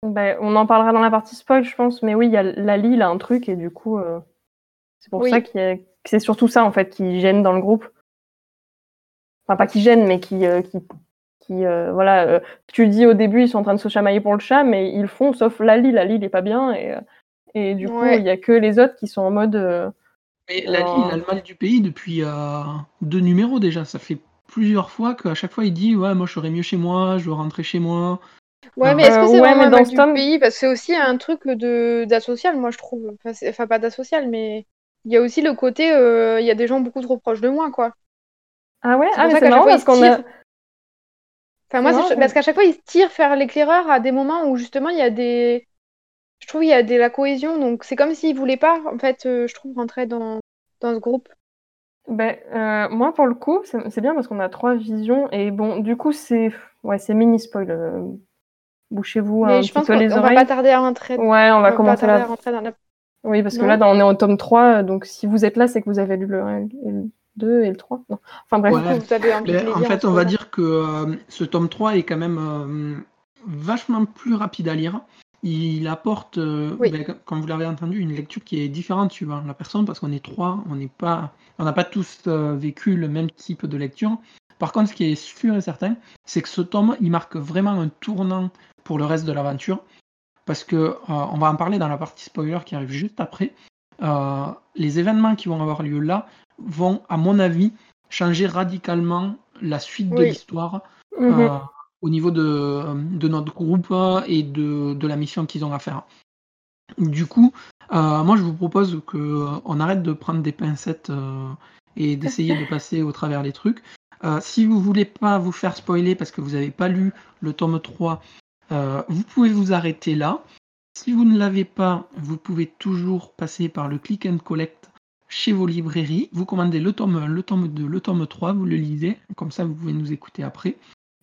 Ben, on en parlera dans la partie spoil, je pense, mais oui, il y a Lali, il a un truc, et du coup, euh, c'est pour ça qu'il y que c'est surtout ça, en fait, qui gêne dans le groupe. Enfin, pas qui gêne, mais qui, qui, qui voilà, tu le dis au début, ils sont en train de se chamailler pour le chat, mais ils le font, sauf Lali, Lali, il est pas bien, et et du coup, il n'y a que les autres qui sont en mode. Euh, mais Lali, il a le mal du pays depuis euh, deux numéros déjà. Ça fait plusieurs fois qu'à chaque fois il dit Ouais, moi je serais mieux chez moi, je veux rentrer chez moi. Ouais, mais est-ce que c'est vraiment dans du pays? Parce que c'est aussi un truc de d'asocial, moi je trouve. Enfin, pas d'asocial, mais il y a aussi le côté, il y a des gens beaucoup trop proches de moi, quoi. Ah ouais, ah, mais c'est marrant parce qu'on a. Enfin, moi, parce qu'à chaque fois, ils se tirent faire l'éclaireur à des moments où justement il y a des. Je trouve il y a de la cohésion, donc c'est comme s'ils voulaient pas, en fait, je trouve, rentrer dans, dans ce groupe. Ben, euh, moi, pour le coup, c'est bien parce qu'on a trois visions. Et bon, du coup, c'est ouais, c'est mini spoil. Euh, bouchez-vous un petit peu les oreilles. On va pas tarder à rentrer. Ouais, on va commencer là. Oui, parce que là, on est au tome 3. Donc, si vous êtes là, c'est que vous avez lu le 1 et le 2 et le 3. Enfin, bref. en fait, on va dire que euh, ce tome 3 est quand même vachement plus rapide à lire il apporte, euh, ben, comme vous l'avez entendu, une lecture qui est différente suivant la personne, parce qu'on est trois, on n'est pas, on n'a pas tous euh, vécu le même type de lecture. Par contre, ce qui est sûr et certain, c'est que ce tome, il marque vraiment un tournant pour le reste de l'aventure, parce que euh, on va en parler dans la partie spoiler qui arrive juste après. les événements qui vont avoir lieu là vont, à mon avis, changer radicalement la suite de l'histoire. Mhm au niveau de, notre groupe et de, la mission qu'ils ont à faire. Du coup, euh, moi je vous propose qu'on euh, arrête de prendre des pincettes euh, et d'essayer de passer au travers les trucs. si vous voulez pas vous faire spoiler parce que vous n'avez pas lu le tome 3, vous pouvez vous arrêter là. Si vous ne l'avez pas, vous pouvez toujours passer par le click and collect chez vos librairies. Vous commandez le tome le tome 2, le tome 3, vous le lisez, comme ça vous pouvez nous écouter après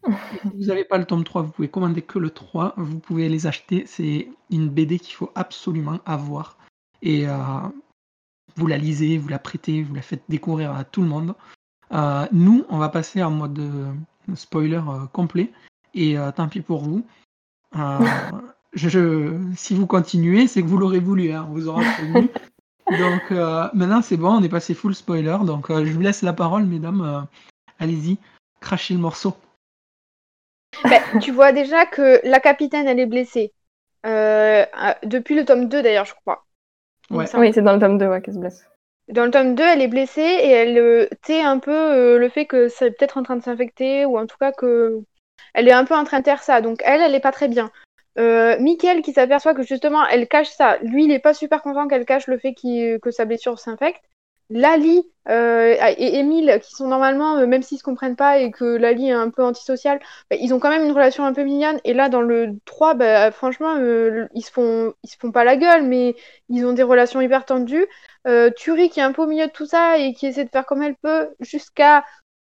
si vous n'avez pas le tome 3, vous pouvez commander que le 3. Vous pouvez les acheter. C'est une BD qu'il faut absolument avoir. Et euh, vous la lisez, vous la prêtez, vous la faites découvrir à tout le monde. Euh, nous, on va passer en mode euh, spoiler complet. Et tant pis pour vous. Je, si vous continuez, c'est que vous l'aurez voulu. Hein, on vous aura prévenu. Donc maintenant, c'est bon, on est passé full spoiler. Donc je vous laisse la parole, mesdames. Allez-y, crachez le morceau. Ben, tu vois déjà que la capitaine, elle est blessée. Euh, depuis le tome 2, d'ailleurs, je crois. Oui, c'est dans le tome 2 ouais, qu'elle se blesse. Dans le tome 2, elle est blessée et elle euh, tait un peu euh, le fait que c'est peut-être en train de s'infecter ou en tout cas que elle est un peu en train de faire ça. Donc elle, elle est pas très bien. Euh, qui s'aperçoit que justement elle cache ça. Lui, il est pas super content qu'elle cache le fait que sa blessure s'infecte. Lali euh, et Emile, qui sont normalement, euh, même s'ils se comprennent pas et que Lali est un peu antisocial, bah, ils ont quand même une relation un peu mignonne. Et là, dans le 3, bah, franchement, euh, ils, se font, ils se font pas la gueule, mais ils ont des relations hyper tendues. Turi, qui est un peu au milieu de tout ça et qui essaie de faire comme elle peut jusqu'à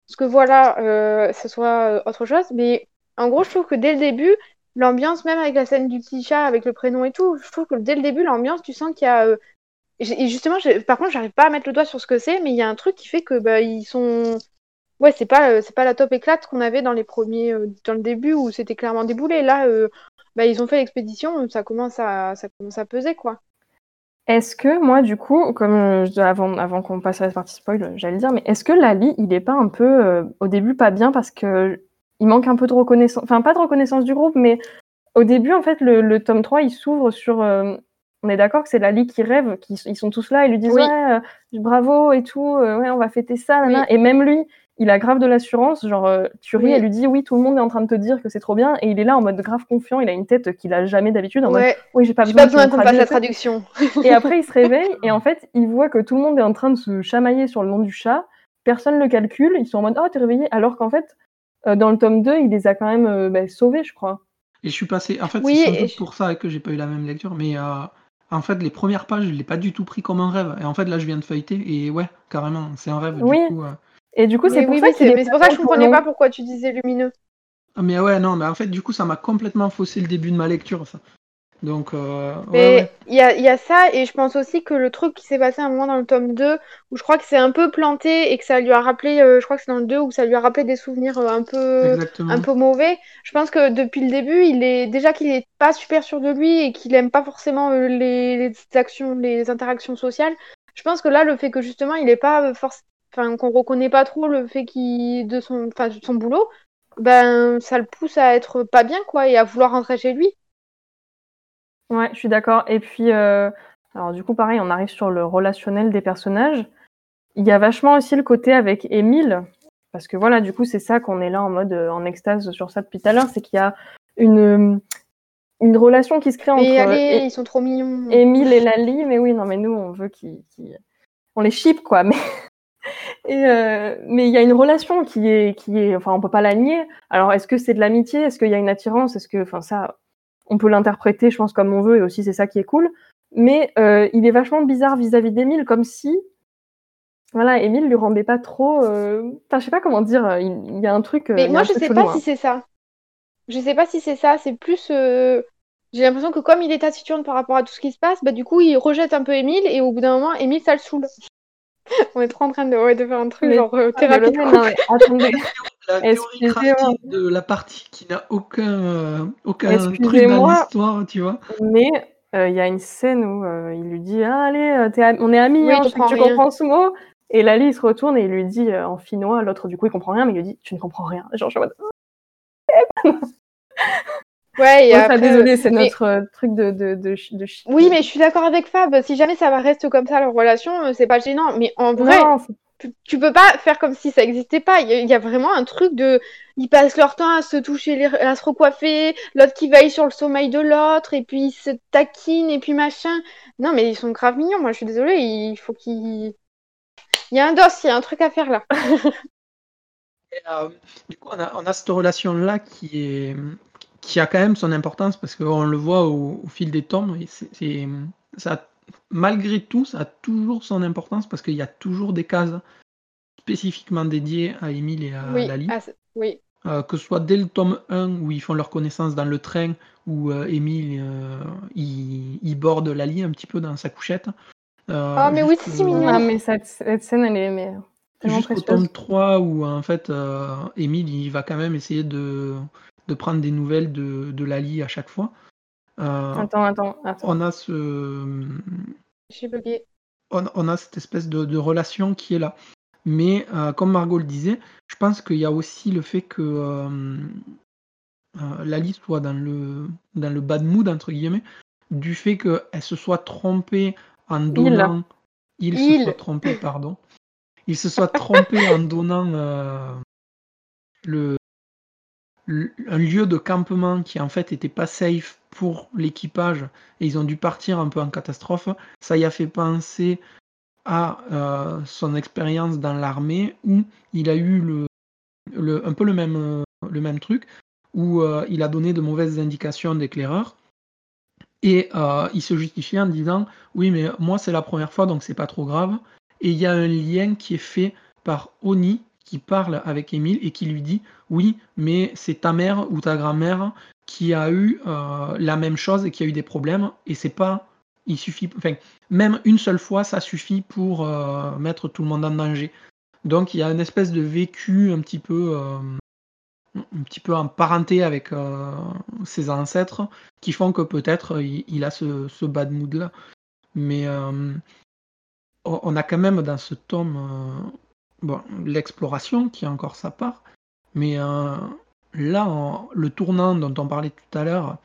ce que voilà, ce soit autre chose. Mais en gros, je trouve que dès le début, l'ambiance, même avec la scène du petit chat, avec le prénom et tout, je trouve que dès le début, l'ambiance, tu sens qu'il y a et justement, par contre, j'arrive pas à mettre le doigt sur ce que c'est, mais il y a un truc qui fait que bah, ils sont. Ouais, c'est pas, euh, pas la top éclate qu'on avait dans les premiers, euh, dans le début où c'était clairement déboulé. Là, euh, bah, ils ont fait l'expédition, ça commence ça commence à peser, quoi. Est-ce que moi, du coup, comme avant, avant qu'on passe à la partie spoil, j'allais dire, mais est-ce que Lali, il est pas un peu au début pas bien parce que il manque un peu de reconnaissance, enfin pas de reconnaissance du groupe, mais au début, en fait, le, le tome 3, il s'ouvre sur on est d'accord que c'est Lali qui rêve, qui, ils sont tous là, ils lui disent ouais, euh, bravo et tout, euh, ouais, on va fêter ça, et même lui, il a grave de l'assurance, genre euh, Thury, elle lui dit oui, tout le monde est en train de te dire que c'est trop bien, et il est là en mode grave confiant, il a une tête qu'il a jamais d'habitude, en mode oui, j'ai pas besoin, pas besoin qu'on la traduction. et après, il se réveille, et en fait, il voit que tout le monde est en train de se chamailler sur le nom du chat, personne le calcule, ils sont en mode oh, t'es réveillé, alors qu'en fait, dans le tome 2, il les a quand même bah, sauvés, je crois. Et je suis passé, en fait, c'est pour ça que j'ai pas eu la même lecture, mais en fait, les premières pages, je l'ai pas du tout pris comme un rêve. Et en fait, là, je viens de feuilleter et ouais, carrément, c'est un rêve. Oui. Du coup, euh. Et du coup, c'est pour, ça c'est pour ça que je comprenais pas pourquoi tu disais lumineux. Ah, mais ouais, non, mais en fait, du coup, ça m'a complètement faussé le début de ma lecture, ça. Donc, euh, mais il y, a, y, a, ça, et je pense aussi que le truc qui s'est passé un moment dans le tome 2, où je crois que c'est un peu planté et que ça lui a rappelé, euh, je crois que c'est dans le 2, où ça lui a rappelé des souvenirs euh, un peu, un peu mauvais. Je pense que depuis le début, il est déjà qu'il est pas super sûr de lui et qu'il aime pas forcément les, les, actions, les interactions sociales. Je pense que là, le fait que justement, il est pas forcément, enfin, qu'on reconnaît pas trop le fait qu'il de son, enfin, de son boulot, ben, ça le pousse à être pas bien, quoi, et à vouloir rentrer chez lui. Ouais, je suis d'accord. Et puis, euh, alors du coup, pareil, on arrive sur le relationnel des personnages. Il y a vachement aussi le côté avec Émile, parce que voilà, du coup, c'est ça qu'on est là en mode euh, en extase sur ça depuis tout à l'heure, c'est qu'il y a une, une relation qui se crée entre allez, É- ils sont trop mignons. Émile et Lali. Mais oui, non, mais nous, on veut qu'ils. On les ship, quoi. Mais. Et euh, mais il y a une relation qui est, qui est, enfin, on peut pas la nier. Alors, est-ce que c'est de l'amitié? Est-ce qu'il y a une attirance? Est-ce que, enfin, ça, on peut l'interpréter, je pense, comme on veut, et aussi c'est ça qui est cool. Mais euh, il est vachement bizarre vis-à-vis d'Émile, comme si, voilà, Émile lui rendait pas trop. euh, Enfin, je sais pas comment dire. Il, il y a un truc. euh, Mais moi, je sais pas hein. si c'est ça. Je sais pas si c'est ça. C'est plus. euh, J'ai l'impression que comme il est taciturne par rapport à tout ce qui se passe, bah du coup, il rejette un peu Émile et au bout d'un moment, Émile, ça le saoule. On est trop en train de, ouais, de faire un truc Mais- genre euh, Ah, mais thérapie. La théorie de la partie qui n'a aucun, euh, aucun truc dans l'histoire, tu vois. Mais euh, il y a une scène où euh, il lui dit ah, Allez, on est amis, Oui, hein, il je sais que comprend tu comprends ce mot. Et Lali, il se retourne et il lui dit euh, en finnois, l'autre du coup il comprend rien, mais il lui dit Tu ne comprends rien. Genre, je suis en mode, Ouais, et ça, désolé, c'est mais- notre euh, truc de, de, de, ch- de ch- Oui, mais je suis d'accord avec Fab. Si jamais ça va rester comme ça leur relation, euh, c'est pas gênant. Mais en vrai, Non, c'est- tu, peux pas faire comme si ça existait pas. Il y, a- il y a vraiment un truc de. Ils passent leur temps à se toucher, les- à se recoiffer, l'autre qui veille sur le sommeil de l'autre, et puis ils se taquinent, et puis machin. Non, mais ils sont grave mignons. Moi, je suis désolée. Il faut qu'ils. Il y a un dos, il y a un truc à faire là. Et, euh, du coup, on a, on a cette relation-là qui, est, qui a quand même son importance parce qu'on le voit au, au fil des tomes. Et ça, malgré tout, ça a toujours son importance parce qu'il y a toujours des cases spécifiquement dédiées à Émile et à oui, Lali. oui. Euh, que ce soit dès le tome 1 où ils font leur connaissance dans le train, où euh, Émile euh, il, il borde Lali un petit peu dans sa couchette. Euh, Ah, mais oui, c'est si mignon. Ah, mais cette, cette scène, elle est mais, tellement Jusqu'au tome 3 où en fait euh, Émile il va quand même essayer de, de prendre des nouvelles de, de Lali à chaque fois. Euh, Attends, attends, attends. on a ce J'ai bugué. on, on a cette espèce de, de relation qui est là. Mais euh, comme Margot le disait, je pense qu'il y a aussi le fait que euh, Lali soit dans le, dans le bad mood, entre guillemets, du fait qu'elle se soit trompée en donnant. Il, se soit trompé, pardon. Il se soit trompé en donnant le- un lieu de campement qui en fait était pas safe pour l'équipage et ils ont dû partir un peu en catastrophe. Ça y a fait penser à euh, son expérience dans l'armée où il a eu le, un peu le même, le même truc, où euh, il a donné de mauvaises indications d'éclaireur. Et euh, il se justifiait en disant Oui, mais moi, c'est la première fois, donc c'est pas trop grave. Et il y a un lien qui est fait par Oni qui parle avec Émile et qui lui dit Oui, mais c'est ta mère ou ta grand-mère qui a eu euh, la même chose et qui a eu des problèmes. Et c'est pas. Il suffit. Enfin, même une seule fois, ça suffit pour euh, mettre tout le monde en danger. Donc il y a une espèce de vécu un petit peu, euh, un petit peu en parenté avec ses ancêtres qui font que peut-être il, il a ce, ce bad mood là. Mais on a quand même dans ce tome l'exploration qui a encore sa part. Mais euh, là, le tournant dont on parlait tout à l'heure,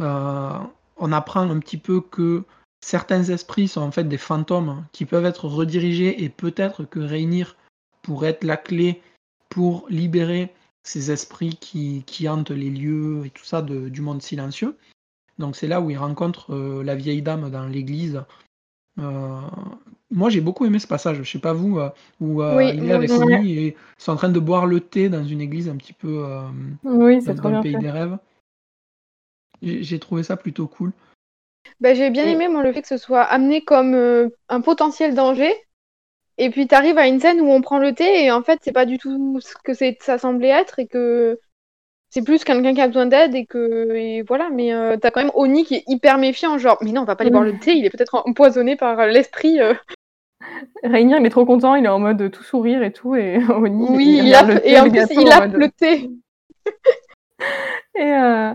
euh, on apprend un petit peu que certains esprits sont en fait des fantômes qui peuvent être redirigés et peut-être que Réunir pourrait être la clé pour libérer ces esprits qui, hantent les lieux et tout ça du monde silencieux. Donc c'est là où il rencontre euh, la vieille dame dans l'église. Euh, moi j'ai beaucoup aimé ce passage, je sais pas vous, euh, où euh, Oui, il est avec lui et ils sont en train de boire le thé dans une église un petit peu euh, Oui, dans, dans le pays fait. des rêves. J'ai trouvé ça plutôt cool. Bah, j'ai bien Et- aimé, moi, le fait que ce soit amené comme euh, un potentiel danger. Et puis, t'arrives à une scène où on prend le thé et en fait, c'est pas du tout ce que ça semblait être et que c'est plus quelqu'un qui a besoin d'aide et que. Et voilà, mais euh, t'as quand même Oni qui est hyper méfiant, genre, mais non, on va pas aller boire le thé, il est peut-être empoisonné par euh, l'esprit. euh. Rainier, il est trop content, il est en mode tout sourire et tout, et Oni, Oui, il regarde a, le thé, et en le plus, gâteau il a mode- le thé. Et, euh,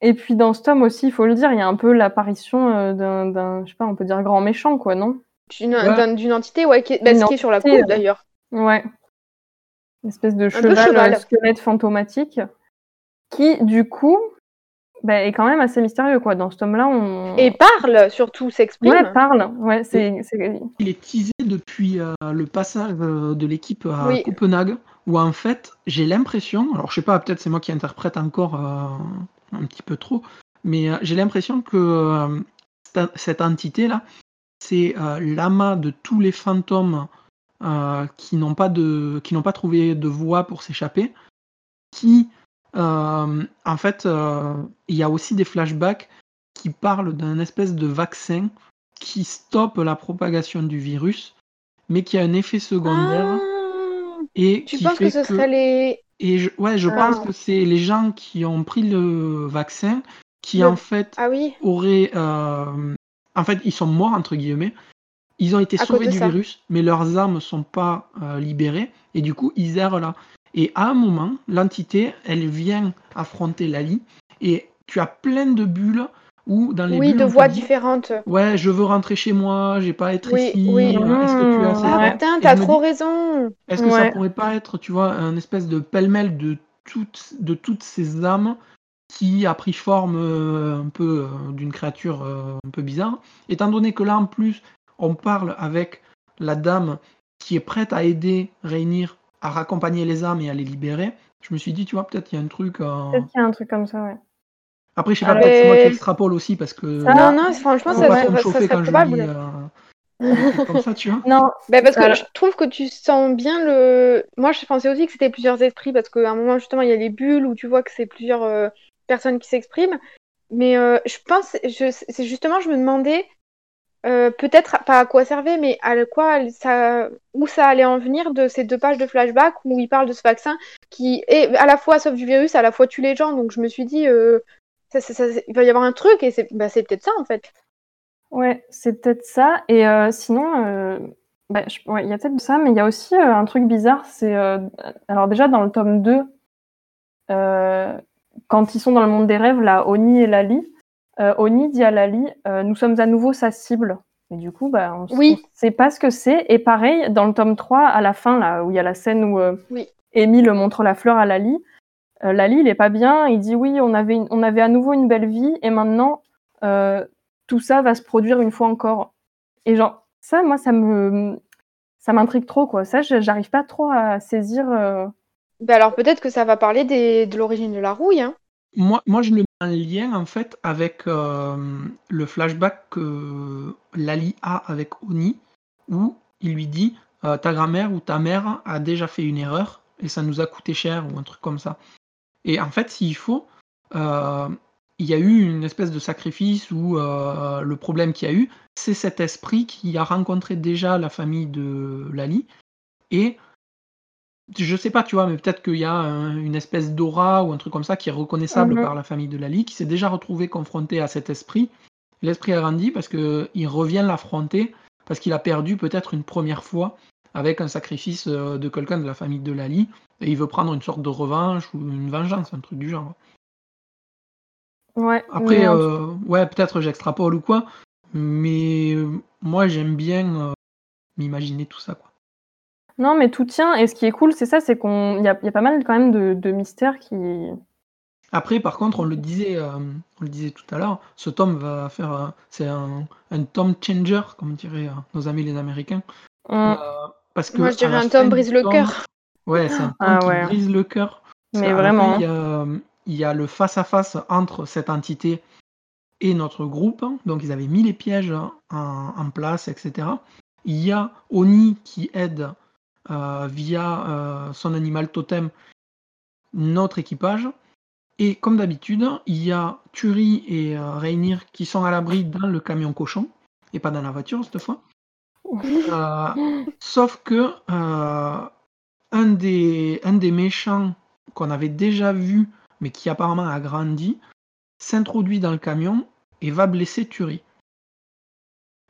et puis dans ce tome aussi, il faut le dire, il y a un peu l'apparition d'un, d'un, je sais pas, on peut dire grand méchant, quoi, non? D'une Ouais. entité, ouais, qui est, bah, qui est sur la coupe d'ailleurs. Ouais. Une espèce de cheval, cheval. squelette fantomatique, qui, du coup, bah, est quand même assez mystérieux, quoi. Dans ce tome-là, on... Et parle, surtout, s'exprime. Ouais, parle. Ouais, c'est... Il est teasé depuis euh, le passage euh, de l'équipe à Oui. Copenhague, où en fait, j'ai l'impression, alors je sais pas, peut-être c'est moi qui interprète encore euh, un petit peu trop, mais euh, j'ai l'impression que euh, cette, entité-là, c'est euh, l'amas de tous les fantômes euh, qui n'ont pas de, qui n'ont pas trouvé de voie pour s'échapper, qui, euh, en fait, euh, il y a aussi des flashbacks qui parlent d'un espèce de vaccin qui stoppe la propagation du virus, mais qui a un effet secondaire Ah, et tu penses que ce serait les. et je, ouais, je Ah. pense que c'est les gens qui ont pris le vaccin qui Le- en fait Ah oui, auraient, euh, en fait, ils sont morts entre guillemets. Ils ont été sauvés du ça. virus, mais leurs âmes sont pas euh, libérées et du coup ils errent là. Et à un moment, l'entité, elle vient affronter Lali et tu as plein de bulles où dans les oui, bulles de voix dit, différentes. Ouais, je veux rentrer chez moi, j'ai pas à être Oui, ici. oui. Est-ce que tu as Ah Ouais. putain, t'as trop dis, raison. Est-ce que ça pourrait pas être, tu vois, un espèce de pêle-mêle de toutes, de toutes ces âmes qui a pris forme euh, un peu euh, d'une créature euh, un peu bizarre, étant donné que là en plus on parle avec la dame qui est prête à aider Rainir à raccompagner les âmes et à les libérer. Je me suis dit, tu vois, peut-être il y a un truc. euh, Peut-être qu'il y a un truc comme ça, ouais. Après, je sais pas, peut-être c'est moi qui Mais- extrapole aussi parce que Ça- Non, non, franchement, ça, pas ça- ça serait quand je probable. euh, comme ça, tu vois. Non, Bah, parce que Alors- je trouve que tu sens bien le. Moi, je pensais aussi que c'était plusieurs esprits parce qu'à un moment, justement, il y a les bulles où tu vois que c'est plusieurs euh, personnes qui s'expriment. Mais euh, je pense, je, c'est justement, je me demandais euh, peut-être pas à quoi servait, mais à quoi ça, où ça allait en venir de ces deux pages de flashback où il parle de ce vaccin qui est à la fois sauve du virus, à la fois tue les gens. Donc je me suis dit, euh, il va y avoir un truc et c'est bah, c'est peut-être ça en fait. Ouais, c'est peut-être ça. Et euh, sinon, bah, il y a peut-être ça, mais il y a aussi un truc bizarre. C'est alors déjà dans le tome 2, euh, quand ils sont dans le monde des rêves, là, Oni et Lali, euh, Oni dit à Lali, euh, nous sommes à nouveau sa cible. Et du coup, bah, on Oui. ne sait pas ce que c'est. Et pareil, dans le tome 3, à la fin, là, où il y a la scène où euh, Oui. Émile montre la fleur à Lali, euh, Lali, il est pas bien. Il dit oui, on avait, une- on avait à nouveau une belle vie, et maintenant, euh, tout ça va se produire une fois encore. Et genre, ça, moi, ça me, ça m'intrigue trop, quoi. Ça, je- j'arrive pas trop à saisir. euh, Bah alors peut-être que ça va parler des, de l'origine de la rouille. Hein. Moi, moi, je le en lien en fait avec euh, le flashback que Lali a avec Oni, où il lui dit euh, ta grand-mère ou ta mère a déjà fait une erreur et ça nous a coûté cher ou un truc comme ça. Et en fait, s'il faut, euh, il y a eu une espèce de sacrifice où le problème qu'il y a eu, c'est cet esprit qui a rencontré déjà la famille de Lali et je sais pas, tu vois, mais peut-être qu'il y a un- une espèce d'aura ou un truc comme ça qui est reconnaissable Mhm. par la famille de Lali, qui s'est déjà retrouvé confronté à cet esprit. L'esprit a grandi parce qu'il revient l'affronter, parce qu'il a perdu peut-être une première fois avec un sacrifice euh, de quelqu'un de la famille de Lali, et il veut prendre une sorte de revanche ou une vengeance, un truc du genre. Ouais. Après, euh, ouais, peut-être j'extrapole ou quoi, mais euh, moi j'aime bien euh, m'imaginer tout ça. Quoi. Non, mais tout tient. Et ce qui est cool, c'est ça, c'est qu'on, il y y a pas mal quand même de, de mystères qui. Après, par contre, on le disait, euh, on le disait tout à l'heure, ce tome va faire, euh, c'est un, un tome changer, comme diraient euh, nos amis les Américains. Euh, parce que Moi je dirais un tome brise le cœur. Ouais, c'est un tome Ah qui ouais. brise le cœur. Mais vraiment. fin, Il y, a, il y a le face à face entre cette entité et notre groupe. Donc ils avaient mis les pièges en, en place, etc. Il y a Oni qui aide via euh, son animal totem notre équipage. Et comme d'habitude, il y a Turi et euh, Reinir qui sont à l'abri dans le camion cochon et pas dans la voiture cette fois. Euh, sauf que euh, un, des, un des méchants qu'on avait déjà vu, mais qui apparemment a grandi, s'introduit dans le camion et va blesser Turi.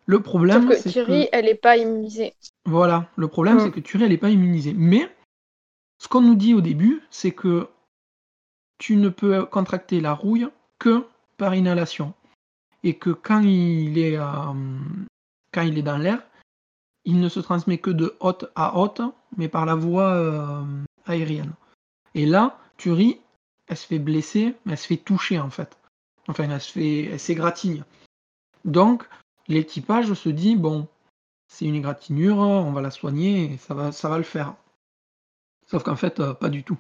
Le problème, que c'est Thierry, que elle est pas immunisée. voilà, le problème, Mm. c'est que Turi, elle n'est pas immunisée. Mais ce qu'on nous dit au début, c'est que tu ne peux contracter la rouille que par inhalation. Et que quand il est, euh, quand il est dans l'air, il ne se transmet que de haute à haute, mais par la voie euh, aérienne. Et là, Turi, elle se fait blesser, mais elle se fait toucher en fait. Enfin, elle se fait, elle s'égratigne. Donc, l'équipage se dit bon, c'est une égratignure, on va la soigner, et ça va, ça va le faire. Sauf qu'en fait, euh, pas du tout.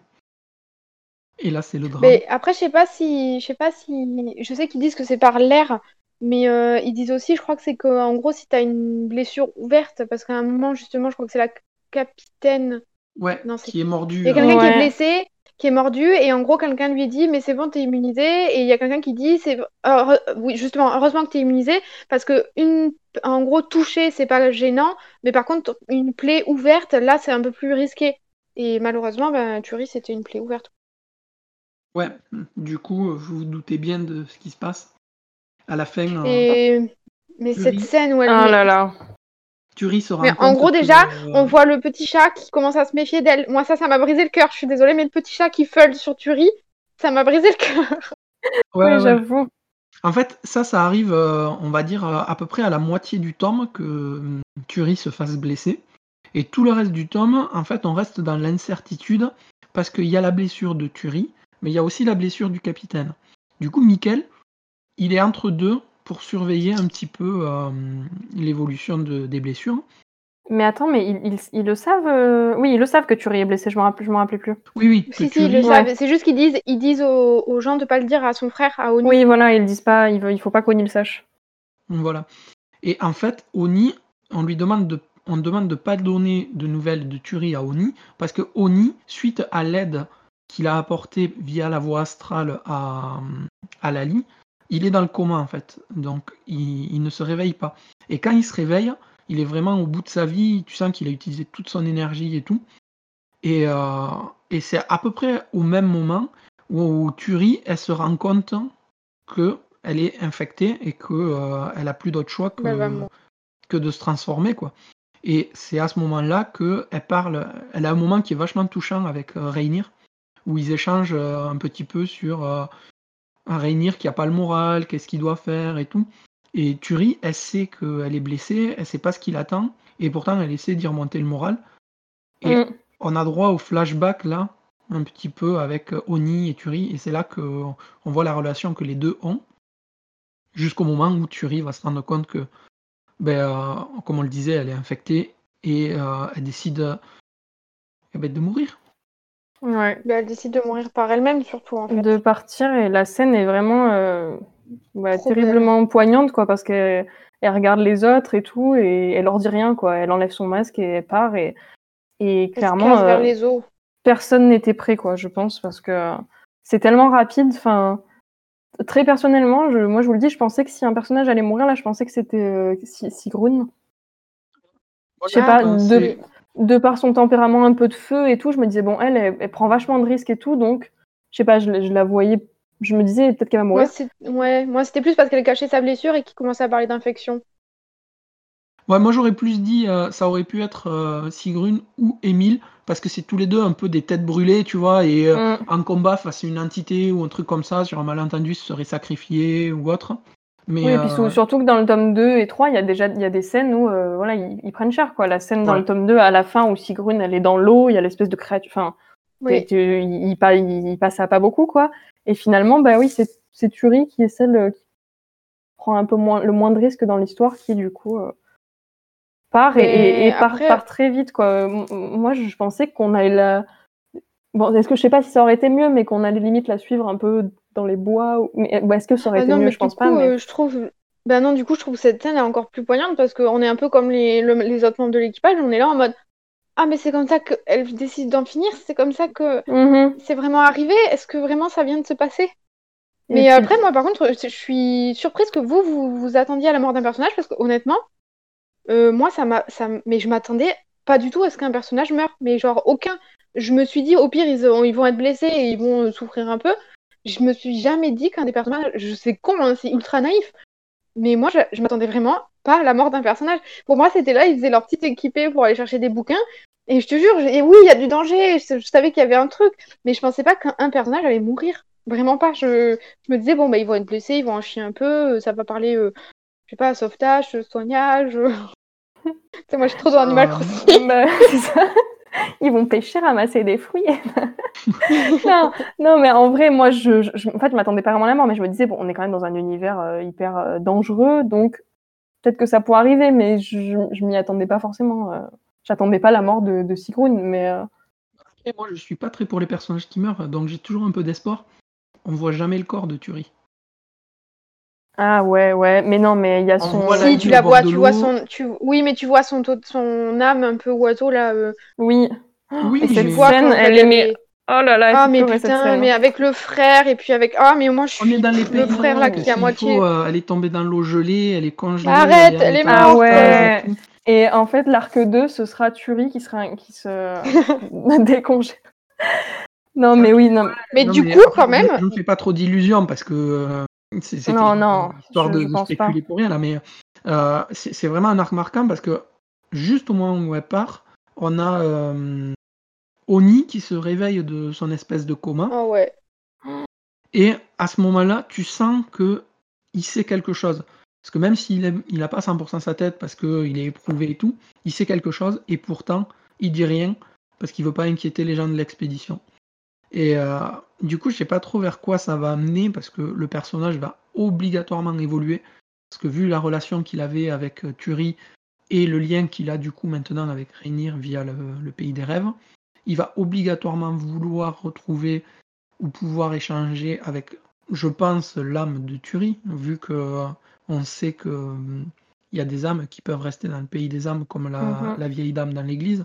Et là, c'est le drame. Mais après, je sais pas si, je sais pas si, je sais qu'ils disent que c'est par l'air, mais euh, ils disent aussi, je crois que c'est qu'en gros, si tu as une blessure ouverte, parce qu'à un moment, justement, je crois que c'est la capitaine. Ouais, Non, c'est qui est mordu. Il y a quelqu'un qui est blessé, qui est mordu, et en gros, quelqu'un lui dit, mais c'est bon, t'es immunisé. Et il y a quelqu'un qui dit, c'est heure- oui, justement, heureusement que t'es immunisé, parce que une, en gros, toucher, c'est pas gênant, mais par contre, une plaie ouverte, là, c'est un peu plus risqué. Et malheureusement, ben, Turi, c'était une plaie ouverte. Ouais, du coup, vous vous doutez bien de ce qui se passe. À la fin, euh, mais Turi. cette scène où elle Ah met- là là. Turi Mais en gros, déjà, euh, on voit le petit chat qui commence à se méfier d'elle. Moi, ça, ça m'a brisé le cœur. Je suis désolée, mais le petit chat qui feule sur Turi, ça m'a brisé le cœur. ouais, j'avoue. En fait, ça, ça arrive, euh, on va dire, euh, à peu près à la moitié du tome que hum, Turi se fasse blesser. Et tout le reste du tome, en fait, on reste dans l'incertitude parce qu'il y a la blessure de Turi, mais il y a aussi la blessure du capitaine. Du coup, Mikel, il est entre deux pour surveiller un petit peu euh, l'évolution de- des blessures. Mais attends, mais ils, ils- ils le savent euh, Oui, ils le savent que Turi est blessé, je me rappelle, je me rappelais plus. Oui, oui, que Si, si, ils le Ouais. savent. C'est juste qu'ils disent, ils disent aux, aux gens de pas le dire à son frère, à Oni. Oui, voilà, ils le disent pas, il, veut- il faut pas qu'Oni le sache. Voilà. Et en fait, Oni, on lui demande de, on demande de pas donner de nouvelles de Turi à Oni, parce que Oni, suite à l'aide qu'il a apportée via la voie astrale à, à Lali, il est dans le coma en fait. Donc il, il ne se réveille pas. Et quand il se réveille, il est vraiment au bout de sa vie. Tu sens qu'il a utilisé toute son énergie et tout. Et, euh, et c'est à peu près au même moment où, Turi, elle se rend compte que elle est infectée et que euh, elle a plus d'autre choix que, Bah, mourir. que de se transformer quoi. Et c'est à ce moment-là que elle parle. Elle a un moment qui est vachement touchant avec euh, Rhaenyra, où ils échangent euh, un petit peu sur euh, un Rhaenyra qui a pas le moral, qu'est-ce qu'il doit faire et tout. Et Turi, elle sait qu'elle est blessée, elle sait pas ce qui l'attend, et pourtant elle essaie d'y remonter le moral. Et Mm. on a droit au flashback là, un petit peu avec Oni et Turi, et c'est là que on voit la relation que les deux ont, jusqu'au moment où Turi va se rendre compte que, ben, euh, comme on le disait, elle est infectée et euh, elle décide euh, eh ben, de mourir. Ouais. Bah, elle décide de mourir par elle-même, surtout, en fait. De partir, et la scène est vraiment euh, bah, terriblement poignante, quoi, parce qu'elle elle regarde les autres et tout, et elle leur dit rien, quoi. Elle enlève son masque et elle part, et, clairement, euh, les eaux. personne n'était prêt, quoi, je pense, parce que c'est tellement rapide. Enfin, très personnellement, je, moi je vous le dis, je pensais que si un personnage allait mourir, là, je pensais que c'était euh, Si- Sigrun. Je sais Ah, pas, Euh, de, de par son tempérament un peu de feu et tout, je me disais, bon, elle, elle, elle prend vachement de risques et tout, donc, je sais pas, je, la- je la voyais, je me disais, peut-être qu'elle va Moi, mourir. c'est... Ouais, moi, c'était plus parce qu'elle cachait sa blessure et qu'il commençait à parler d'infection. Ouais, moi j'aurais plus dit, euh, ça aurait pu être euh, Sigrun ou Émile, parce que c'est tous les deux un peu des têtes brûlées, tu vois, et euh, Mm. en combat face à une entité ou un truc comme ça, sur un malentendu, se serait sacrifié ou autre. Mais Oui, et puis euh, surtout que dans le tome 2 et 3, il y a déjà il y a des scènes où euh, voilà, ils, ils prennent cher. Quoi. La scène dans Ouais. le tome 2, à la fin, où Sigrun, elle est dans l'eau, il y a l'espèce de créature. Enfin, Oui. il, il, pa- il- il passe à pas beaucoup. quoi. Et finalement, bah oui, c'est c'est Turi qui est celle euh, qui prend un peu moins, le moins de risques dans l'histoire, qui du coup euh, part et, Mais et- et part, après- part très vite. Quoi. Moi, je pensais qu'on allait la. Bon, est-ce que je sais pas si ça aurait été mieux, mais qu'on allait limite la suivre un peu dans les bois ou... mais, ou est-ce que ça aurait Ah été non, mieux? mais Je pense coup, pas. Mais... euh, je trouve. Bah non, du coup, je trouve que cette scène est encore plus poignante parce qu'on est un peu comme les, le- les autres membres de l'équipage. On est là en mode Ah, mais c'est comme ça qu'elle décide d'en finir, c'est comme ça que Mhm. c'est vraiment arrivé. Est-ce que vraiment ça vient de se passer? Mais puis- après, moi, par contre, je suis surprise que vous, vous vous attendiez à la mort d'un personnage parce que honnêtement, euh, moi, ça m'a. Ça... Mais je m'attendais pas du tout à ce qu'un personnage meure. Mais genre, aucun. Je me suis dit, au pire, ils, ont- ils vont être blessés et ils vont euh, souffrir un peu. Je me suis jamais dit qu'un des personnages. Je sais con, hein, c'est ultra naïf. Mais moi, je, je m'attendais vraiment pas à la mort d'un personnage. Pour moi, c'était là, ils faisaient leur petite équipée pour aller chercher des bouquins. Et je te jure, j'ai- oui, il y a du danger. Je, je savais qu'il y avait un truc. Mais je pensais pas qu'un un personnage allait mourir. Vraiment pas. Je, je me disais, bon, bah, ils vont être blessés, ils vont en chier un peu. euh, Ça va parler, euh, je sais pas, sauvetage, soignage. euh. moi, je suis trop dans Animal Euh, Crossing. Bah, c'est ça. Ils vont pêcher, ramasser des fruits. non, non, mais en vrai, moi, je, en fait, je m'attendais pas vraiment à la mort, mais je me disais, bon, on est quand même dans un univers euh, hyper euh, dangereux, donc peut-être que ça pourrait arriver, mais je, je m'y attendais pas forcément. Euh, J'attendais pas la mort de, de Sigrun, mais. moi, je suis pas très pour les personnages qui meurent, donc j'ai toujours un peu d'espoir. On voit jamais le corps de Turi. Ah ouais, ouais, mais non, mais il y a On son. Si, tu la vois, tu vois son. Tu... Oui, mais tu vois son, taux- son âme un peu oiseau là. euh, Oui. Oui, Et cette vois scène, elle mais- Oh là là, elle Ah, mais putain, scène. mais avec le frère, et puis avec. Ah, mais moi je On est suis. dans les pays Le frère là qui est à moitié. faut, euh, elle est tombée dans l'eau gelée, elle est congelée. Arrête, en elle est Ah morte. ouais. d'otage et en fait, l'arc 2, ce sera Turi qui, sera, qui se décongèle. Non, mais oui, non. Mais Non, du mais coup, après, quand même. Je ne fais pas trop d'illusions parce que euh, c'est c'est Non, une- non, histoire je- de, je de pense spéculer pas. pour rien là, mais euh, c'est c'est vraiment un arc marquant parce que juste au moment où elle part, on a euh, Oni qui se réveille de son espèce de coma Oh ouais. et à ce moment-là, tu sens que il sait quelque chose. Parce que même s'il n'a pas 100% sa tête parce qu'il est éprouvé et tout, il sait quelque chose et pourtant il dit rien parce qu'il veut pas inquiéter les gens de l'expédition. Et euh, du coup, je sais pas trop vers quoi ça va amener parce que le personnage va obligatoirement évoluer. Parce que vu la relation qu'il avait avec euh, Turi et le lien qu'il a du coup maintenant avec Rainir via le, le pays des rêves, il va obligatoirement vouloir retrouver ou pouvoir échanger avec, je pense, l'âme de Turi, vu que euh, on sait que euh, il y a des âmes qui peuvent rester dans le pays des âmes, comme la, Mhm. la vieille dame dans l'église.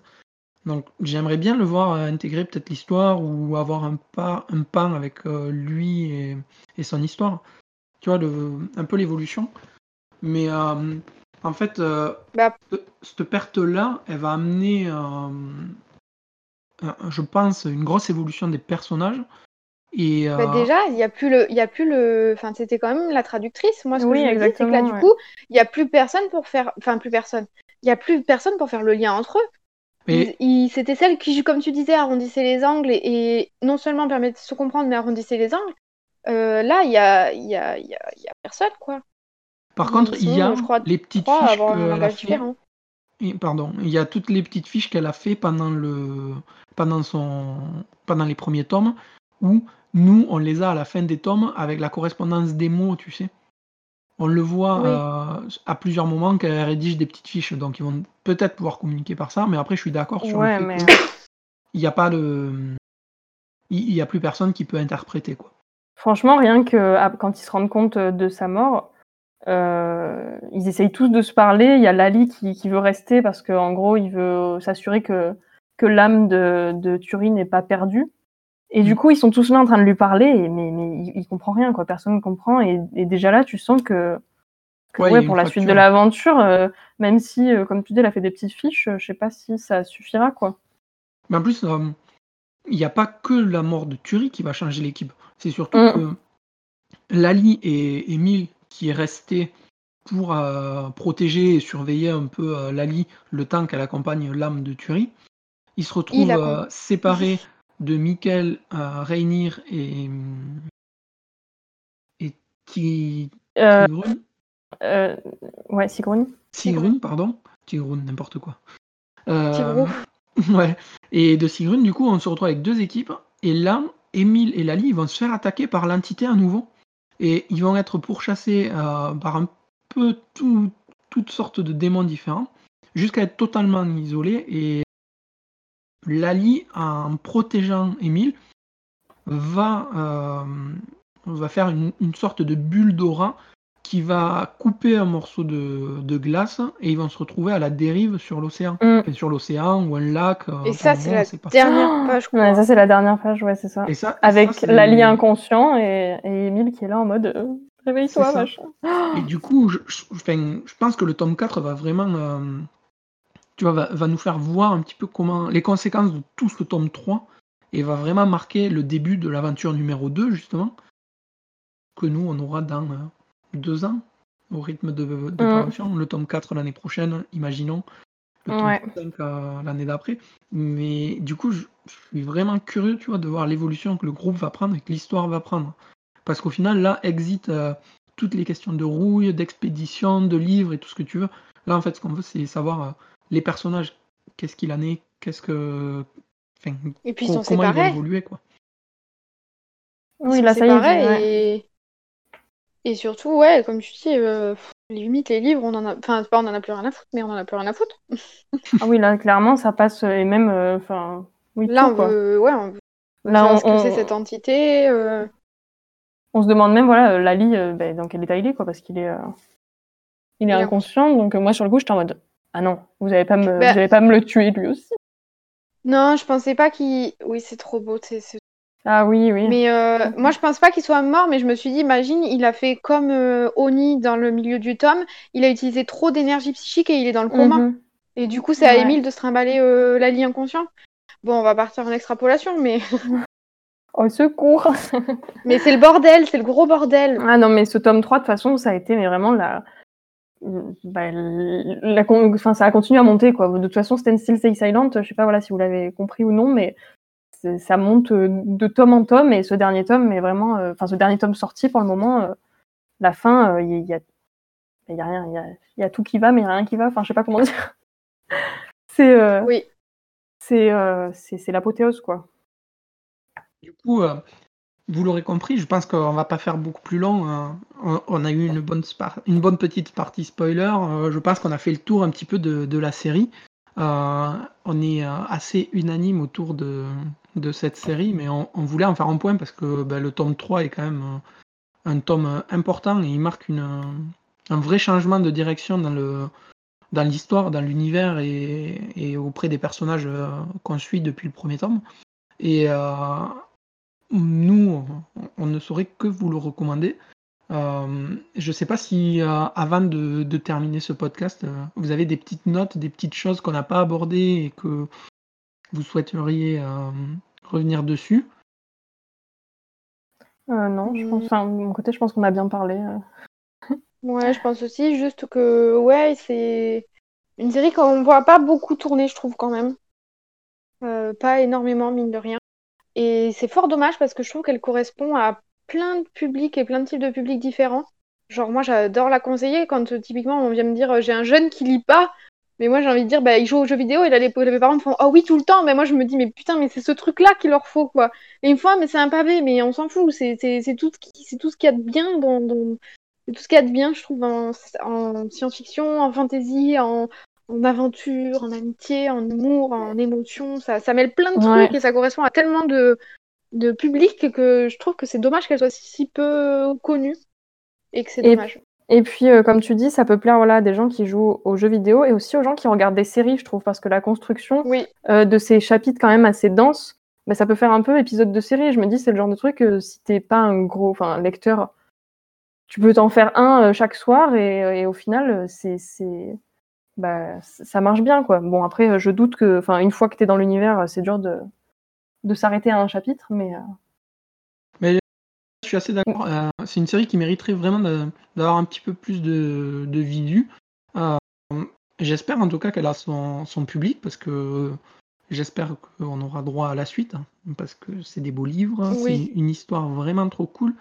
Donc j'aimerais bien le voir euh, intégrer peut-être l'histoire ou avoir un, pas, un pan avec euh, lui et, et son histoire. Tu vois, le, un peu l'évolution. Mais euh, en fait, euh, Bah, ce- cette perte-là, elle va amener, euh, je pense, une grosse évolution des personnages. Et, bah, déjà, il y a plus le, il y a plus le, enfin c'était quand même la traductrice. Moi, ce que Oui, je c'est que là, du coup, il y a plus personne pour faire, enfin plus personne. Il y a plus personne pour faire le lien entre eux. Mais C'était celle qui, comme tu disais, arrondissait les angles et, et non seulement permettait de se comprendre, mais arrondissait les angles. Euh, là, il y a, y a, y a, y a personne, quoi. par contre, il y a je crois, les petites trois fiches avoir un fait. Et, pardon, il y a toutes les petites fiches qu'elle a fait pendant le pendant son pendant les premiers tomes où nous on les a à la fin des tomes avec la correspondance des mots, tu sais. On le voit Oui. euh, à plusieurs moments qu'elle rédige des petites fiches, donc ils vont peut-être pouvoir communiquer par ça, mais après je suis d'accord sur Ouais, le fait mais- que il n'y a pas de il a plus personne qui peut interpréter quoi. Franchement, rien que ah, quand ils se rendent compte euh, de sa mort, euh, ils essayent tous de se parler. Il y a Lali qui, qui veut rester parce qu'en gros, il veut s'assurer que, que l'âme de, de Turin n'est pas perdue. Et du Mm. coup, ils sont tous là en train de lui parler, et- mais, mais il, comprend rien, quoi. Personne ne comprend. Et, et déjà là, tu sens que, que, Ouais, pour la suite de l'aventure, euh, même si, euh, comme tu dis, elle a fait des petites fiches, euh, je sais pas si ça suffira, quoi. Mais en plus, euh, il n'y a pas que la mort de Turi qui va changer l'équipe. C'est surtout Mm. que Lali et Emile, qui est resté pour protéger et surveiller un peu Lali le temps qu'elle accompagne l'âme de Turi, ils se retrouvent séparés de Mikkel, euh, Reinir et, et Ti- Euh, Tigrun. euh, ouais, Sigrun. Sigrun, pardon. Tigrun, n'importe quoi. Euh, ouais. Et de Sigrun, du coup, on se retrouve avec deux équipes. Et là, Emile et Lali ils vont se faire attaquer par l'entité à nouveau. Et ils vont être pourchassés par un peu tout- toutes sortes de démons différents, jusqu'à être totalement isolés. Et Lali, en protégeant Emile, va, euh, va faire une, une sorte de bulle d'aura qui va couper un morceau de, de glace et ils vont se retrouver à la dérive sur l'océan. Mm. Enfin, sur l'océan ou un lac. euh, Et ça, c'est bon, la dernière Oh page. Ouais, ça, c'est la dernière page, ouais, c'est ça. Et ça, Avec ça, Lali inconscient et, et Emile qui est là en mode euh, réveille-toi, machin. Et du coup, je, je- enfin, je pense que le tome 4 va vraiment, euh, tu vois, va, va nous faire voir un petit peu comment les conséquences de tout ce tome 3 et va vraiment marquer le début de l'aventure numéro 2, justement, que nous, on aura dans euh, deux ans, au rythme de, de Mm. parution. Le tome 4 l'année prochaine, imaginons. Le tome Ouais. 5 euh, l'année d'après. Mais du coup, je, je suis vraiment curieux, tu vois, de voir l'évolution que le groupe va prendre et que l'histoire va prendre. Parce qu'au final, là, exit euh, toutes les questions de rouille, d'expédition, de livres et tout ce que tu veux. Là, en fait, ce qu'on veut, c'est savoir les personnages, qu'est-ce qu'il en est, qu'est-ce que. Enfin, Et puis ils sont comment ils vont séparés. évoluer, quoi. Oui, là, ça y est. séparés ouais. et... et surtout, ouais, comme tu dis, euh, limite les livres, on en a, enfin, c'est pas on en a plus rien à foutre, mais on en a plus rien à foutre. Ah oui, là, clairement, ça passe. euh, Et même. euh, Enfin. oui, Là, tout, on quoi. veut, ouais, on veut Là, on, ce que c'est on- cette entité. euh, on se demande même, voilà, Lali, euh, ben, dans quel état il est, quoi, parce qu'il est. euh, Il est Il est inconscient, donc euh, moi, sur le coup, j'étais en mode. Ah non, vous allez pas me, Bah- pas me le tuer lui aussi. Non, je pensais pas qu'il. Oui, c'est trop beau, c'est Ah oui, oui. Mais euh, moi, je pense pas qu'il soit mort, mais je me suis dit, imagine, il a fait comme euh, Oni dans le milieu du tome, il a utilisé trop d'énergie psychique et il est dans le coma. Mhm. Et du coup, c'est à Ouais. Émile de se trimballer euh, Lali inconscient. Bon, on va partir en extrapolation, mais, Au secours. mais c'est le bordel, c'est le gros bordel. Ah non, mais ce tome 3, de toute façon, ça a été mais vraiment la. Bah, la enfin, ça a continué à monter, quoi. De toute façon, Stand Still Stay Silent, je sais pas voilà, si vous l'avez compris ou non, mais ça monte euh, de tome en tome, et ce dernier tome est vraiment. euh, Enfin, ce dernier tome sorti pour le moment, euh, la fin, euh, il y, a. Il y a rien, il y a, il y a tout qui va, mais il a rien qui va. Enfin, je sais pas comment dire. c'est euh, Oui. c'est euh, c'est c'est l'apothéose, quoi. Du coup, euh, vous l'aurez compris, je pense qu'on va pas faire beaucoup plus long. hein. On, a eu une bonne, petite partie spoiler. Euh, je pense qu'on a fait le tour un petit peu de, la série. Euh, on est euh, assez unanime autour de, cette série, mais on, voulait en faire un point parce que ben, le tome 3 est quand même un tome important et il marque un vrai changement de direction dans l'histoire, dans l'univers et, auprès des personnages qu'on suit depuis le premier tome. Nous, on, ne saurait que vous le recommander. Euh, je ne sais pas si, euh, avant de, de terminer ce podcast, euh, vous avez des petites notes, des petites choses qu'on n'a pas abordées et que vous souhaiteriez euh, revenir dessus? Euh, non, je pense. Mm. Enfin, de mon côté, je pense qu'on a bien parlé. Ouais, je pense aussi, juste que, ouais, c'est une série qu'on voit pas beaucoup tourner, je trouve, quand même. Euh, pas énormément, mine de rien. Et c'est fort dommage parce que je trouve qu'elle correspond à plein de publics et plein de types de publics différents. Genre, moi, j'adore la conseiller quand euh, typiquement on vient me dire euh, j'ai un jeune qui lit pas, mais moi j'ai envie de dire bah il joue aux jeux vidéo et là les, parents me font oh oui tout le temps, mais moi je me dis mais putain, mais c'est ce truc-là qu'il leur faut quoi. Et une fois, mais c'est un pavé, mais on s'en fout, c'est tout, ce qu'il y a de bien dans, tout ce qu'il y a de bien, je trouve, en science-fiction, en fantasy, en, en aventure, en amitié, en humour, en émotion. Ça, ça mêle plein de Ouais. trucs et ça correspond à tellement de, de public que je trouve que c'est dommage qu'elle soit si, si peu connue et que c'est dommage. Et puis, euh, comme tu dis, ça peut plaire voilà, à des gens qui jouent aux jeux vidéo et aussi aux gens qui regardent des séries, je trouve, parce que la construction Oui, euh, de ces chapitres quand même assez denses, bah, ça peut faire un peu épisode de série. Je me dis, c'est le genre de truc, euh, si t'es pas un gros enfin, lecteur, tu peux t'en faire un euh, chaque soir et, et au final, c'est, bah, ça marche bien. quoi. Bon, après, euh, je doute que, enfin, une fois que t'es dans l'univers, euh, c'est dur de, de s'arrêter à un chapitre, mais euh, Je suis assez d'accord. Euh, c'est une série qui mériterait vraiment d'avoir un petit peu plus de, de visu. Euh, j'espère en tout cas qu'elle a son, son public parce que j'espère qu'on aura droit à la suite hein, parce que c'est des beaux livres, Oui. c'est une histoire vraiment trop cool.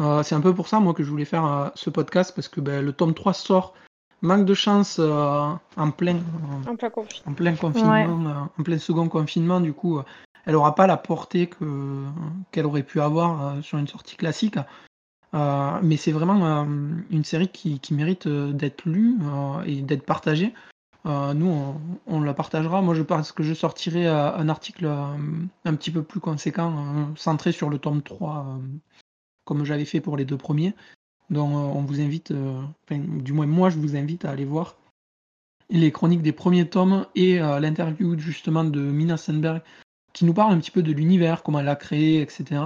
Euh, c'est un peu pour ça moi que je voulais faire euh, ce podcast parce que ben, le tome 3 sort, manque de chance euh, en plein en plein conflit. en plein confinement, euh, en plein second confinement, du coup, euh, elle aura pas la portée que qu'elle aurait pu avoir euh, sur une sortie classique. Euh, mais c'est vraiment euh, une série qui, qui mérite euh, d'être lue euh, et d'être partagée. Euh, nous, on, on la partagera. Moi, je pense que je sortirai euh, un article euh, un petit peu plus conséquent, euh, centré sur le tome 3, euh, comme j'avais fait pour les deux premiers. Donc, euh, on vous invite, euh, du moins moi, je vous invite à aller voir les chroniques des premiers tomes et euh, l'interview justement de Mina Sandberg qui nous parle un petit peu de l'univers, comment elle l'a créé, etc.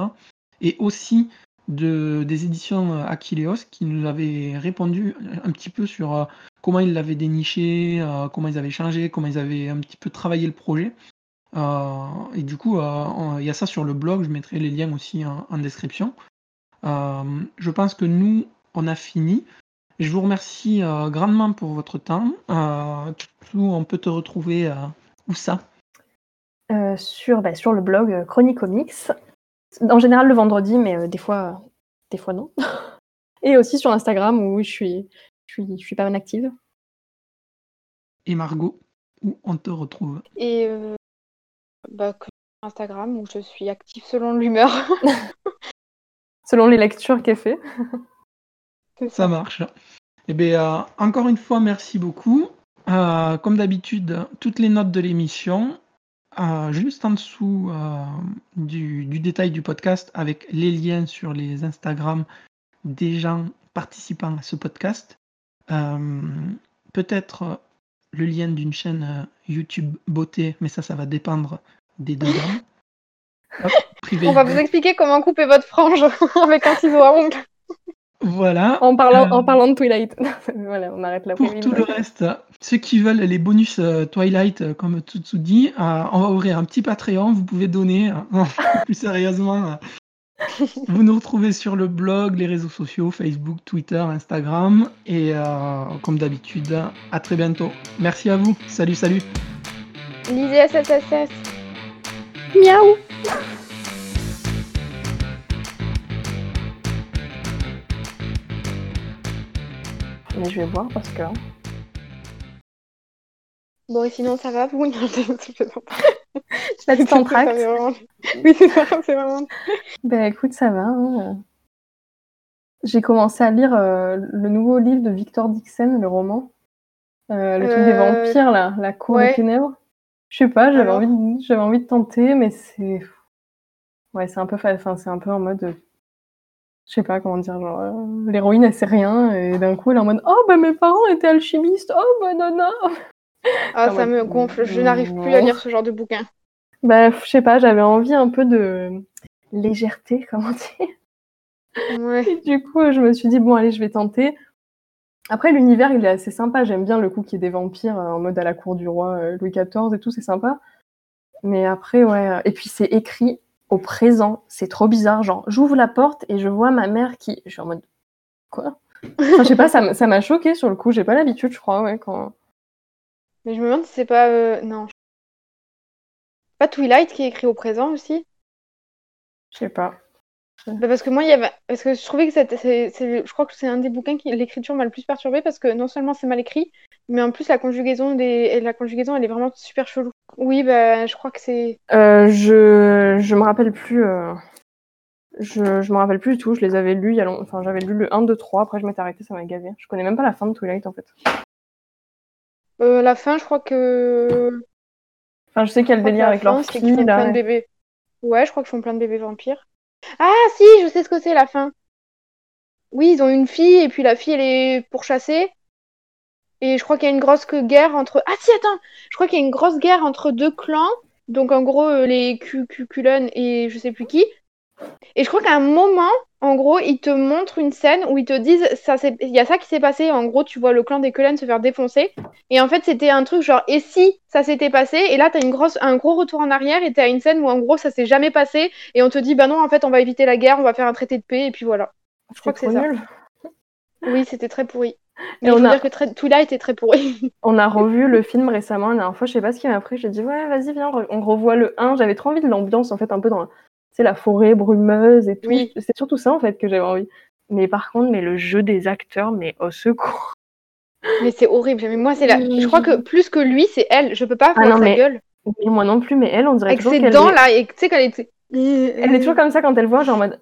Et aussi de, des éditions Achilleos qui nous avaient répondu un petit peu sur comment ils l'avaient déniché, comment ils avaient changé, comment ils avaient un petit peu travaillé le projet. Et du coup, il y a ça sur le blog, je mettrai les liens aussi en description. Euh, je pense que nous, on a fini. Je vous remercie euh, grandement pour votre temps. Euh, on peut te retrouver euh, où ça? Euh, sur, bah, sur le blog Chronique Comics. En général le vendredi, mais euh, des fois, des fois non. Et aussi sur Instagram où je suis, je suis, je suis pas mal active. Et Margot, où on te retrouve? Et euh, bah, Instagram où je suis active selon l'humeur. selon les lectures qu'elle fait. Ça marche. Eh bien, euh, encore une fois, merci beaucoup. Euh, comme d'habitude, toutes les notes de l'émission, euh, juste en dessous du, du détail du podcast, avec les liens sur les Instagram des gens participant à ce podcast. Peut-être le lien d'une chaîne YouTube beauté, mais ça, ça va dépendre des deux On va vous expliquer comment couper votre frange avec un ciseau à ongles. Voilà. En parlant, en euh, parlant de Twilight. voilà, on arrête la Pour tout le reste, ceux qui veulent les bonus euh, Twilight, euh, comme Tutsu dit, on va ouvrir un petit Patreon. Vous pouvez donner. plus sérieusement, vous nous retrouvez sur le blog, les réseaux sociaux, Facebook, Twitter, Instagram. Et comme d'habitude, à très bientôt. Merci à vous. Salut, salut. Lisez SSSS. Miaou. Mais je vais voir parce que. Bon, et sinon, ça va? Vous La petite entracte. Oui, c'est ça, c'est vraiment. Ben écoute, ça va. Hein. J'ai commencé à lire euh, le nouveau livre de Victor Dixon, le roman. Euh, le truc des euh, vampires, là, La Cour des Ténèbres. Je sais pas, j'avais envie, de... j'avais envie de tenter, mais c'est. Ouais, c'est un peu, enfin, c'est un peu en mode je sais pas comment dire, genre, euh, l'héroïne, elle sait rien, et d'un coup, elle est en mode Oh, bah mes parents étaient alchimistes, oh, bah nana Ah, ça me gonfle, je n'arrive plus à lire ce genre de bouquin. Bah, je sais pas, j'avais envie un peu de légèreté, comment dire. Ouais. Et du coup, je me suis dit Bon, allez, je vais tenter. Après, l'univers, il est assez sympa, j'aime bien le coup qu'il y ait des vampires euh, en mode à la cour du roi euh, Louis XIV et tout, c'est sympa. Mais après, ouais, et puis c'est écrit au présent. C'est trop bizarre. Genre, j'ouvre la porte et je vois ma mère qui. Je suis en mode. Quoi? Je sais pas, ça m'a choqué sur le coup. J'ai pas l'habitude, je crois, ouais. Quand... Mais je me demande si c'est pas. Euh... Non. Pas Twilight qui est écrit au présent aussi? Je sais pas. Bah parce que moi, il y avait... parce que je trouvais que c'était, je crois que c'est un des bouquins qui l'écriture m'a le plus perturbé parce que non seulement c'est mal écrit, mais en plus la conjugaison des, la conjugaison, elle est vraiment super chelou. Oui, bah je crois que c'est. Euh, je je me rappelle plus. Euh... Je je me rappelle plus du tout. Je les avais lus il y a longtemps. Enfin, j'avais lu le 1, 2, 3. Après, je m'étais arrêtée, ça m'a gavé. Je connais même pas la fin de Twilight en fait. Euh, la fin, je crois que. Enfin, je sais qu'il y a le délire avec leur fille là. Plein de bébés. Ouais, je crois qu'ils font plein de bébés vampires. Ah si, je sais ce que c'est la fin. Oui, ils ont une fille et puis la fille elle est pourchassée. Et je crois qu'il y a une grosse guerre entre. Ah si, attends, je crois qu'il y a une grosse guerre entre deux clans. Donc en gros euh, les Cuculen et je sais plus qui. Et je crois qu'à un moment, en gros, ils te montrent une scène où ils te disent ça il y a ça qui s'est passé. En gros, tu vois le clan des Cullen se faire défoncer. Et en fait, c'était un truc genre et si ça s'était passé? Et là, t'as une grosse, un gros retour en arrière et t'as une scène où en gros ça s'est jamais passé. Et on te dit bah non, en fait, on va éviter la guerre, on va faire un traité de paix et puis voilà. Je crois que c'est ça. Oui, c'était très pourri. Mais et on a... dire que très... Twilight était très pourri. on a revu le film récemment la dernière fois, je sais pas ce qui m'a pris. J'ai dit ouais, vas-y, viens, on revoit le 1. J'avais trop envie de l'ambiance en fait, un peu dans c'est la forêt brumeuse et tout. C'est surtout ça en fait que j'avais envie. Mais par contre, mais le jeu des acteurs, mais au secours. Mais c'est horrible. Mais moi, c'est la. Je crois que plus que lui, c'est elle. Je peux pas ah sa gueule. Mais moi non plus, mais elle, on dirait Avec ses dents là, et tu sais qu'elle est. Elle est toujours comme ça quand elle voit, genre en mode.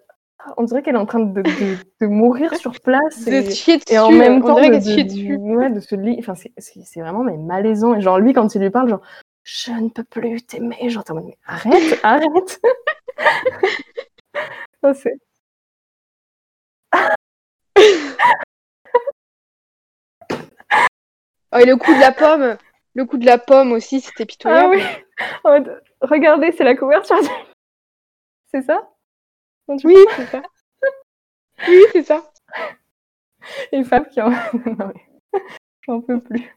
On dirait qu'elle est en train de, de, mourir sur place. et, chier dessus, et en même temps, de, de, ouais, de se Enfin, c'est vraiment mais malaisant. Et genre, lui, quand il lui parle, genre, je ne peux plus t'aimer. Genre, mais arrête, arrête. Ça, c'est. oh, et le coup de la pomme, le coup de la pomme aussi, c'était pitoyable. Ah oui. Regardez, c'est la couverture. C'est ça? Oui, c'est ça? oui, c'est ça. Et Fab qui en. non, mais... J'en peux plus.